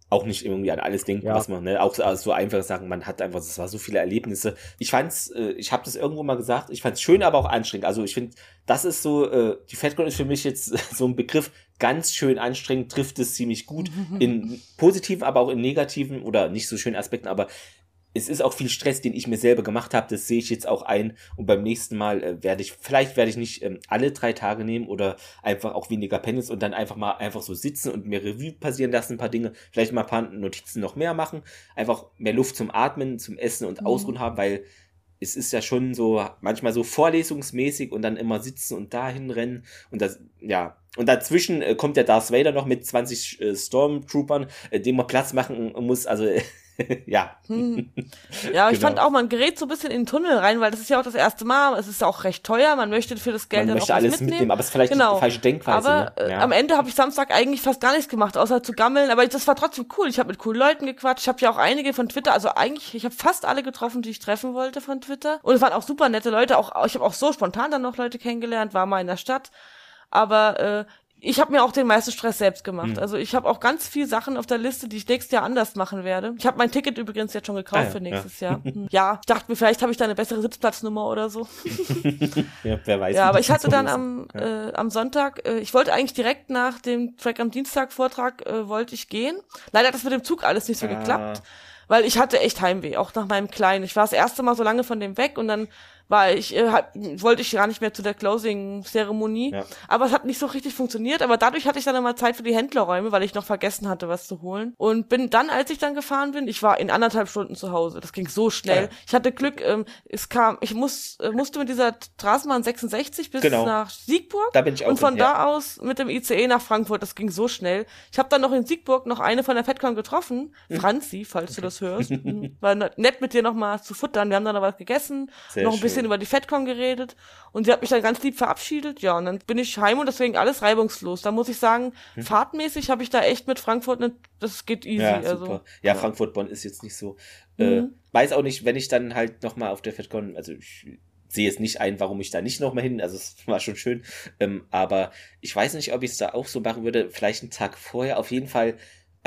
[SPEAKER 1] auch nicht irgendwie an alles denken,
[SPEAKER 2] Ja.
[SPEAKER 1] was man, ne, auch so, also so einfache Sachen, man hat einfach, es war so viele Erlebnisse. Ich fand's, äh, ich habe das irgendwo mal gesagt, ich fand's schön, aber auch anstrengend. Also ich finde, das ist so, äh, die FedCon ist für mich jetzt (laughs) so ein Begriff, ganz schön anstrengend, trifft es ziemlich gut, (laughs) in positiven, aber auch in negativen oder nicht so schönen Aspekten, aber es ist auch viel Stress, den ich mir selber gemacht habe. Das sehe ich jetzt auch ein. Und beim nächsten Mal äh, werde ich, vielleicht werde ich nicht ähm, alle drei Tage nehmen oder einfach auch weniger Pennis und dann einfach mal einfach so sitzen und mir Revue passieren lassen, ein paar Dinge, vielleicht mal ein paar Notizen noch mehr machen, einfach mehr Luft zum Atmen, zum Essen und
[SPEAKER 3] Mhm.
[SPEAKER 1] Ausruhen haben, weil es ist ja schon so manchmal so vorlesungsmäßig und dann immer sitzen und dahin rennen und das ja und dazwischen äh, kommt der Darth Vader noch mit 20 äh, Stormtroopern, äh, dem man Platz machen muss, also (laughs) (laughs) ja.
[SPEAKER 3] Hm. Ja, ich
[SPEAKER 1] Genau.
[SPEAKER 3] fand auch, man gerät so ein bisschen in den Tunnel rein, weil das ist ja auch das erste Mal, es ist auch recht teuer, man möchte für das Geld
[SPEAKER 1] Man
[SPEAKER 3] dann
[SPEAKER 1] möchte
[SPEAKER 3] auch
[SPEAKER 1] alles
[SPEAKER 3] mitnehmen.
[SPEAKER 1] mitnehmen, aber es ist vielleicht die falsche Denkweise,
[SPEAKER 3] Aber
[SPEAKER 1] ne?
[SPEAKER 3] äh,
[SPEAKER 1] Ja.
[SPEAKER 3] am Ende habe ich Samstag eigentlich fast gar nichts gemacht, außer zu gammeln, aber das war trotzdem cool. Ich habe mit coolen Leuten gequatscht, ich habe ja auch einige von Twitter, also eigentlich, ich habe fast alle getroffen, die ich treffen wollte von Twitter. Und es waren auch super nette Leute, auch ich habe auch so spontan dann noch Leute kennengelernt, war mal in der Stadt. Aber äh, ich habe mir auch den meisten Stress selbst gemacht.
[SPEAKER 1] Mhm.
[SPEAKER 3] Also ich habe auch ganz viel Sachen auf der Liste, die ich nächstes Jahr anders machen werde. Ich habe mein Ticket übrigens jetzt schon gekauft
[SPEAKER 1] Ah ja,
[SPEAKER 3] für nächstes
[SPEAKER 1] ja.
[SPEAKER 3] Jahr. (laughs) Hm. Ja, ich dachte mir, vielleicht habe ich da eine bessere Sitzplatznummer oder so. (laughs)
[SPEAKER 1] ja, wer weiß.
[SPEAKER 3] Ja, aber ich hatte dann am,
[SPEAKER 1] Ja.
[SPEAKER 3] äh, am Sonntag, äh, ich wollte eigentlich direkt nach dem Track am Dienstag Vortrag, äh, wollte ich gehen. Leider hat das mit dem Zug alles nicht so
[SPEAKER 1] Ah.
[SPEAKER 3] geklappt, weil ich hatte echt Heimweh, auch nach meinem Kleinen. Ich war das erste Mal so lange von dem weg und dann war ich, äh, hab, wollte ich gar nicht mehr zu der Closing-Zeremonie.
[SPEAKER 1] Ja.
[SPEAKER 3] Aber es hat nicht so richtig funktioniert. Aber dadurch hatte ich dann immer Zeit für die Händlerräume, weil ich noch vergessen hatte, was zu holen. Und bin dann, als ich dann gefahren bin, ich war in anderthalb Stunden zu Hause. Das ging so schnell.
[SPEAKER 1] Ja.
[SPEAKER 3] Ich hatte Glück, ähm, es kam, ich muss, äh, musste mit dieser Straßenbahn 66 bis
[SPEAKER 1] Genau.
[SPEAKER 3] nach Siegburg.
[SPEAKER 1] Da bin ich auch
[SPEAKER 3] Und von
[SPEAKER 1] hin, ja.
[SPEAKER 3] da aus mit dem ICE nach Frankfurt. Das ging so schnell. Ich habe dann noch in Siegburg noch eine von der FedCon getroffen.
[SPEAKER 1] Hm.
[SPEAKER 3] Franzi, falls du das hörst. (laughs) War ne- nett mit dir noch mal zu futtern. Wir haben dann noch was gegessen,
[SPEAKER 1] Sehr
[SPEAKER 3] noch ein bisschen
[SPEAKER 1] schön.
[SPEAKER 3] über die FedCon geredet. Und sie hat mich dann ganz lieb verabschiedet. Ja, und dann bin ich heim und deswegen alles reibungslos. Da muss ich sagen,
[SPEAKER 1] Hm.
[SPEAKER 3] fahrtmäßig habe ich da echt mit Frankfurt, ne, das geht easy.
[SPEAKER 1] Ja,
[SPEAKER 3] also.
[SPEAKER 1] super. Ja, Frankfurt-Bonn ist jetzt nicht so. Äh,
[SPEAKER 3] Mhm.
[SPEAKER 1] weiß auch nicht, wenn ich dann halt nochmal auf der FedCon, also ich sehe es nicht ein, warum ich da nicht nochmal hin, also es war schon schön, ähm, aber ich weiß nicht, ob ich es da auch so machen würde, vielleicht einen Tag vorher, auf jeden Fall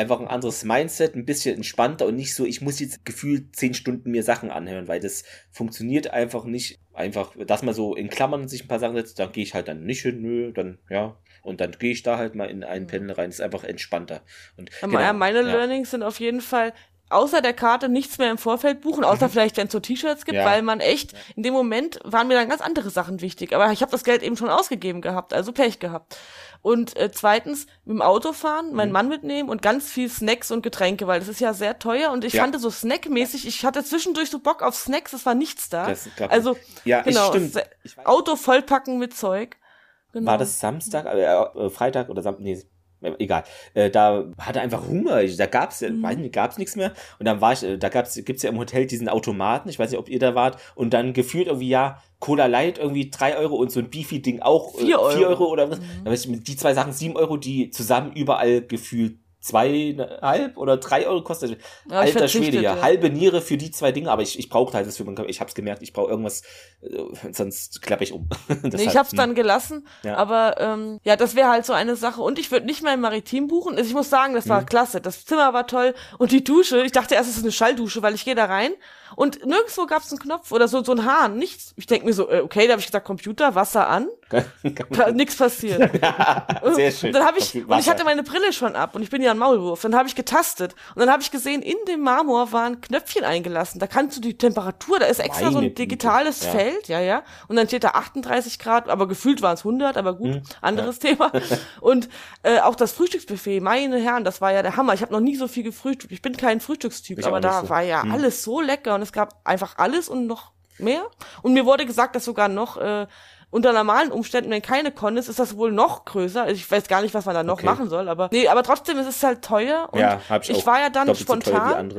[SPEAKER 1] einfach ein anderes Mindset, ein bisschen entspannter und nicht so, ich muss jetzt gefühlt zehn Stunden mir Sachen anhören, weil das funktioniert einfach nicht. Einfach, dass man so in Klammern sich ein paar Sachen setzt, dann gehe ich halt dann nicht hin, nö, dann, ja, und dann gehe ich da halt mal in einen Panel rein, ist einfach entspannter. Und genau,
[SPEAKER 3] meine
[SPEAKER 1] ja.
[SPEAKER 3] Learnings sind auf jeden Fall außer der Karte nichts mehr im Vorfeld buchen, außer vielleicht, wenn es so T-Shirts gibt,
[SPEAKER 1] Mhm. Ja.
[SPEAKER 3] weil man echt, in dem Moment waren mir dann ganz andere Sachen wichtig. Aber ich habe das Geld eben schon ausgegeben gehabt, also Pech gehabt. Und äh, zweitens, mit dem Auto fahren,
[SPEAKER 1] Mhm.
[SPEAKER 3] meinen Mann mitnehmen und ganz viel Snacks und Getränke, weil das ist ja sehr teuer. Und ich
[SPEAKER 1] Ja.
[SPEAKER 3] fand so snackmäßig, ich hatte zwischendurch so Bock auf Snacks, es war nichts da.
[SPEAKER 1] Das
[SPEAKER 3] also,
[SPEAKER 1] Ja,
[SPEAKER 3] genau,
[SPEAKER 1] stimmt.
[SPEAKER 3] Auto vollpacken mit Zeug. Genau.
[SPEAKER 1] War das Samstag, äh, äh, Freitag oder Samstag? Nee, egal. Äh, da hatte einfach Hunger. Da gab's, ja,
[SPEAKER 3] Mhm.
[SPEAKER 1] weiß nicht, gab's nichts mehr. Und dann war ich, äh, da gab's, gibt's ja im Hotel diesen Automaten. Ich weiß nicht, ob ihr da wart. Und dann gefühlt irgendwie ja Cola Light irgendwie drei Euro und so ein Beefy Ding auch äh,
[SPEAKER 3] Vier Euro. Mhm.
[SPEAKER 1] vier Euro oder was. Da weiß ich, die zwei Sachen sieben Euro, die zusammen überall gefühlt zweieinhalb oder drei Euro kostet.
[SPEAKER 3] Ja,
[SPEAKER 1] Alter Schwede, ja. Halbe Niere für die zwei Dinge, aber ich, ich brauchte halt das für meinen Körper. Ich hab's gemerkt, ich brauche irgendwas, äh, sonst klappe ich um. (laughs)
[SPEAKER 3] Nee, ich hab's
[SPEAKER 1] hm.
[SPEAKER 3] dann gelassen,
[SPEAKER 1] Ja.
[SPEAKER 3] aber ähm, ja, das wäre halt so eine Sache. Und ich würde nicht mehr im Maritim buchen. Also ich muss sagen, das war
[SPEAKER 1] Mhm.
[SPEAKER 3] klasse. Das Zimmer war toll und die Dusche. Ich dachte erst, es ist eine Schalldusche, weil ich gehe da rein und nirgendwo gab's einen Knopf oder so so ein Hahn, nichts. Ich denk mir so, äh, okay, da habe ich gesagt, Computer, Wasser an, pa nix passiert. (laughs)
[SPEAKER 1] Sehr schön.
[SPEAKER 3] Und dann habe ich
[SPEAKER 1] Computer-
[SPEAKER 3] und ich hatte meine Brille schon ab und ich bin ja ein Maulwurf. Dann habe ich getastet und dann habe ich gesehen, in dem Marmor waren Knöpfchen eingelassen. Da kannst du die Temperatur, da ist extra so
[SPEAKER 1] Meine
[SPEAKER 3] ein
[SPEAKER 1] Güte.
[SPEAKER 3] digitales
[SPEAKER 1] Ja.
[SPEAKER 3] Feld, ja, ja. Und dann steht da 38 Grad, aber gefühlt waren es 100, aber gut,
[SPEAKER 1] Hm.
[SPEAKER 3] anderes Thema. (laughs) Und äh, auch das Frühstücksbuffet, meine Herren, das war ja der Hammer. Ich habe noch nie so viel gefrühstückt. Ich bin kein Frühstückstyp,
[SPEAKER 1] Ich
[SPEAKER 3] aber da
[SPEAKER 1] so.
[SPEAKER 3] war ja
[SPEAKER 1] Hm.
[SPEAKER 3] alles so lecker und es gab einfach alles und noch mehr. Und mir wurde gesagt, dass sogar noch äh, unter normalen Umständen, wenn keine Con ist, ist das wohl noch größer. Also ich weiß gar nicht, was man da noch
[SPEAKER 1] Okay.
[SPEAKER 3] machen soll, aber nee, aber trotzdem ist es halt teuer und
[SPEAKER 1] ja, hab ich,
[SPEAKER 3] ich war ja dann
[SPEAKER 1] so
[SPEAKER 3] spontan.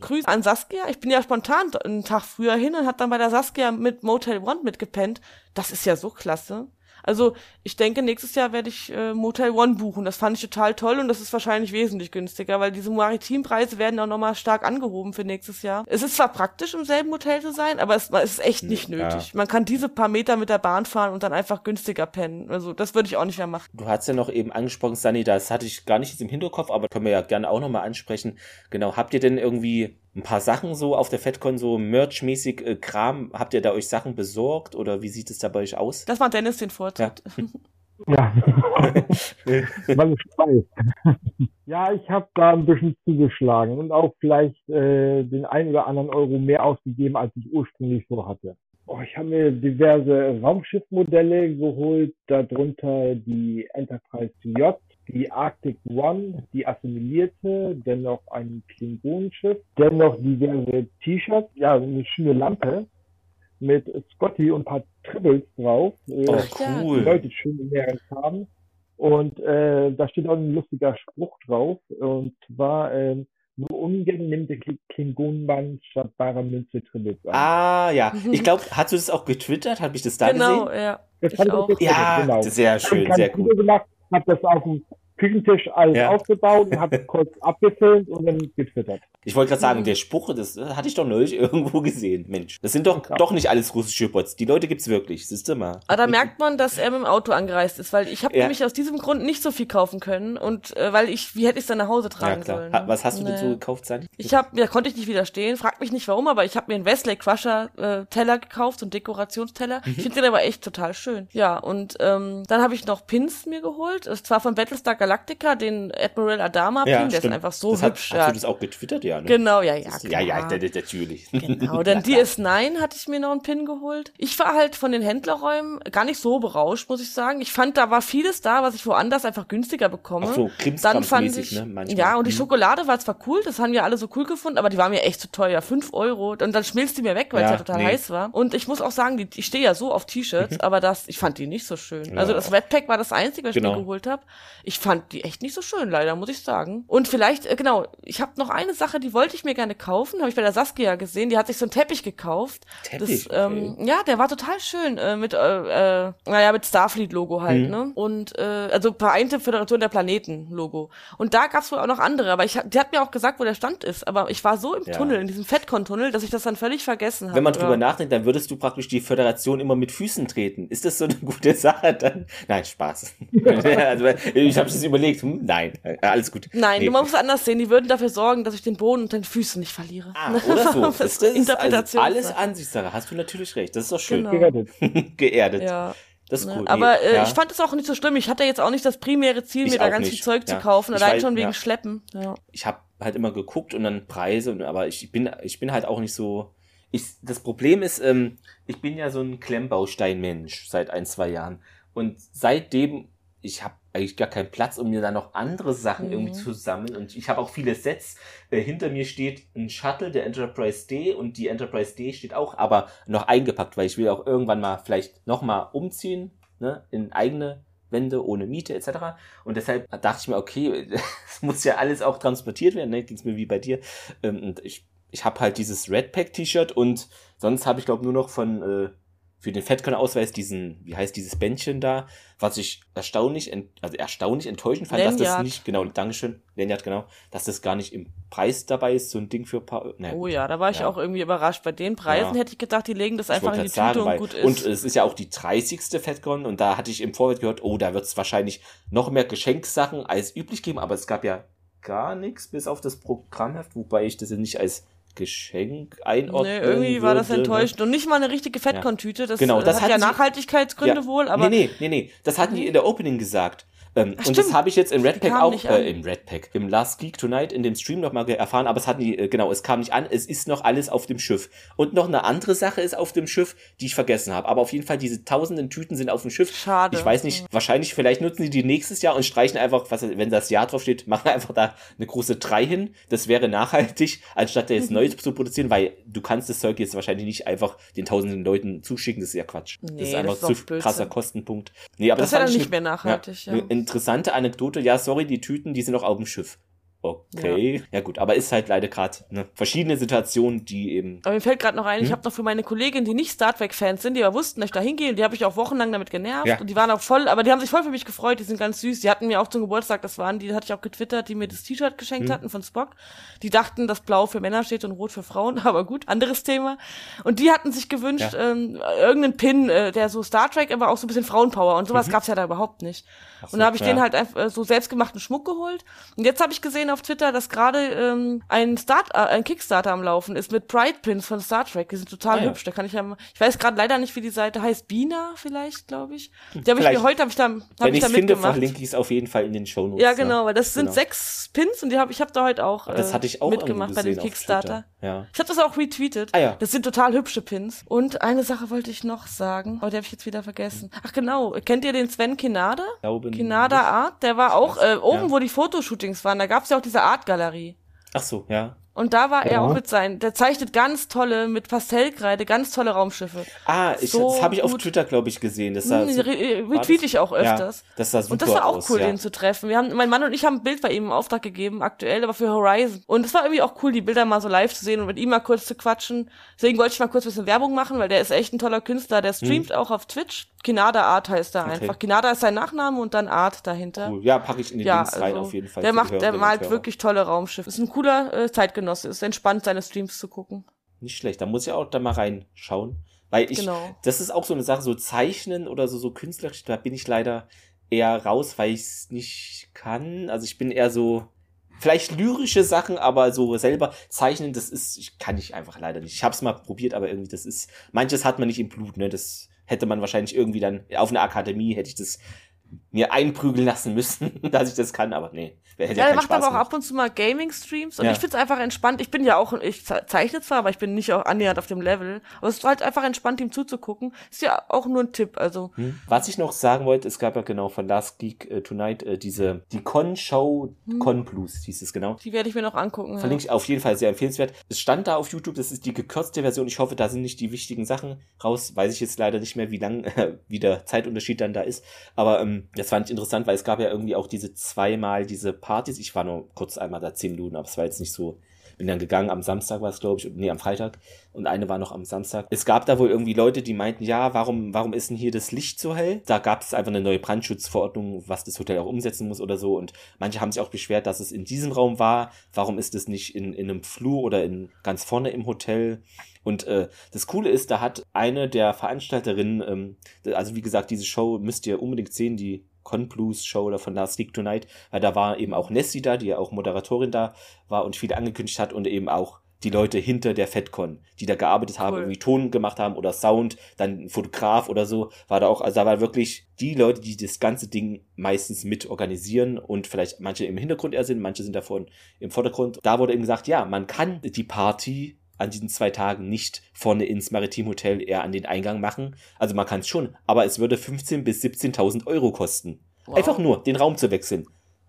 [SPEAKER 3] Grüße an Saskia. Ich bin ja spontan einen Tag früher hin und hat dann bei der Saskia mit Motel One mitgepennt. Das ist ja so klasse. Also ich denke, nächstes Jahr werde ich äh, Motel One buchen. Das fand ich total toll und das ist wahrscheinlich wesentlich günstiger, weil diese Maritimpreise werden auch nochmal stark angehoben für nächstes Jahr. Es ist zwar praktisch, im selben Hotel zu sein, aber es, es ist echt nicht
[SPEAKER 1] Ja.
[SPEAKER 3] nötig. Man kann diese paar Meter mit der Bahn fahren und dann einfach günstiger pennen. Also das würde ich auch nicht mehr machen.
[SPEAKER 1] Du hast ja noch eben angesprochen, Sunny, das hatte ich gar nicht im Hinterkopf, aber können wir ja gerne auch nochmal ansprechen. Genau, habt ihr denn irgendwie ein paar Sachen so auf der FedCon, so Merch-mäßig äh, Kram, habt ihr da euch Sachen besorgt oder wie sieht es da bei euch aus?
[SPEAKER 3] Das war Dennis den Vortritt.
[SPEAKER 2] Ja. (laughs) (laughs) Weil ich weiß. (laughs) ja, ich habe da ein bisschen zugeschlagen und auch vielleicht äh, den ein oder anderen Euro mehr ausgegeben, als ich ursprünglich so hatte. Oh, ich habe mir diverse Raumschiffmodelle geholt, darunter die Enterprise J, die Arctic One, die assimilierte, dennoch ein Klingonenschiff, dennoch diverse T-Shirts, ja, eine schöne Lampe mit Scotty und ein paar Tribbles drauf. Äh,
[SPEAKER 1] Oh, cool.
[SPEAKER 2] Leute schön in mehreren Farben. Und äh, da steht auch ein lustiger Spruch drauf. Und zwar, ähm, nur ungern nimmt der Kling- Klingonenmann statt barer Münze Tribbles an.
[SPEAKER 1] Ah, ja. Ich glaube, (laughs) hast du das auch getwittert? Habe ich das da
[SPEAKER 3] genau,
[SPEAKER 1] gesehen?
[SPEAKER 3] ja.
[SPEAKER 2] Das
[SPEAKER 3] ich auch.
[SPEAKER 2] getwittert,
[SPEAKER 1] Ja,
[SPEAKER 2] genau.
[SPEAKER 1] sehr schön, sehr.
[SPEAKER 2] Video gemacht, habe das auf dem Küchentisch alles
[SPEAKER 1] Ja.
[SPEAKER 2] aufgebaut und habe (laughs) kurz abgefilmt und dann getwittert.
[SPEAKER 1] Ich wollte gerade sagen, der Spruch, das äh, hatte ich doch neulich (laughs) irgendwo gesehen. Mensch, das sind doch, doch nicht alles russische Bots. Die Leute gibt's wirklich. Siehst du mal.
[SPEAKER 3] Aber da merkt man, dass er mit dem Auto angereist ist, weil ich habe
[SPEAKER 1] Ja.
[SPEAKER 3] nämlich aus diesem Grund nicht so viel kaufen können und äh, weil ich, wie hätte ich es dann nach Hause
[SPEAKER 1] Ja,
[SPEAKER 3] tragen
[SPEAKER 1] klar.
[SPEAKER 3] sollen?
[SPEAKER 1] Ha, was hast du denn
[SPEAKER 3] Nee.
[SPEAKER 1] so gekauft, Sani?
[SPEAKER 3] Ich habe, da konnte ich nicht widerstehen, frag mich nicht warum, aber ich habe mir einen Wesley Crusher äh, Teller gekauft, so einen Dekorationsteller.
[SPEAKER 1] Mhm.
[SPEAKER 3] Ich finde den aber echt total schön. Ja, und ähm, dann habe ich noch Pins mir geholt. Es war von Battlestar Galactica, den Admiral Adama Pin, der ist einfach so
[SPEAKER 1] das hat,
[SPEAKER 3] hübsch.
[SPEAKER 1] Hast
[SPEAKER 3] ja.
[SPEAKER 1] du das auch getwittert? Ja, ne?
[SPEAKER 3] Genau, ja, ja,
[SPEAKER 1] Das- Ja, ja, natürlich.
[SPEAKER 3] Genau, (laughs) dann DS9 hatte ich mir noch einen Pin geholt. Ich war halt von den Händlerräumen gar nicht so berauscht, muss ich sagen. Ich fand, da war vieles da, was ich woanders einfach günstiger bekomme.
[SPEAKER 1] Auch so
[SPEAKER 3] Dann fand
[SPEAKER 1] Krimskrams-mäßig,
[SPEAKER 3] ich,
[SPEAKER 1] ne, manchmal.
[SPEAKER 3] ja, und die
[SPEAKER 1] Mhm.
[SPEAKER 3] Schokolade war zwar cool, das haben wir alle so cool gefunden, aber die war mir echt zu teuer. Fünf Euro. Und dann schmilzt die mir weg, weil es
[SPEAKER 1] Ja,
[SPEAKER 3] ja total
[SPEAKER 1] nee.
[SPEAKER 3] heiß war. Und ich muss auch sagen, die, ich stehe ja so auf T-Shirts, aber das, ich fand die nicht so schön.
[SPEAKER 1] Ja.
[SPEAKER 3] Also das Red Pack war das einzige, was ich
[SPEAKER 1] Genau.
[SPEAKER 3] mir geholt habe. Ich fand die echt nicht so schön, leider, muss ich sagen. Und vielleicht, äh, genau, ich habe noch eine Sache, die wollte ich mir gerne kaufen, habe ich bei der Saskia gesehen, die hat sich so einen Teppich gekauft.
[SPEAKER 1] Teppich,
[SPEAKER 3] Das, ähm, ja, der war total schön, äh, mit, äh, äh, naja, mit Starfleet-Logo halt,
[SPEAKER 1] Mhm.
[SPEAKER 3] ne? Und, äh, also Vereinte Föderation der Planeten-Logo. Und da gab's wohl auch noch andere, aber ich, die hat mir auch gesagt, wo der Stand ist, aber ich war so im
[SPEAKER 1] Ja.
[SPEAKER 3] Tunnel, in diesem Fettcon-Tunnel, dass ich das dann völlig vergessen habe.
[SPEAKER 1] Wenn man drüber
[SPEAKER 3] ja.
[SPEAKER 1] nachdenkt, dann würdest du praktisch die Föderation immer mit Füßen treten. Ist das so eine (laughs) gute Sache dann? Nein, Spaß. (laughs) also, ich habe es überlegt. Hm, nein, äh, alles gut.
[SPEAKER 3] Nein,
[SPEAKER 1] Nee.
[SPEAKER 3] du musst es anders sehen. Die würden dafür sorgen, dass ich den Boden und den Füßen nicht verliere.
[SPEAKER 1] Ah, oder so. (laughs)
[SPEAKER 3] das
[SPEAKER 1] Das,
[SPEAKER 3] ist
[SPEAKER 1] das ist also
[SPEAKER 3] Interpretation.
[SPEAKER 1] alles Ansichtssache. Hast du natürlich recht. Das ist doch schön.
[SPEAKER 3] Genau.
[SPEAKER 2] Gerettet. (laughs)
[SPEAKER 1] Geerdet.
[SPEAKER 3] Ja.
[SPEAKER 1] Das ist
[SPEAKER 3] Ne?
[SPEAKER 1] cool. Nee,
[SPEAKER 3] Aber äh,
[SPEAKER 1] ja.
[SPEAKER 3] ich fand es auch nicht so schlimm. Ich hatte jetzt auch nicht das primäre Ziel,
[SPEAKER 1] Ich
[SPEAKER 3] mir da ganz viel
[SPEAKER 1] nicht.
[SPEAKER 3] Zeug
[SPEAKER 1] Ja.
[SPEAKER 3] zu kaufen.
[SPEAKER 1] Ich
[SPEAKER 3] Allein
[SPEAKER 1] weiß-
[SPEAKER 3] schon wegen
[SPEAKER 1] ja.
[SPEAKER 3] Schleppen. Ja.
[SPEAKER 1] ich habe halt immer geguckt und dann Preise, und, aber ich bin, ich bin halt auch nicht so. Ich, das Problem ist, ähm, ich bin ja so ein Klemmbaustein-Mensch seit ein, zwei Jahren. Und seitdem, ich habe eigentlich gar keinen Platz, um mir da noch andere Sachen
[SPEAKER 3] Mhm.
[SPEAKER 1] irgendwie zu sammeln. Und ich habe auch viele Sets. Äh, hinter mir steht ein Shuttle, der Enterprise D, und die Enterprise D steht auch, aber noch eingepackt, weil ich will auch irgendwann mal vielleicht nochmal umziehen, ne, in eigene Wände ohne Miete etc. Und deshalb dachte ich mir, okay, (laughs) es muss ja alles auch transportiert werden, ne? ging es mir wie bei dir. Ähm, und ich, ich habe halt dieses Red Pack T-Shirt und sonst habe ich glaube nur noch von äh, für den FedCon-Ausweis diesen, wie heißt dieses Bändchen da, was ich erstaunlich, also erstaunlich enttäuschend fand, dass das
[SPEAKER 3] Lanyard.
[SPEAKER 1] nicht, genau, Dankeschön, Lanyard, genau, dass das gar nicht im Preis dabei ist, so ein Ding für ein paar, ne,
[SPEAKER 3] Oh ja, da war ich
[SPEAKER 1] Ja.
[SPEAKER 3] auch irgendwie überrascht. Bei den Preisen
[SPEAKER 1] Ja.
[SPEAKER 3] hätte ich gedacht, die legen das
[SPEAKER 1] ich
[SPEAKER 3] einfach in die
[SPEAKER 1] grad
[SPEAKER 3] Tüte
[SPEAKER 1] sagen,
[SPEAKER 3] und gut ist.
[SPEAKER 1] Und es ist ja auch die 30. FedCon und da hatte ich im Vorfeld gehört, oh, da wird es wahrscheinlich noch mehr Geschenkssachen als üblich geben, aber es gab ja gar nichts bis auf das Programmheft, wobei ich das ja nicht als Geschenk einordnen
[SPEAKER 3] Nee, irgendwie war das
[SPEAKER 1] ne?
[SPEAKER 3] enttäuschend. Und nicht mal eine richtige Fettkontüte. Das,
[SPEAKER 1] Genau, das
[SPEAKER 3] hat ja Nachhaltigkeitsgründe
[SPEAKER 1] Ja.
[SPEAKER 3] wohl, aber.
[SPEAKER 1] Nee, nee, nee, nee. Das hatten die in der Opening gesagt. Ähm,
[SPEAKER 3] Ach,
[SPEAKER 1] und das habe ich jetzt im Red Pack auch, äh, im Red Pack, im Last Geek Tonight in dem Stream nochmal erfahren, aber es hat nie, äh, genau, es kam nicht an, es ist noch alles auf dem Schiff. Und noch eine andere Sache ist auf dem Schiff, die ich vergessen habe. Aber auf jeden Fall, diese tausenden Tüten sind auf dem Schiff.
[SPEAKER 3] Schade.
[SPEAKER 1] Ich weiß nicht, wahrscheinlich, vielleicht nutzen die die nächstes Jahr und streichen einfach, was, wenn das Jahr drauf steht, machen einfach da eine große 3 hin. Das wäre nachhaltig, anstatt da jetzt
[SPEAKER 3] Mhm.
[SPEAKER 1] neu zu produzieren, weil du kannst das Zeug jetzt wahrscheinlich nicht einfach den tausenden Leuten zuschicken, das ist ja Quatsch. das
[SPEAKER 3] Nee,
[SPEAKER 1] ist einfach
[SPEAKER 3] das ist
[SPEAKER 1] zu
[SPEAKER 3] Blödsinn.
[SPEAKER 1] krasser Kostenpunkt. Nee, aber
[SPEAKER 3] Das
[SPEAKER 1] das,
[SPEAKER 3] wäre
[SPEAKER 1] fand
[SPEAKER 3] dann
[SPEAKER 1] ich
[SPEAKER 3] nicht mehr nachhaltig, ja.
[SPEAKER 1] Eine interessante Anekdote. Ja, sorry, die Tüten, die sind noch auf dem Schiff. Okay. Ja, gut, aber ist halt leider gerade ne, verschiedene Situationen, die eben.
[SPEAKER 3] Aber mir fällt gerade noch ein, ich
[SPEAKER 1] Hm?
[SPEAKER 3] habe noch für meine Kolleginnen, die nicht Star Trek-Fans sind, die aber wussten, dass ich da hingehe, und die habe ich auch wochenlang damit genervt.
[SPEAKER 1] Ja.
[SPEAKER 3] Und die waren auch voll, aber die haben sich voll für mich gefreut, die sind ganz süß. Die hatten mir auch zum Geburtstag, das waren die, hatte ich auch getwittert, die mir das T-Shirt geschenkt
[SPEAKER 1] Hm.
[SPEAKER 3] hatten von Spock. Die dachten, dass Blau für Männer steht und Rot für Frauen, (laughs) aber gut, anderes Thema. Und die hatten sich gewünscht,
[SPEAKER 1] Ja.
[SPEAKER 3] ähm, irgendeinen Pin, äh, der so Star Trek, aber auch so ein bisschen Frauenpower und sowas
[SPEAKER 1] Mhm.
[SPEAKER 3] gab's ja da überhaupt nicht.
[SPEAKER 1] So,
[SPEAKER 3] und da habe ich
[SPEAKER 1] ja.
[SPEAKER 3] denen halt einfach äh, so selbstgemachten Schmuck geholt. Und jetzt habe ich gesehen auf Twitter, dass gerade ähm, ein Start, äh, ein Kickstarter am Laufen ist mit Pride Pins von Star Trek. Die sind total
[SPEAKER 1] Ah, ja.
[SPEAKER 3] hübsch. Da kann ich ja, mal- ich weiß gerade leider nicht, wie die Seite heißt. Bina vielleicht, glaube ich. Die habe ich mir heute habe ich da, hab
[SPEAKER 1] Wenn
[SPEAKER 3] ich da
[SPEAKER 1] es finde,
[SPEAKER 3] mitgemacht.
[SPEAKER 1] verlinke ich es auf jeden Fall in den Shownotes.
[SPEAKER 3] Ja, genau, weil das sind
[SPEAKER 1] Genau.
[SPEAKER 3] sechs Pins und die habe ich habe da heute auch,
[SPEAKER 1] Das
[SPEAKER 3] äh,
[SPEAKER 1] hatte ich auch
[SPEAKER 3] mitgemacht bei dem
[SPEAKER 1] gesehen
[SPEAKER 3] Kickstarter.
[SPEAKER 1] Ja.
[SPEAKER 3] Ich habe das auch retweetet.
[SPEAKER 1] Ah, ja.
[SPEAKER 3] Das sind total hübsche Pins. Und eine Sache wollte ich noch sagen, aber die habe ich jetzt wieder vergessen. Ach genau, kennt ihr den Sven Kinada? Kinada Art, der war auch äh, oben,
[SPEAKER 1] Ja.
[SPEAKER 3] wo die Fotoshootings waren. Da gab's ja auch diese Artgalerie.
[SPEAKER 1] Ach so, ja.
[SPEAKER 3] Und da war er
[SPEAKER 1] Ja.
[SPEAKER 3] auch mit sein. Der zeichnet ganz tolle, mit Pastellkreide, ganz tolle Raumschiffe.
[SPEAKER 1] Ah, ich,
[SPEAKER 3] So
[SPEAKER 1] das habe ich auf. Twitter, glaube ich, gesehen. Das sah
[SPEAKER 3] Hm,
[SPEAKER 1] so,
[SPEAKER 3] äh, retweet ich auch öfters.
[SPEAKER 1] Ja, das sah super
[SPEAKER 3] und das war auch
[SPEAKER 1] aus,
[SPEAKER 3] cool,
[SPEAKER 1] ja.
[SPEAKER 3] den zu treffen. Wir haben, mein Mann und ich haben ein Bild bei ihm im Auftrag gegeben, aktuell, aber für Horizon. Und es war irgendwie auch cool, die Bilder mal so live zu sehen und mit ihm mal kurz zu quatschen. Deswegen wollte ich mal kurz ein bisschen Werbung machen, weil der ist echt ein toller Künstler. Der streamt auch auf Twitch. Kinada Art heißt er
[SPEAKER 1] Hm. Okay.
[SPEAKER 3] einfach. Kinada ist sein Nachname und dann Art dahinter.
[SPEAKER 1] Cool. Ja, packe ich in den
[SPEAKER 3] Ja,
[SPEAKER 1] Links rein
[SPEAKER 3] also,
[SPEAKER 1] auf jeden Fall.
[SPEAKER 3] Der
[SPEAKER 1] die
[SPEAKER 3] macht, der malt wirklich tolle Raumschiffe. Ist ein cooler äh, Zeitgenosse. Ist entspannt, seine Streams zu gucken.
[SPEAKER 1] Nicht schlecht. Da muss ich auch da mal reinschauen. Weil ich,
[SPEAKER 3] Genau.
[SPEAKER 1] das ist auch so eine Sache, so Zeichnen oder so, so künstlerisch, da bin ich leider eher raus, weil ich es nicht kann. Also ich bin eher so, vielleicht lyrische Sachen, aber so selber zeichnen, das ist, ich kann ich einfach leider nicht. Ich habe es mal probiert, aber irgendwie, das ist, manches hat man nicht im Blut, ne? Das hätte man wahrscheinlich irgendwie dann, auf einer Akademie hätte ich das mir einprügeln lassen müssen, (laughs) dass ich das kann, aber nee. Hätte
[SPEAKER 3] Ja, er macht
[SPEAKER 1] Spaß
[SPEAKER 3] aber auch
[SPEAKER 1] gemacht.
[SPEAKER 3] ab und zu mal Gaming-Streams und
[SPEAKER 1] Ja.
[SPEAKER 3] ich find's einfach entspannt. Ich bin ja auch, ich ze- zeichne zwar, aber ich bin nicht auch annähernd auf dem Level. Aber es ist halt einfach entspannt, ihm zuzugucken. Ist ja auch nur ein Tipp, also.
[SPEAKER 1] Hm. Was ich noch sagen wollte, es gab ja genau von Last Geek äh, Tonight äh, diese, die Con-Show,
[SPEAKER 3] Hm.
[SPEAKER 1] Con Blues hieß es genau.
[SPEAKER 3] Die werde ich mir noch angucken.
[SPEAKER 1] Verlinke ich auf jeden Fall sehr empfehlenswert. Es stand da auf YouTube, das ist die gekürzte Version. Ich hoffe, da sind nicht die wichtigen Sachen raus. Weiß ich jetzt leider nicht mehr, wie lang, (laughs) wie der Zeitunterschied dann da ist. Aber ähm, das fand ich interessant, weil es gab ja irgendwie auch diese zweimal diese Partys. Ich war nur kurz einmal da zehn Minuten, aber es war jetzt nicht so. Bin dann gegangen, am Samstag war es, glaube ich, nee, am Freitag. Und eine war noch am Samstag. Es gab da wohl irgendwie Leute, die meinten, ja, warum, warum ist denn hier das Licht so hell? Da gab es einfach eine neue Brandschutzverordnung, was das Hotel auch umsetzen muss oder so. Und manche haben sich auch beschwert, dass es in diesem Raum war. Warum ist es nicht in, in einem Flur oder in ganz vorne im Hotel? Und äh, das Coole ist, da hat eine der Veranstalterinnen, ähm, also wie gesagt, diese Show müsst ihr unbedingt sehen, die Con Blues Show oder von Last Week Tonight, weil da war eben auch Nessie da, die ja auch Moderatorin da war und viel angekündigt hat und eben auch die Leute hinter der FedCon, die da gearbeitet haben,
[SPEAKER 3] Cool.
[SPEAKER 1] irgendwie Ton gemacht haben oder Sound, dann ein Fotograf oder so, war da auch, also da war wirklich die Leute, die das ganze Ding meistens mit organisieren und vielleicht manche im Hintergrund eher sind, manche sind davon im Vordergrund. Da wurde eben gesagt, ja, man kann die Party an diesen zwei Tagen nicht vorne ins Maritim Hotel eher an den Eingang machen. Also man kann es schon, aber es würde 15.000 bis 17.000 Euro kosten.
[SPEAKER 3] Wow.
[SPEAKER 1] Einfach nur den Raum zu wechseln.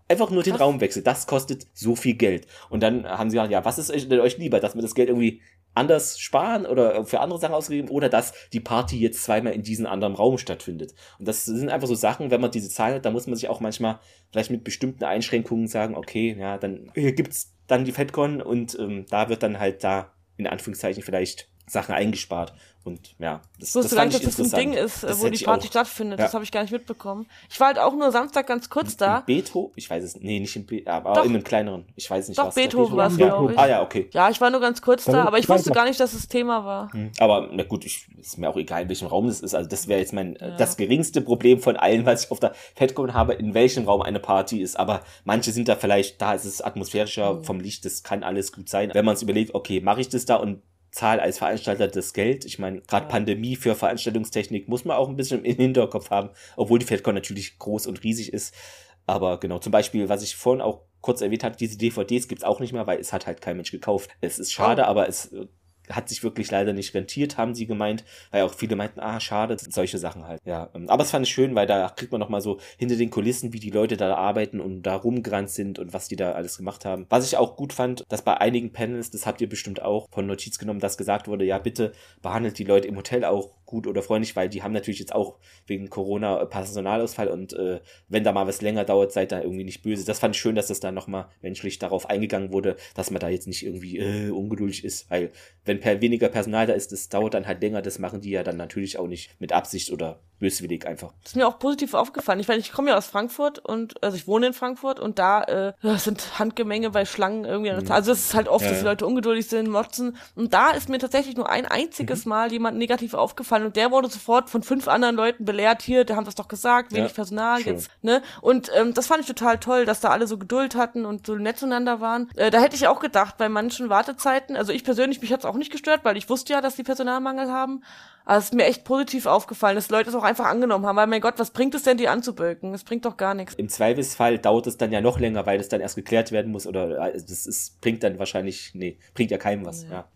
[SPEAKER 1] Einfach nur den
[SPEAKER 3] Krass.
[SPEAKER 1] Raum wechseln. Das kostet so viel Geld. Und dann haben sie gesagt, ja, was ist euch- denn euch lieber, dass wir das Geld irgendwie anders sparen oder für andere Sachen ausgeben oder dass die Party jetzt zweimal in diesem anderen Raum stattfindet. Und das sind einfach so Sachen, wenn man diese Zahlen hat, da muss man sich auch manchmal vielleicht mit bestimmten Einschränkungen sagen, okay, ja, dann hier gibt's dann die FedCon und ähm, da wird dann halt da in Anführungszeichen vielleicht Sachen eingespart. Und ja, das,
[SPEAKER 3] Ich wusste
[SPEAKER 1] das
[SPEAKER 3] gar
[SPEAKER 1] fand
[SPEAKER 3] nicht,
[SPEAKER 1] ich
[SPEAKER 3] dass das ein. Ding ist, äh,
[SPEAKER 1] Das
[SPEAKER 3] wo die Party
[SPEAKER 1] auch-
[SPEAKER 3] stattfindet.
[SPEAKER 1] Ja.
[SPEAKER 3] Das habe ich gar nicht mitbekommen. Ich war halt auch nur Samstag ganz kurz da.
[SPEAKER 1] Im Beto? Ich weiß es Nee, nicht im Beto, aber
[SPEAKER 3] Doch.
[SPEAKER 1] in einem kleineren. Ich weiß nicht,
[SPEAKER 3] Doch,
[SPEAKER 1] was
[SPEAKER 3] Beethoven war es,
[SPEAKER 1] ja.
[SPEAKER 3] glaube ich.
[SPEAKER 1] Ah ja, okay.
[SPEAKER 3] Ja, ich war nur ganz kurz da, aber ich wusste gar nicht, dass es Thema war.
[SPEAKER 1] Hm. Aber na gut, ich, ist mir auch egal, in welchem Raum es ist. Also das wäre jetzt mein äh,
[SPEAKER 3] Ja.
[SPEAKER 1] das geringste Problem von allen, was ich auf der FedCon habe, in welchem Raum eine Party ist. Aber manche sind da vielleicht, da ist es atmosphärischer
[SPEAKER 3] Mhm.
[SPEAKER 1] vom Licht, das kann alles gut sein. Wenn man es überlegt, okay, mache ich das da und zahle als Veranstalter das Geld. Ich meine, gerade Pandemie für Veranstaltungstechnik muss man auch ein bisschen im Hinterkopf haben, obwohl die FedCon natürlich groß und riesig ist. Aber genau, zum Beispiel, was ich vorhin auch kurz erwähnt hatte, diese DVDs gibt's auch nicht mehr, weil es hat halt kein Mensch gekauft. Es ist schade,
[SPEAKER 3] Oh.
[SPEAKER 1] aber es äh, hat sich wirklich leider nicht rentiert, haben sie gemeint, weil auch viele meinten, ah, schade, solche Sachen halt. Ja, aber es fand ich schön, weil da kriegt man noch mal so hinter den Kulissen, wie die Leute da arbeiten und da rumgerannt sind und was die da alles gemacht haben. Was ich auch gut fand, dass bei einigen Panels, das habt ihr bestimmt auch von Notiz genommen, dass gesagt wurde, ja, bitte behandelt die Leute im Hotel auch gut oder freundlich, weil die haben natürlich jetzt auch wegen Corona äh, Personalausfall und äh, wenn da mal was länger dauert, seid da irgendwie nicht böse. Das fand ich schön, dass das da nochmal menschlich darauf eingegangen wurde, dass man da jetzt nicht irgendwie äh, ungeduldig ist, weil wenn per weniger Personal da ist, das dauert dann halt länger, das machen die ja dann natürlich auch nicht mit Absicht oder böswillig einfach.
[SPEAKER 3] Das ist mir auch positiv aufgefallen. Ich meine, ich komme ja aus Frankfurt und also ich wohne in Frankfurt und da äh, sind Handgemenge bei Schlangen irgendwie.
[SPEAKER 1] Mhm.
[SPEAKER 3] Also es ist halt oft,
[SPEAKER 1] Ja,
[SPEAKER 3] dass die. Leute ungeduldig sind, motzen. Und da ist mir tatsächlich nur ein einziges
[SPEAKER 1] Mhm.
[SPEAKER 3] Mal jemand negativ aufgefallen und der wurde sofort von fünf anderen Leuten belehrt. Hier, der haben das doch gesagt, wenig
[SPEAKER 1] Ja,
[SPEAKER 3] Personal
[SPEAKER 1] schön.
[SPEAKER 3] jetzt. Ne? Und ähm, das fand ich total toll, dass da alle so Geduld hatten und so nett zueinander waren. Äh, da hätte ich auch gedacht, bei manchen Wartezeiten, also ich persönlich, mich hat's auch nicht gestört, weil ich wusste ja, dass die Personalmangel haben. Aber es ist mir echt positiv aufgefallen, dass Leute es auch einfach angenommen haben, weil mein Gott, was bringt es denn, die anzubölken? Es bringt doch gar nichts.
[SPEAKER 1] Im Zweifelsfall dauert es dann ja noch länger, weil das dann erst geklärt werden muss oder äh, das ist, bringt dann wahrscheinlich, nee, bringt ja keinem was, ja, klar.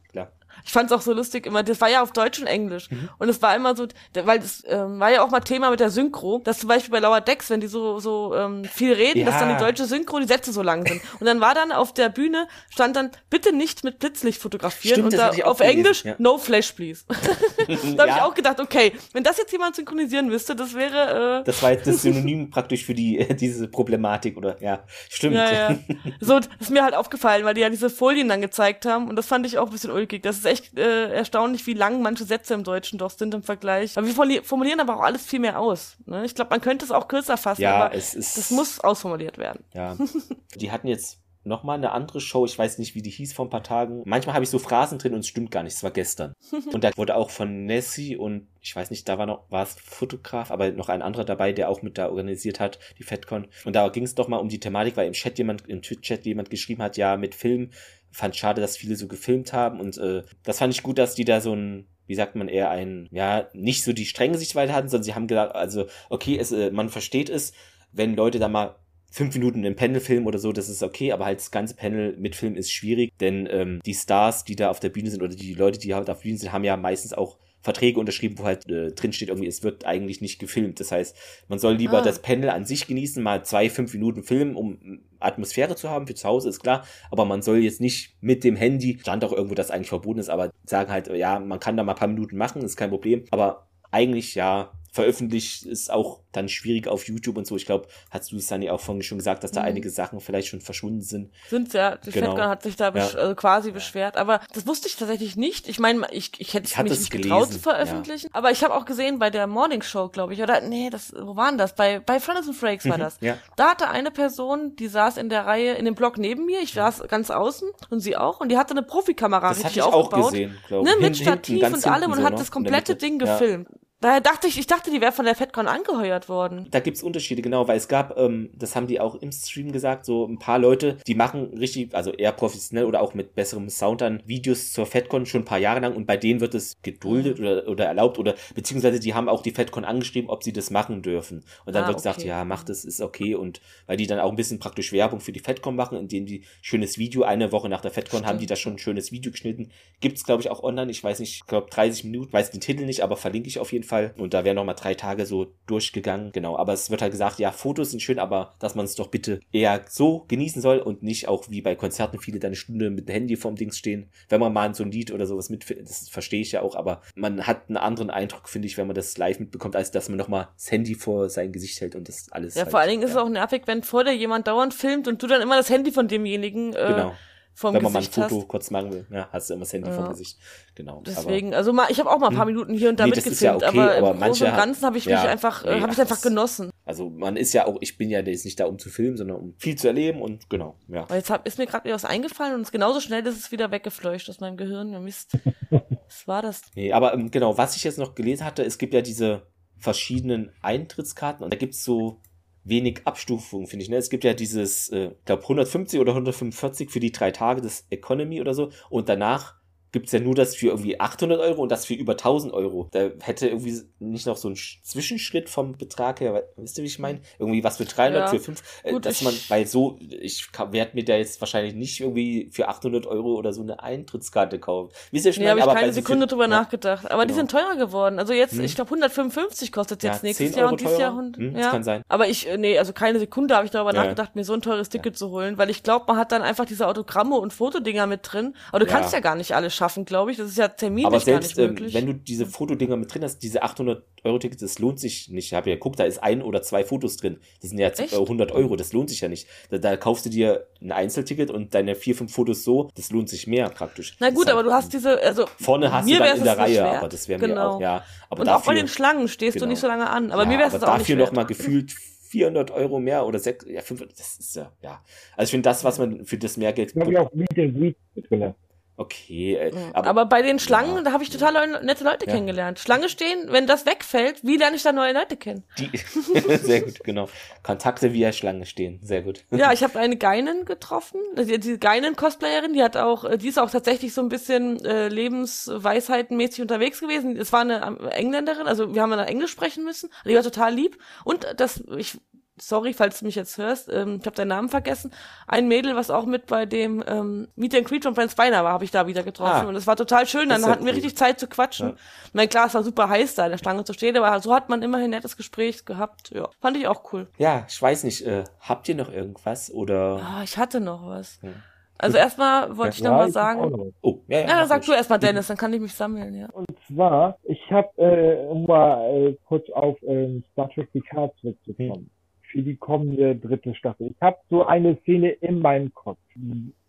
[SPEAKER 3] Ich fand's auch so lustig immer, das war ja auf Deutsch und Englisch.
[SPEAKER 1] Mhm.
[SPEAKER 3] Und es war immer so, weil das ähm, war ja auch mal Thema mit der Synchro, dass zum Beispiel bei Lower Decks, wenn die so, so ähm, viel reden,
[SPEAKER 1] Ja.
[SPEAKER 3] dass dann die deutsche Synchro die Sätze so lang sind. Und dann war dann auf der Bühne, stand dann, bitte nicht mit Blitzlicht fotografieren.
[SPEAKER 1] Stimmt,
[SPEAKER 3] und da
[SPEAKER 1] ich
[SPEAKER 3] auf
[SPEAKER 1] gelesen,
[SPEAKER 3] Englisch,
[SPEAKER 1] ja.
[SPEAKER 3] no flash, please. (laughs) da habe ich
[SPEAKER 1] Ja.
[SPEAKER 3] auch gedacht, okay, wenn das jetzt jemand synchronisieren müsste, das wäre... Äh,
[SPEAKER 1] Das war jetzt das (laughs) Synonym praktisch für die, diese Problematik oder, ja, stimmt.
[SPEAKER 3] Ja, ja. (laughs) So, das ist mir halt aufgefallen, weil die ja diese Folien dann gezeigt haben und das fand ich auch ein bisschen ulkig. Das ist echt äh, erstaunlich, wie lang manche Sätze im Deutschen doch sind im Vergleich. Aber wir formulier- formulieren aber auch alles viel mehr aus. Ne? Ich glaube, man könnte es auch kürzer fassen,
[SPEAKER 1] Ja,
[SPEAKER 3] aber
[SPEAKER 1] es ist-
[SPEAKER 3] das muss ausformuliert werden.
[SPEAKER 1] Ja. (laughs) Die hatten jetzt nochmal eine andere Show, ich weiß nicht, wie die hieß vor ein paar Tagen. Manchmal habe ich so Phrasen drin und es stimmt gar nicht, es war gestern. (laughs) und da wurde auch von Nessie und ich weiß nicht, da war noch, war es Fotograf, aber noch ein anderer dabei, der auch mit da organisiert hat, die FedCon. Und da ging es doch mal um die Thematik, weil im Chat jemand, im Twitch-Chat jemand geschrieben hat, ja, mit Film, fand schade, dass viele so gefilmt haben und äh, das fand ich gut, dass die da so ein wie sagt man, eher ein, ja, nicht so die strenge Sichtweise hatten, sondern sie haben gesagt, also, okay, es, äh, man versteht es, wenn Leute da mal fünf Minuten im Panel filmen oder so, das ist okay, aber halt das ganze Panel mit Film ist schwierig, denn ähm, die Stars, die da auf der Bühne sind oder die Leute, die halt auf der Bühne sind, haben ja meistens auch Verträge unterschrieben, wo halt äh, drin steht, irgendwie, es wird eigentlich nicht gefilmt. Das heißt, man soll lieber
[SPEAKER 3] Ah.
[SPEAKER 1] das Panel an sich genießen, mal zwei, fünf Minuten filmen, um Atmosphäre zu haben für zu Hause, ist klar, aber man soll jetzt nicht mit dem Handy, stand auch irgendwo, dass eigentlich verboten ist, aber sagen halt, ja, man kann da mal ein paar Minuten machen, ist kein Problem, aber eigentlich ja, veröffentlicht ist auch dann schwierig auf YouTube und so. Ich glaube, hast du es dann ja auch vorhin schon gesagt, dass da
[SPEAKER 3] Mhm.
[SPEAKER 1] einige Sachen vielleicht schon verschwunden sind.
[SPEAKER 3] Sind ja, die
[SPEAKER 1] Genau.
[SPEAKER 3] FedCon hat sich da besch
[SPEAKER 1] Ja.
[SPEAKER 3] also quasi beschwert, aber das wusste ich tatsächlich nicht. Ich meine, ich, ich hätte
[SPEAKER 1] Ich hatte
[SPEAKER 3] mich
[SPEAKER 1] es
[SPEAKER 3] nicht getraut
[SPEAKER 1] gelesen,
[SPEAKER 3] zu veröffentlichen, aber ich habe auch gesehen bei der Morning Show, glaube ich, oder nee, das wo waren das? Bei bei Frontis and Frakes war
[SPEAKER 1] Mhm,
[SPEAKER 3] das.
[SPEAKER 1] ja.
[SPEAKER 3] Da hatte eine Person, die saß in der Reihe in dem Block neben mir, ich saß ganz außen und sie auch und die hatte eine Profikamera
[SPEAKER 1] Das hatte
[SPEAKER 3] richtig
[SPEAKER 1] ich auch
[SPEAKER 3] aufgebaut.
[SPEAKER 1] gesehen, glaub
[SPEAKER 3] ne,
[SPEAKER 1] ich.
[SPEAKER 3] mit
[SPEAKER 1] hinten,
[SPEAKER 3] Stativ und allem
[SPEAKER 1] hinten
[SPEAKER 3] und
[SPEAKER 1] so
[SPEAKER 3] hat
[SPEAKER 1] noch,
[SPEAKER 3] das komplette. Ding
[SPEAKER 1] Ja.
[SPEAKER 3] gefilmt. Daher dachte ich, ich dachte, die wäre von der FedCon angeheuert worden.
[SPEAKER 1] Da gibt's Unterschiede, genau, weil es gab, ähm, das haben die auch im Stream gesagt, so ein paar Leute, die machen richtig, also eher professionell oder auch mit besserem Sound dann Videos zur FedCon schon ein paar Jahre lang und bei denen wird es geduldet oder, oder erlaubt oder beziehungsweise die haben auch die FedCon angeschrieben, ob sie das machen dürfen. Und dann
[SPEAKER 3] Ah,
[SPEAKER 1] wird gesagt,
[SPEAKER 3] okay.
[SPEAKER 1] ja, macht das, ist okay und weil die dann auch ein bisschen praktisch Werbung für die FedCon machen, indem die schönes Video, eine Woche nach der FedCon haben die da schon ein schönes Video geschnitten. Gibt's, glaube ich, auch online, ich weiß nicht, ich glaube 30 Minuten, weiß den Titel nicht, aber verlinke ich auf jeden Fall und da werden noch mal drei Tage so durchgegangen, genau, aber es wird halt gesagt, ja, Fotos sind schön, aber dass man es doch bitte eher so genießen soll und nicht auch wie bei Konzerten viele da eine Stunde mit dem Handy vorm Dings stehen, wenn man mal so ein Lied oder sowas mit, das verstehe ich ja auch, aber man hat einen anderen Eindruck, finde ich, wenn man das live mitbekommt, als dass man noch mal das Handy vor sein Gesicht hält und das alles
[SPEAKER 3] Ja,
[SPEAKER 1] halt,
[SPEAKER 3] vor allen Dingen ist es auch nervig, wenn vor dir jemand dauernd filmt und du dann immer das Handy von demjenigen äh,
[SPEAKER 1] genau.
[SPEAKER 3] Vom
[SPEAKER 1] wenn man
[SPEAKER 3] Gesicht
[SPEAKER 1] mal ein Foto
[SPEAKER 3] hast.
[SPEAKER 1] kurz machen will, ja, hast du immer das Handy
[SPEAKER 3] Ja.
[SPEAKER 1] vom Gesicht. Genau.
[SPEAKER 3] Deswegen, also mal, ich habe auch mal ein paar
[SPEAKER 1] Hm.
[SPEAKER 3] Minuten hier und da
[SPEAKER 1] Nee, ist ja
[SPEAKER 3] mitgefilmt,
[SPEAKER 1] okay,
[SPEAKER 3] aber,
[SPEAKER 1] aber
[SPEAKER 3] im Großen und Ganzen habe ich mich einfach, äh, habe ich
[SPEAKER 1] ach,
[SPEAKER 3] einfach genossen.
[SPEAKER 1] Also man ist ja auch, ich bin ja jetzt nicht da, um zu filmen, sondern um viel zu erleben und genau, ja.
[SPEAKER 3] Weil jetzt hab, ist mir gerade wieder was eingefallen und es genauso schnell ist es wieder weggefleucht aus meinem Gehirn. Ja, Mist. (laughs) Was war das?
[SPEAKER 1] Nee, aber ähm, genau, was ich jetzt noch gelesen hatte, es gibt ja diese verschiedenen Eintrittskarten und da gibt's so wenig Abstufungen, finde ich. Ne? Es gibt ja dieses, äh, ich glaube 150 oder 145 für die drei Tage des Economy oder so und danach gibt's ja nur das für irgendwie 800 Euro und das für über 1000 Euro. Da hätte irgendwie nicht noch so ein Sch- Zwischenschritt vom Betrag her, wisst ihr, wie ich meine? Irgendwie was für 300,
[SPEAKER 3] Ja.
[SPEAKER 1] für 5, äh,
[SPEAKER 3] Gut,
[SPEAKER 1] dass man, weil so, ich werde mir da jetzt wahrscheinlich nicht irgendwie für 800 Euro oder so eine Eintrittskarte kaufen. Wisst ihr, ich
[SPEAKER 3] Nee, habe ich keine
[SPEAKER 1] so
[SPEAKER 3] Sekunde drüber
[SPEAKER 1] ja.
[SPEAKER 3] nachgedacht. Aber die
[SPEAKER 1] Genau.
[SPEAKER 3] sind teurer geworden. Also jetzt,
[SPEAKER 1] Hm.
[SPEAKER 3] ich glaube 155 kostet
[SPEAKER 1] Ja,
[SPEAKER 3] jetzt nächstes
[SPEAKER 1] 10
[SPEAKER 3] Jahr und dieses Jahr. 100.
[SPEAKER 1] Hm, das
[SPEAKER 3] ja.
[SPEAKER 1] kann sein.
[SPEAKER 3] Aber ich, äh, nee, also keine Sekunde habe ich darüber
[SPEAKER 1] Ja.
[SPEAKER 3] nachgedacht, mir so ein teures Ticket zu holen, weil ich glaube, man hat dann einfach diese Autogramme und Fotodinger mit drin. Aber du
[SPEAKER 1] Ja.
[SPEAKER 3] kannst ja gar nicht alles schaffen, glaube ich. Das ist ja terminlich
[SPEAKER 1] Aber
[SPEAKER 3] gar
[SPEAKER 1] selbst
[SPEAKER 3] nicht
[SPEAKER 1] ähm,
[SPEAKER 3] möglich.
[SPEAKER 1] wenn du diese Fotodinger mit drin hast, diese 800 Euro Tickets, das lohnt sich nicht. Ich habe ja geguckt, da ist ein oder zwei Fotos drin. Das sind ja jetzt
[SPEAKER 3] Echt?
[SPEAKER 1] äh, 100 Euro, das lohnt sich ja nicht. Da, da kaufst du dir ein Einzelticket und deine vier, fünf Fotos so, das lohnt sich mehr praktisch.
[SPEAKER 3] Na gut,
[SPEAKER 1] halt-
[SPEAKER 3] aber du hast diese, also
[SPEAKER 1] Vorne hast
[SPEAKER 3] mir
[SPEAKER 1] du dann in der Reihe, aber das wäre mir
[SPEAKER 3] Genau.
[SPEAKER 1] auch, ja. Aber
[SPEAKER 3] und auch
[SPEAKER 1] dafür,
[SPEAKER 3] bei den Schlangen stehst du
[SPEAKER 1] Genau.
[SPEAKER 3] nicht so lange an. Aber
[SPEAKER 1] ja,
[SPEAKER 3] mir wäre es auch nicht
[SPEAKER 1] dafür noch mal gefühlt 400 Euro mehr oder 6, ja, 500, das ist ja, ja. Also ich finde das, was man für das mehr Geld
[SPEAKER 2] Ich ja auch Meet and Greet mit drin.
[SPEAKER 1] Okay, äh,
[SPEAKER 3] Aber,
[SPEAKER 1] aber,
[SPEAKER 3] bei den Schlangen, da habe ich total nette Leute
[SPEAKER 1] Ja.
[SPEAKER 3] kennengelernt. Schlange stehen, wenn das wegfällt, wie lerne ich da neue Leute kennen?
[SPEAKER 1] die, (laughs) sehr gut, genau. Kontakte via Schlange stehen, sehr gut.
[SPEAKER 3] Ja, (laughs) ich habe eine Geinen getroffen. Die, die Geinen-Cosplayerin, die hat auch, die ist auch tatsächlich so ein bisschen äh, lebensweisheitenmäßig unterwegs gewesen. Es war eine ähm, Engländerin, also wir haben dann Englisch sprechen müssen. Die war total lieb. Und das, ich, sorry, falls du mich jetzt hörst, ähm, ich habe deinen Namen vergessen. Ein Mädel, was auch mit bei dem ähm, Meet and Greet von Franz Beiner war, habe ich da wieder getroffen.
[SPEAKER 1] Ah.
[SPEAKER 3] Und es war total schön. Dann
[SPEAKER 1] ja
[SPEAKER 3] hatten wir richtig Zeit zu quatschen.
[SPEAKER 1] Ja.
[SPEAKER 3] Ich meine, klar, es war super heiß da in der Schlange zu stehen, aber so hat man immerhin ein nettes Gespräch gehabt. Ja, fand ich auch cool.
[SPEAKER 1] Ja, ich weiß nicht, äh, habt ihr noch irgendwas oder?
[SPEAKER 3] Ah, ich hatte noch was.
[SPEAKER 1] Hm.
[SPEAKER 3] Also erstmal wollte ich noch mal
[SPEAKER 2] ich hab auch
[SPEAKER 3] sagen.
[SPEAKER 2] noch.
[SPEAKER 1] Oh, ja, ja.
[SPEAKER 3] Ja, dann sag
[SPEAKER 1] ruhig.
[SPEAKER 3] du erstmal, Dennis, dann kann ich mich sammeln, ja.
[SPEAKER 2] Und zwar, ich habe, äh, um mal äh, kurz auf ähm, Star Trek Picard zurückzukommen, für die kommende dritte Staffel. Ich habe so eine Szene in meinem Kopf.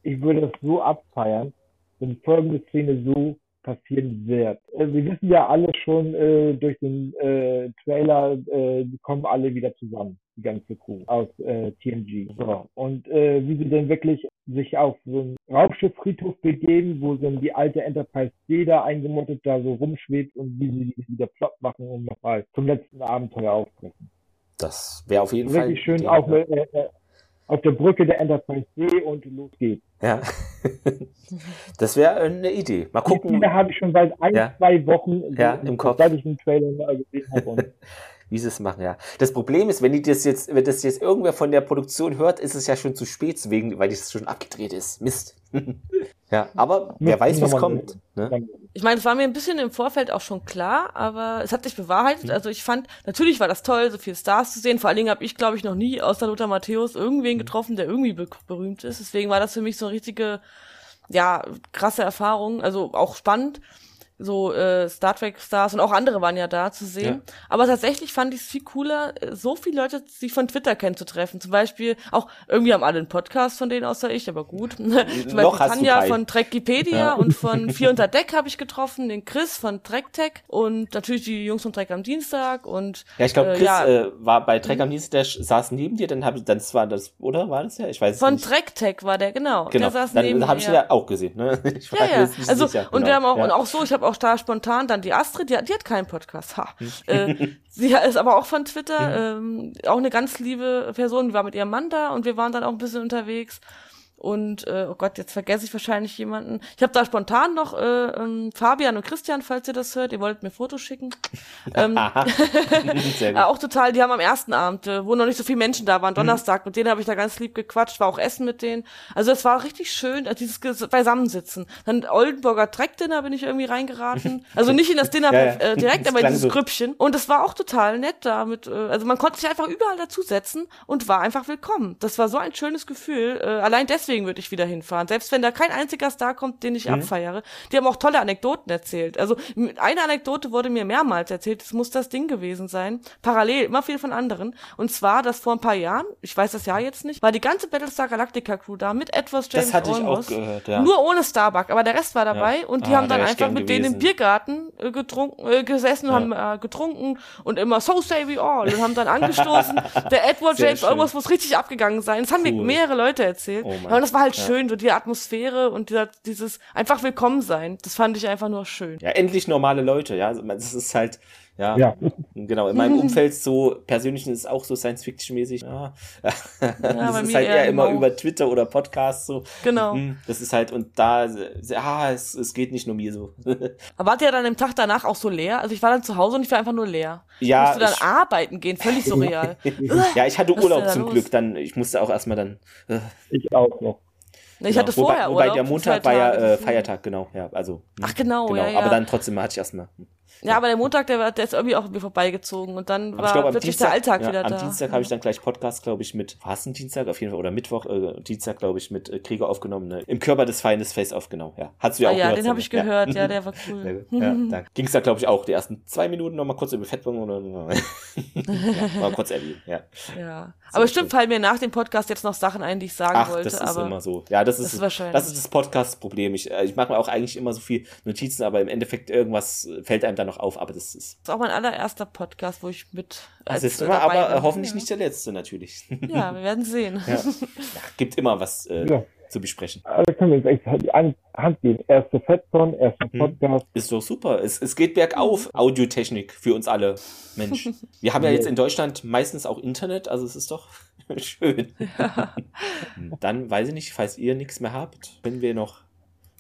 [SPEAKER 2] Ich würde das so abfeiern, wenn folgende Szene so passieren wird. Äh, wir wissen ja alle schon äh, durch den äh, Trailer, äh, die kommen alle wieder zusammen, die ganze Crew aus äh, TNG. So. Und äh, wie sie denn wirklich sich auf so einen Raumschifffriedhof begeben, wo so die alte Enterprise D da eingemottet da so rumschwebt und wie sie die wieder flott machen und nochmal zum letzten Abenteuer aufbrechen.
[SPEAKER 1] Das wäre auf jeden Fall.
[SPEAKER 2] Richtig schön
[SPEAKER 1] die-
[SPEAKER 2] auch äh, äh, auf der Brücke der Enterprise D und los geht's.
[SPEAKER 1] Ja. (laughs) das wäre eine Idee. Mal
[SPEAKER 2] Die
[SPEAKER 1] gucken.
[SPEAKER 2] Szene habe ich schon seit ein,
[SPEAKER 1] Ja.
[SPEAKER 2] zwei Wochen
[SPEAKER 1] Ja, im Kopf.
[SPEAKER 2] seit ich den Trailer mal gesehen habe. (laughs)
[SPEAKER 1] Wie sie es machen, ja. Das Problem ist, wenn die das jetzt, wenn das jetzt irgendwer von der Produktion hört, ist es ja schon zu spät, wegen, weil das schon abgedreht ist. Mist. (laughs) ja, aber wer weiß, was kommt. Ne?
[SPEAKER 3] Ich meine, es war mir ein bisschen im Vorfeld auch schon klar, aber es hat sich bewahrheitet. Also ich fand, natürlich war das toll, so viele Stars zu sehen. Vor allen Dingen habe ich, glaube ich, noch nie außer Lothar Matthäus irgendwen getroffen, der irgendwie be berühmt ist. Deswegen war das für mich so eine richtige, ja, krasse Erfahrung. Also auch spannend. So äh, Star Trek Stars und auch andere waren ja da zu sehen. Aber tatsächlich fand ich es viel cooler, äh, so viele Leute sich von Twitter kennenzutreffen. Zum Beispiel, auch irgendwie haben alle einen Podcast von denen außer ich, aber gut. (laughs) Zum Beispiel
[SPEAKER 1] Noch
[SPEAKER 3] Tanja von Trekipedia
[SPEAKER 1] Ja.
[SPEAKER 3] und von (laughs) Vier unter Deck habe ich getroffen, den Chris von TrekTech und natürlich die Jungs von Trek am Dienstag und
[SPEAKER 1] Ja, ich glaube,
[SPEAKER 3] äh,
[SPEAKER 1] Chris
[SPEAKER 3] ja,
[SPEAKER 1] äh, war bei Trek am Dienstag, der saß neben dir, dann hab ich, dann war das, oder war das ja? Ich weiß es
[SPEAKER 3] von
[SPEAKER 1] nicht.
[SPEAKER 3] TrekTech war der genau.
[SPEAKER 1] Genau,
[SPEAKER 3] Der saß neben
[SPEAKER 1] dann habe ich ja auch gesehen. Ne? (laughs) Ich
[SPEAKER 3] Ja, ja. Also,
[SPEAKER 1] sicher,
[SPEAKER 3] und
[SPEAKER 1] genau.
[SPEAKER 3] wir haben auch,
[SPEAKER 1] ja.
[SPEAKER 3] und auch so, ich habe auch da spontan dann die Astrid, die, hat- die hat keinen Podcast. Ha.
[SPEAKER 1] Hm.
[SPEAKER 3] äh, (laughs) sie ist aber auch von Twitter, ähm, auch eine ganz liebe Person, die war mit ihrem Mann da und wir waren dann auch ein bisschen unterwegs. Und äh, oh Gott, jetzt vergesse ich wahrscheinlich jemanden. Ich habe da spontan noch äh, ähm, Fabian und Christian, falls ihr das hört, ihr wolltet mir Fotos schicken. (laughs) ähm, (laughs) (laughs) äh, auch total, die haben am ersten Abend, äh, wo noch nicht so viele Menschen da waren, Donnerstag, mit denen habe ich da ganz lieb gequatscht, war auch Essen mit denen. Also es war richtig schön, äh, dieses Beisammensitzen. Dann Oldenburger Track-Dinner bin ich irgendwie reingeraten. Also nicht in das Dinner
[SPEAKER 1] Ja, ja.
[SPEAKER 3] äh, direkt,
[SPEAKER 1] Das
[SPEAKER 3] aber in dieses
[SPEAKER 1] so.
[SPEAKER 3] Grüppchen. Und es war auch total nett da mit, äh, also man konnte sich einfach überall dazusetzen und war einfach willkommen. Das war so ein schönes Gefühl. Äh, allein deswegen würde ich wieder hinfahren. Selbst wenn da kein einziger Star kommt, den ich
[SPEAKER 1] Mhm.
[SPEAKER 3] abfeiere. Die haben auch tolle Anekdoten erzählt. Also eine Anekdote wurde mir mehrmals erzählt. Es muss das Ding gewesen sein. Parallel, immer viel von anderen. Und zwar, dass vor ein paar Jahren, ich weiß das Jahr jetzt nicht, war die ganze Battlestar Galactica Crew da mit etwas James
[SPEAKER 1] Das hatte ich auch
[SPEAKER 3] Olmos.
[SPEAKER 1] gehört, ja.
[SPEAKER 3] Nur ohne Starbuck, aber der Rest war dabei
[SPEAKER 1] Ja.
[SPEAKER 3] und die
[SPEAKER 1] Ah,
[SPEAKER 3] haben
[SPEAKER 1] da
[SPEAKER 3] dann einfach mit denen im
[SPEAKER 1] gewesen.
[SPEAKER 3] Biergarten äh, getrunken, äh, gesessen und
[SPEAKER 1] Ja.
[SPEAKER 3] haben äh, getrunken und immer so say we all und haben dann angestoßen. (laughs) Der Edward
[SPEAKER 1] Sehr
[SPEAKER 3] James
[SPEAKER 1] schön.
[SPEAKER 3] Olmos muss richtig abgegangen sein. Das haben mir
[SPEAKER 1] Cool.
[SPEAKER 3] mehrere Leute erzählt.
[SPEAKER 1] Oh.
[SPEAKER 3] Aber das war halt
[SPEAKER 1] Ja.
[SPEAKER 3] schön, so die Atmosphäre und dieser, dieses einfach willkommen sein. Das fand ich einfach nur schön.
[SPEAKER 1] Ja, endlich normale Leute, ja. Also, Das ist halt, Ja,
[SPEAKER 2] Ja.
[SPEAKER 1] genau. In meinem (laughs) Umfeld so persönlich ist es auch so Science-Fiction-mäßig. Ja. (laughs) das
[SPEAKER 3] bei
[SPEAKER 1] ist halt
[SPEAKER 3] eher
[SPEAKER 1] immer
[SPEAKER 3] genau.
[SPEAKER 1] über Twitter oder Podcasts so.
[SPEAKER 3] Genau.
[SPEAKER 1] Hm, Das ist halt, und da, ah, es, es geht nicht nur mir so.
[SPEAKER 3] Aber (laughs) wart ihr dann im Tag danach auch so leer? Also ich war dann zu Hause und ich war einfach nur leer.
[SPEAKER 1] Ja,
[SPEAKER 3] Musste dann
[SPEAKER 1] ich-
[SPEAKER 3] arbeiten gehen, völlig surreal.
[SPEAKER 1] ja, ich hatte Urlaub zum
[SPEAKER 3] los?
[SPEAKER 1] Glück, dann, ich musste auch erstmal dann. Äh,
[SPEAKER 2] Ich auch noch.
[SPEAKER 3] Ich hatte
[SPEAKER 1] wobei,
[SPEAKER 3] vorher
[SPEAKER 1] Wobei
[SPEAKER 3] Urlaub,
[SPEAKER 1] der Montag war ja äh. Feiertag, genau, ja, also.
[SPEAKER 3] Ach, genau, ja, ja.
[SPEAKER 1] Aber dann trotzdem hatte ich erstmal.
[SPEAKER 3] Ja, aber der Montag, der, war- der ist irgendwie auch mir vorbeigezogen und dann
[SPEAKER 1] Aber
[SPEAKER 3] war
[SPEAKER 1] am
[SPEAKER 3] plötzlich
[SPEAKER 1] Dienstag,
[SPEAKER 3] der Alltag
[SPEAKER 1] ja,
[SPEAKER 3] wieder
[SPEAKER 1] am
[SPEAKER 3] da.
[SPEAKER 1] Dienstag habe ich dann gleich Podcast, glaube ich, mit, war es ein Dienstag auf jeden Fall, oder Mittwoch, äh, Dienstag, glaube ich, mit äh, Krieger aufgenommen, ne? im Körper des Feindes Face aufgenommen, ja. Hast du ja
[SPEAKER 3] Ah
[SPEAKER 1] auch
[SPEAKER 3] ja,
[SPEAKER 1] gehört.
[SPEAKER 3] den habe ich gehört, ja, (laughs) der war cool.
[SPEAKER 1] Ja, (laughs) da ging es da, glaube ich, auch die ersten zwei Minuten nochmal kurz über Fettbong (laughs) oder ja, mal kurz erwähnen, ja.
[SPEAKER 3] Ja. Aber bestimmt fallen mir nach dem Podcast jetzt noch Sachen ein, die ich sagen
[SPEAKER 1] Ach,
[SPEAKER 3] wollte.
[SPEAKER 1] das ist
[SPEAKER 3] aber
[SPEAKER 1] immer so. Ja, das ist,
[SPEAKER 3] das ist
[SPEAKER 1] das ist das Podcast-Problem. Ich, äh, ich mache mir auch eigentlich immer so viel Notizen, aber im Endeffekt irgendwas fällt einem da noch auf, aber das ist.
[SPEAKER 3] Das ist auch mein allererster Podcast, wo ich mit.
[SPEAKER 1] Das ist immer, aber äh,
[SPEAKER 3] war.
[SPEAKER 1] hoffentlich nicht der letzte, natürlich. (laughs)
[SPEAKER 3] Ja, wir werden sehen.
[SPEAKER 1] Ja. (laughs) Ja, gibt immer was äh,
[SPEAKER 2] Ja.
[SPEAKER 1] zu besprechen.
[SPEAKER 2] Also können wir jetzt echt halt an Hand gehen. Erste FedCon, erster
[SPEAKER 1] Hm.
[SPEAKER 2] Podcast.
[SPEAKER 1] Ist doch super. Es, es geht bergauf. Audiotechnik für uns alle. Mensch. (laughs) Wir haben ja jetzt in Deutschland meistens auch Internet, also es ist doch schön. Dann weiß ich nicht, falls ihr nichts mehr habt, wenn wir noch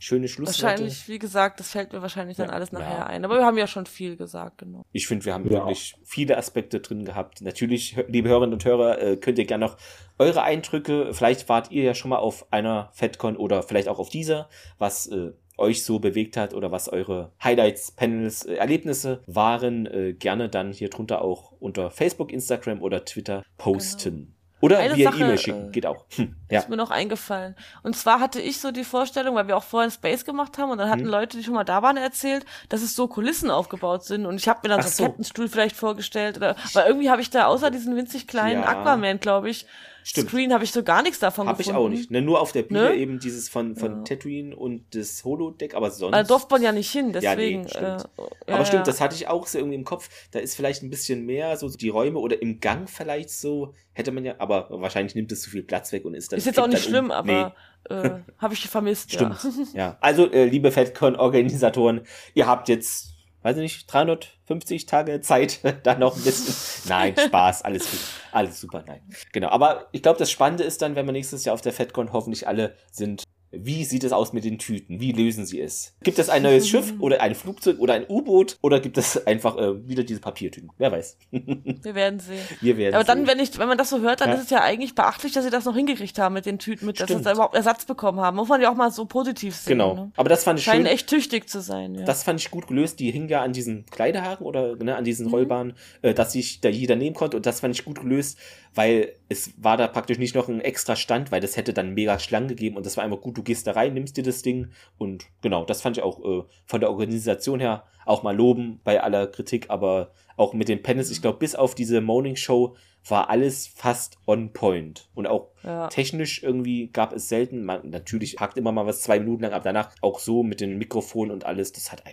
[SPEAKER 1] schöne Schlussworte.
[SPEAKER 3] Wahrscheinlich, wie gesagt, das fällt mir wahrscheinlich dann
[SPEAKER 1] Ja.
[SPEAKER 3] alles nachher
[SPEAKER 1] Ja.
[SPEAKER 3] ein. Aber wir haben ja schon viel gesagt, genau.
[SPEAKER 1] Ich finde, wir haben
[SPEAKER 2] Ja.
[SPEAKER 1] wirklich viele Aspekte drin gehabt. Natürlich, liebe Hörerinnen und Hörer, äh, könnt ihr gerne noch eure Eindrücke, vielleicht wart ihr ja schon mal auf einer FedCon oder vielleicht auch auf dieser, was äh, euch so bewegt hat oder was eure Highlights, Panels, äh, Erlebnisse waren, äh, gerne dann hier drunter auch unter Facebook, Instagram oder Twitter posten. Oder
[SPEAKER 3] Eine
[SPEAKER 1] via E-Mail schicken,
[SPEAKER 3] äh,
[SPEAKER 1] geht auch. Hm, ja.
[SPEAKER 3] Ist mir noch eingefallen. Und zwar hatte ich so die Vorstellung, weil wir auch vorhin Space gemacht haben und dann hatten
[SPEAKER 1] Mhm.
[SPEAKER 3] Leute, die schon mal da waren, erzählt, dass es so Kulissen aufgebaut sind. Und ich habe mir dann
[SPEAKER 1] Ach
[SPEAKER 3] so einen Kettenstuhl vielleicht vorgestellt. Oder, weil irgendwie habe ich da außer diesen winzig kleinen
[SPEAKER 1] Ja.
[SPEAKER 3] Aquaman, glaube ich,
[SPEAKER 1] Stimmt.
[SPEAKER 3] Screen habe ich so gar nichts davon
[SPEAKER 1] Habe ich
[SPEAKER 3] gefunden.
[SPEAKER 1] auch nicht. Ne, nur auf der Bühne
[SPEAKER 3] Ne?
[SPEAKER 1] eben dieses von, von Tatooine und das Holodeck, aber sonst.
[SPEAKER 3] Da durfte man ja nicht hin,
[SPEAKER 1] Ja, nee,
[SPEAKER 3] deswegen.
[SPEAKER 1] stimmt.
[SPEAKER 3] äh, ja,
[SPEAKER 1] aber stimmt,
[SPEAKER 3] ja.
[SPEAKER 1] das hatte ich auch so irgendwie im Kopf. Da ist vielleicht ein bisschen mehr so die Räume oder im Gang vielleicht so. Hätte man ja, aber wahrscheinlich nimmt es zu viel Platz weg und ist dann.
[SPEAKER 3] Ist jetzt auch nicht schlimm,
[SPEAKER 1] um.
[SPEAKER 3] aber äh, habe ich vermisst,
[SPEAKER 1] Stimmt.
[SPEAKER 3] ja. (laughs)
[SPEAKER 1] Ja. Also, äh, liebe FedCon-Organisatoren, ihr habt jetzt, weiß ich nicht, 350 Tage Zeit, (laughs) da noch ein bisschen. (laughs) Nein, Spaß, alles gut. Alles super, nein. Genau. Aber ich glaube, das Spannende ist dann, wenn wir nächstes Jahr auf der FedCon hoffentlich alle sind. Wie sieht es aus mit den Tüten? Wie lösen sie es? Gibt es ein neues Schiff (laughs) oder ein Flugzeug oder ein U-Boot oder gibt es einfach äh, wieder diese Papiertüten? Wer weiß. (laughs)
[SPEAKER 3] Wir werden sehen.
[SPEAKER 1] Wir werden
[SPEAKER 3] Aber dann,
[SPEAKER 1] sehen.
[SPEAKER 3] wenn ich, wenn man das so hört, dann
[SPEAKER 1] Ja.
[SPEAKER 3] ist es ja eigentlich beachtlich, dass sie das noch hingekriegt haben mit den Tüten, mit, dass sie da überhaupt Ersatz bekommen haben. Muss man ja auch mal so positiv sehen.
[SPEAKER 1] Genau.
[SPEAKER 3] Ne?
[SPEAKER 1] Aber das fand ich
[SPEAKER 3] Scheinen
[SPEAKER 1] schön.
[SPEAKER 3] echt tüchtig zu sein, ja.
[SPEAKER 1] Das fand ich gut gelöst. Die hingen ja an diesen Kleidehaken oder ne, an
[SPEAKER 3] Mhm.
[SPEAKER 1] diesen Rollbahnen, äh, dass sich da jeder nehmen konnte. Und das fand ich gut gelöst, weil es war da praktisch nicht noch ein extra Stand, weil das hätte dann mega Schlangen gegeben. Und das war einfach gut, du gehst da rein, nimmst dir das Ding. Und genau, das fand ich auch äh, von der Organisation her auch mal loben bei aller Kritik. Aber auch mit den Panels, ich glaube, bis auf diese Morning Show war alles fast on point. Und auch
[SPEAKER 3] Ja.
[SPEAKER 1] technisch irgendwie gab es selten, man, natürlich hakt immer mal was zwei Minuten lang, aber danach auch so mit den Mikrofonen und alles, das hat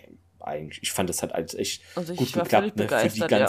[SPEAKER 1] eigentlich, ich fand, das hat alles echt
[SPEAKER 3] Also
[SPEAKER 1] gut geklappt ne, für die
[SPEAKER 3] begeistert, ja.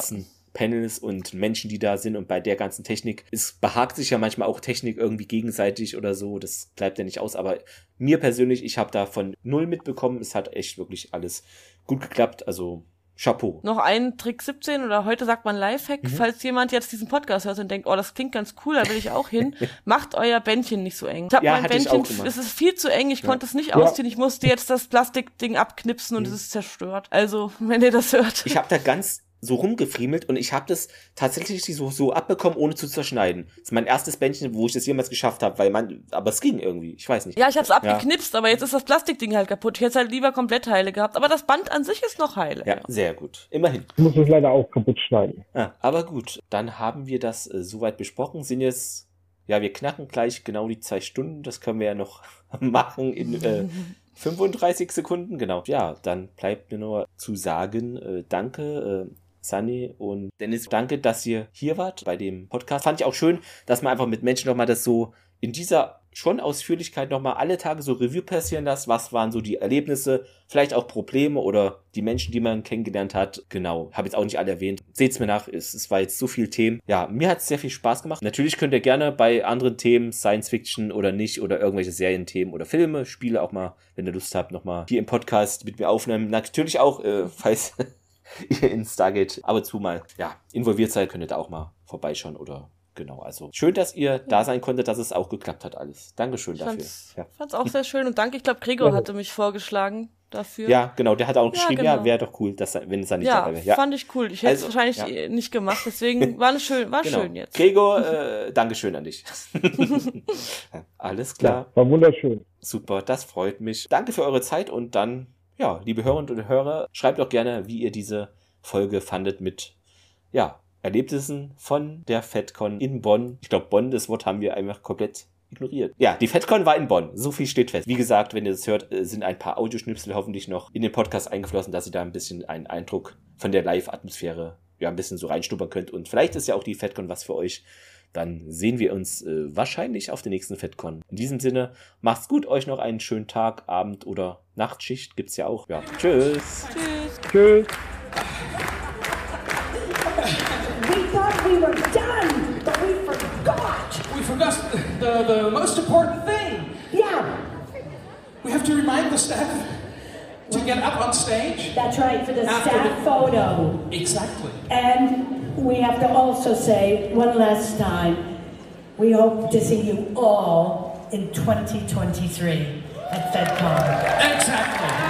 [SPEAKER 1] Panels und Menschen, die da sind und bei der ganzen Technik. Es behagt sich ja manchmal auch Technik irgendwie gegenseitig oder so, das bleibt ja nicht aus, aber mir persönlich, ich habe davon null mitbekommen, es hat echt wirklich alles gut geklappt, also Chapeau.
[SPEAKER 3] Noch ein Trick 17 oder heute sagt man Lifehack,
[SPEAKER 1] Mhm.
[SPEAKER 3] falls jemand jetzt diesen Podcast hört und denkt, oh, das klingt ganz cool, da will ich auch hin, (laughs) macht euer Bändchen nicht so eng. Ich hab
[SPEAKER 1] Ja,
[SPEAKER 3] mein Bändchen, es ist viel zu eng, ich
[SPEAKER 1] Ja.
[SPEAKER 3] konnte es nicht
[SPEAKER 1] Ja.
[SPEAKER 3] ausziehen, ich musste jetzt das Plastikding abknipsen und
[SPEAKER 1] Mhm.
[SPEAKER 3] es ist zerstört. Also, (laughs) wenn ihr das hört.
[SPEAKER 1] Ich habe da ganz so rumgefriemelt und ich habe das tatsächlich so, so abbekommen, ohne zu zerschneiden. Das ist mein erstes Bändchen, wo ich das jemals geschafft habe, weil man, aber es ging irgendwie, ich weiß nicht.
[SPEAKER 3] Ja, ich hab's abgeknipst, aber jetzt ist das Plastikding halt kaputt. Ich hätte es halt lieber komplett heile gehabt. Aber das Band an sich ist noch heile.
[SPEAKER 1] Ja, sehr gut. Immerhin.
[SPEAKER 2] Ich muss es leider auch kaputt schneiden.
[SPEAKER 1] Ah, aber gut, dann haben wir das äh, soweit besprochen. Sind jetzt, ja, wir knacken gleich genau die zwei Stunden. Das können wir ja noch (laughs) machen in äh, (laughs) 35 Sekunden. Genau. Ja, dann bleibt mir nur zu sagen, äh, danke. Sunny und Dennis, danke, dass ihr hier wart bei dem Podcast. Fand ich auch schön, dass man einfach mit Menschen nochmal das so in dieser schon Ausführlichkeit nochmal alle Tage so Revue passieren lässt. Was waren so die Erlebnisse, vielleicht auch Probleme oder die Menschen, die man kennengelernt hat. Genau, habe jetzt auch nicht alle erwähnt. Seht's mir nach, es, es war jetzt so viel Themen. Ja, mir hat es sehr viel Spaß gemacht. Natürlich könnt ihr gerne bei anderen Themen, Science Fiction oder nicht, oder irgendwelche Serienthemen oder Filme, Spiele auch mal, wenn ihr Lust habt, nochmal hier im Podcast mit mir aufnehmen. Natürlich auch, äh, (laughs) falls (laughs) ihr in Stargate ab und zu mal ja, involviert seid, könnt ihr da auch mal vorbeischauen oder genau. Also schön, dass ihr da sein konntet, dass es auch geklappt hat alles. Dankeschön
[SPEAKER 3] Ich
[SPEAKER 1] dafür.
[SPEAKER 3] fand's,
[SPEAKER 1] Ja.
[SPEAKER 3] fand's auch sehr schön und danke. Ich glaube, Gregor
[SPEAKER 1] Ja.
[SPEAKER 3] hatte mich vorgeschlagen dafür.
[SPEAKER 1] ja, genau, der hat auch
[SPEAKER 3] Ja,
[SPEAKER 1] geschrieben, ja,
[SPEAKER 3] genau.
[SPEAKER 1] wäre doch cool, dass, wenn es dann nicht
[SPEAKER 3] Ja,
[SPEAKER 1] dabei wäre.
[SPEAKER 3] fand ich cool. Ich hätte es
[SPEAKER 1] Also,
[SPEAKER 3] wahrscheinlich
[SPEAKER 1] ja.
[SPEAKER 3] eh nicht gemacht, deswegen war, eine schön, war
[SPEAKER 1] Genau.
[SPEAKER 3] schön jetzt.
[SPEAKER 1] Gregor, äh, (laughs) Dankeschön an dich. (laughs) Ja, Alles klar.
[SPEAKER 2] War wunderschön.
[SPEAKER 1] Super, das freut mich. Danke für eure Zeit und dann, ja, liebe Hörerinnen und Hörer, schreibt doch gerne, wie ihr diese Folge fandet mit, ja, Erlebnissen von der FedCon in Bonn. Ich glaube, Bonn, das Wort haben wir einfach komplett ignoriert. Ja, die FedCon war in Bonn. So viel steht fest. Wie gesagt, wenn ihr das hört, äh, sind ein paar Audioschnipsel hoffentlich noch in den Podcast eingeflossen, dass ihr da ein bisschen einen Eindruck von der Live-Atmosphäre ja ein bisschen so reinstuppern könnt. Und vielleicht ist ja auch die FedCon was für euch. Dann sehen wir uns äh, wahrscheinlich auf der nächsten FedCon. In diesem Sinne, macht's gut, euch noch einen schönen Tag, Abend oder Nachtschicht gibt's ja auch. Ja, tschüss.
[SPEAKER 2] Tschüss.
[SPEAKER 14] We thought we were done, but we forgot.
[SPEAKER 15] We forgot the, the most important thing.
[SPEAKER 14] Yeah.
[SPEAKER 15] We have to remind the staff to get up on stage.
[SPEAKER 14] That's right, for the
[SPEAKER 15] After
[SPEAKER 14] staff
[SPEAKER 15] the-
[SPEAKER 14] photo.
[SPEAKER 15] Exactly.
[SPEAKER 14] And we have to also say one last time, we hope to see you all in 2023 at FedCon.
[SPEAKER 15] Exactly.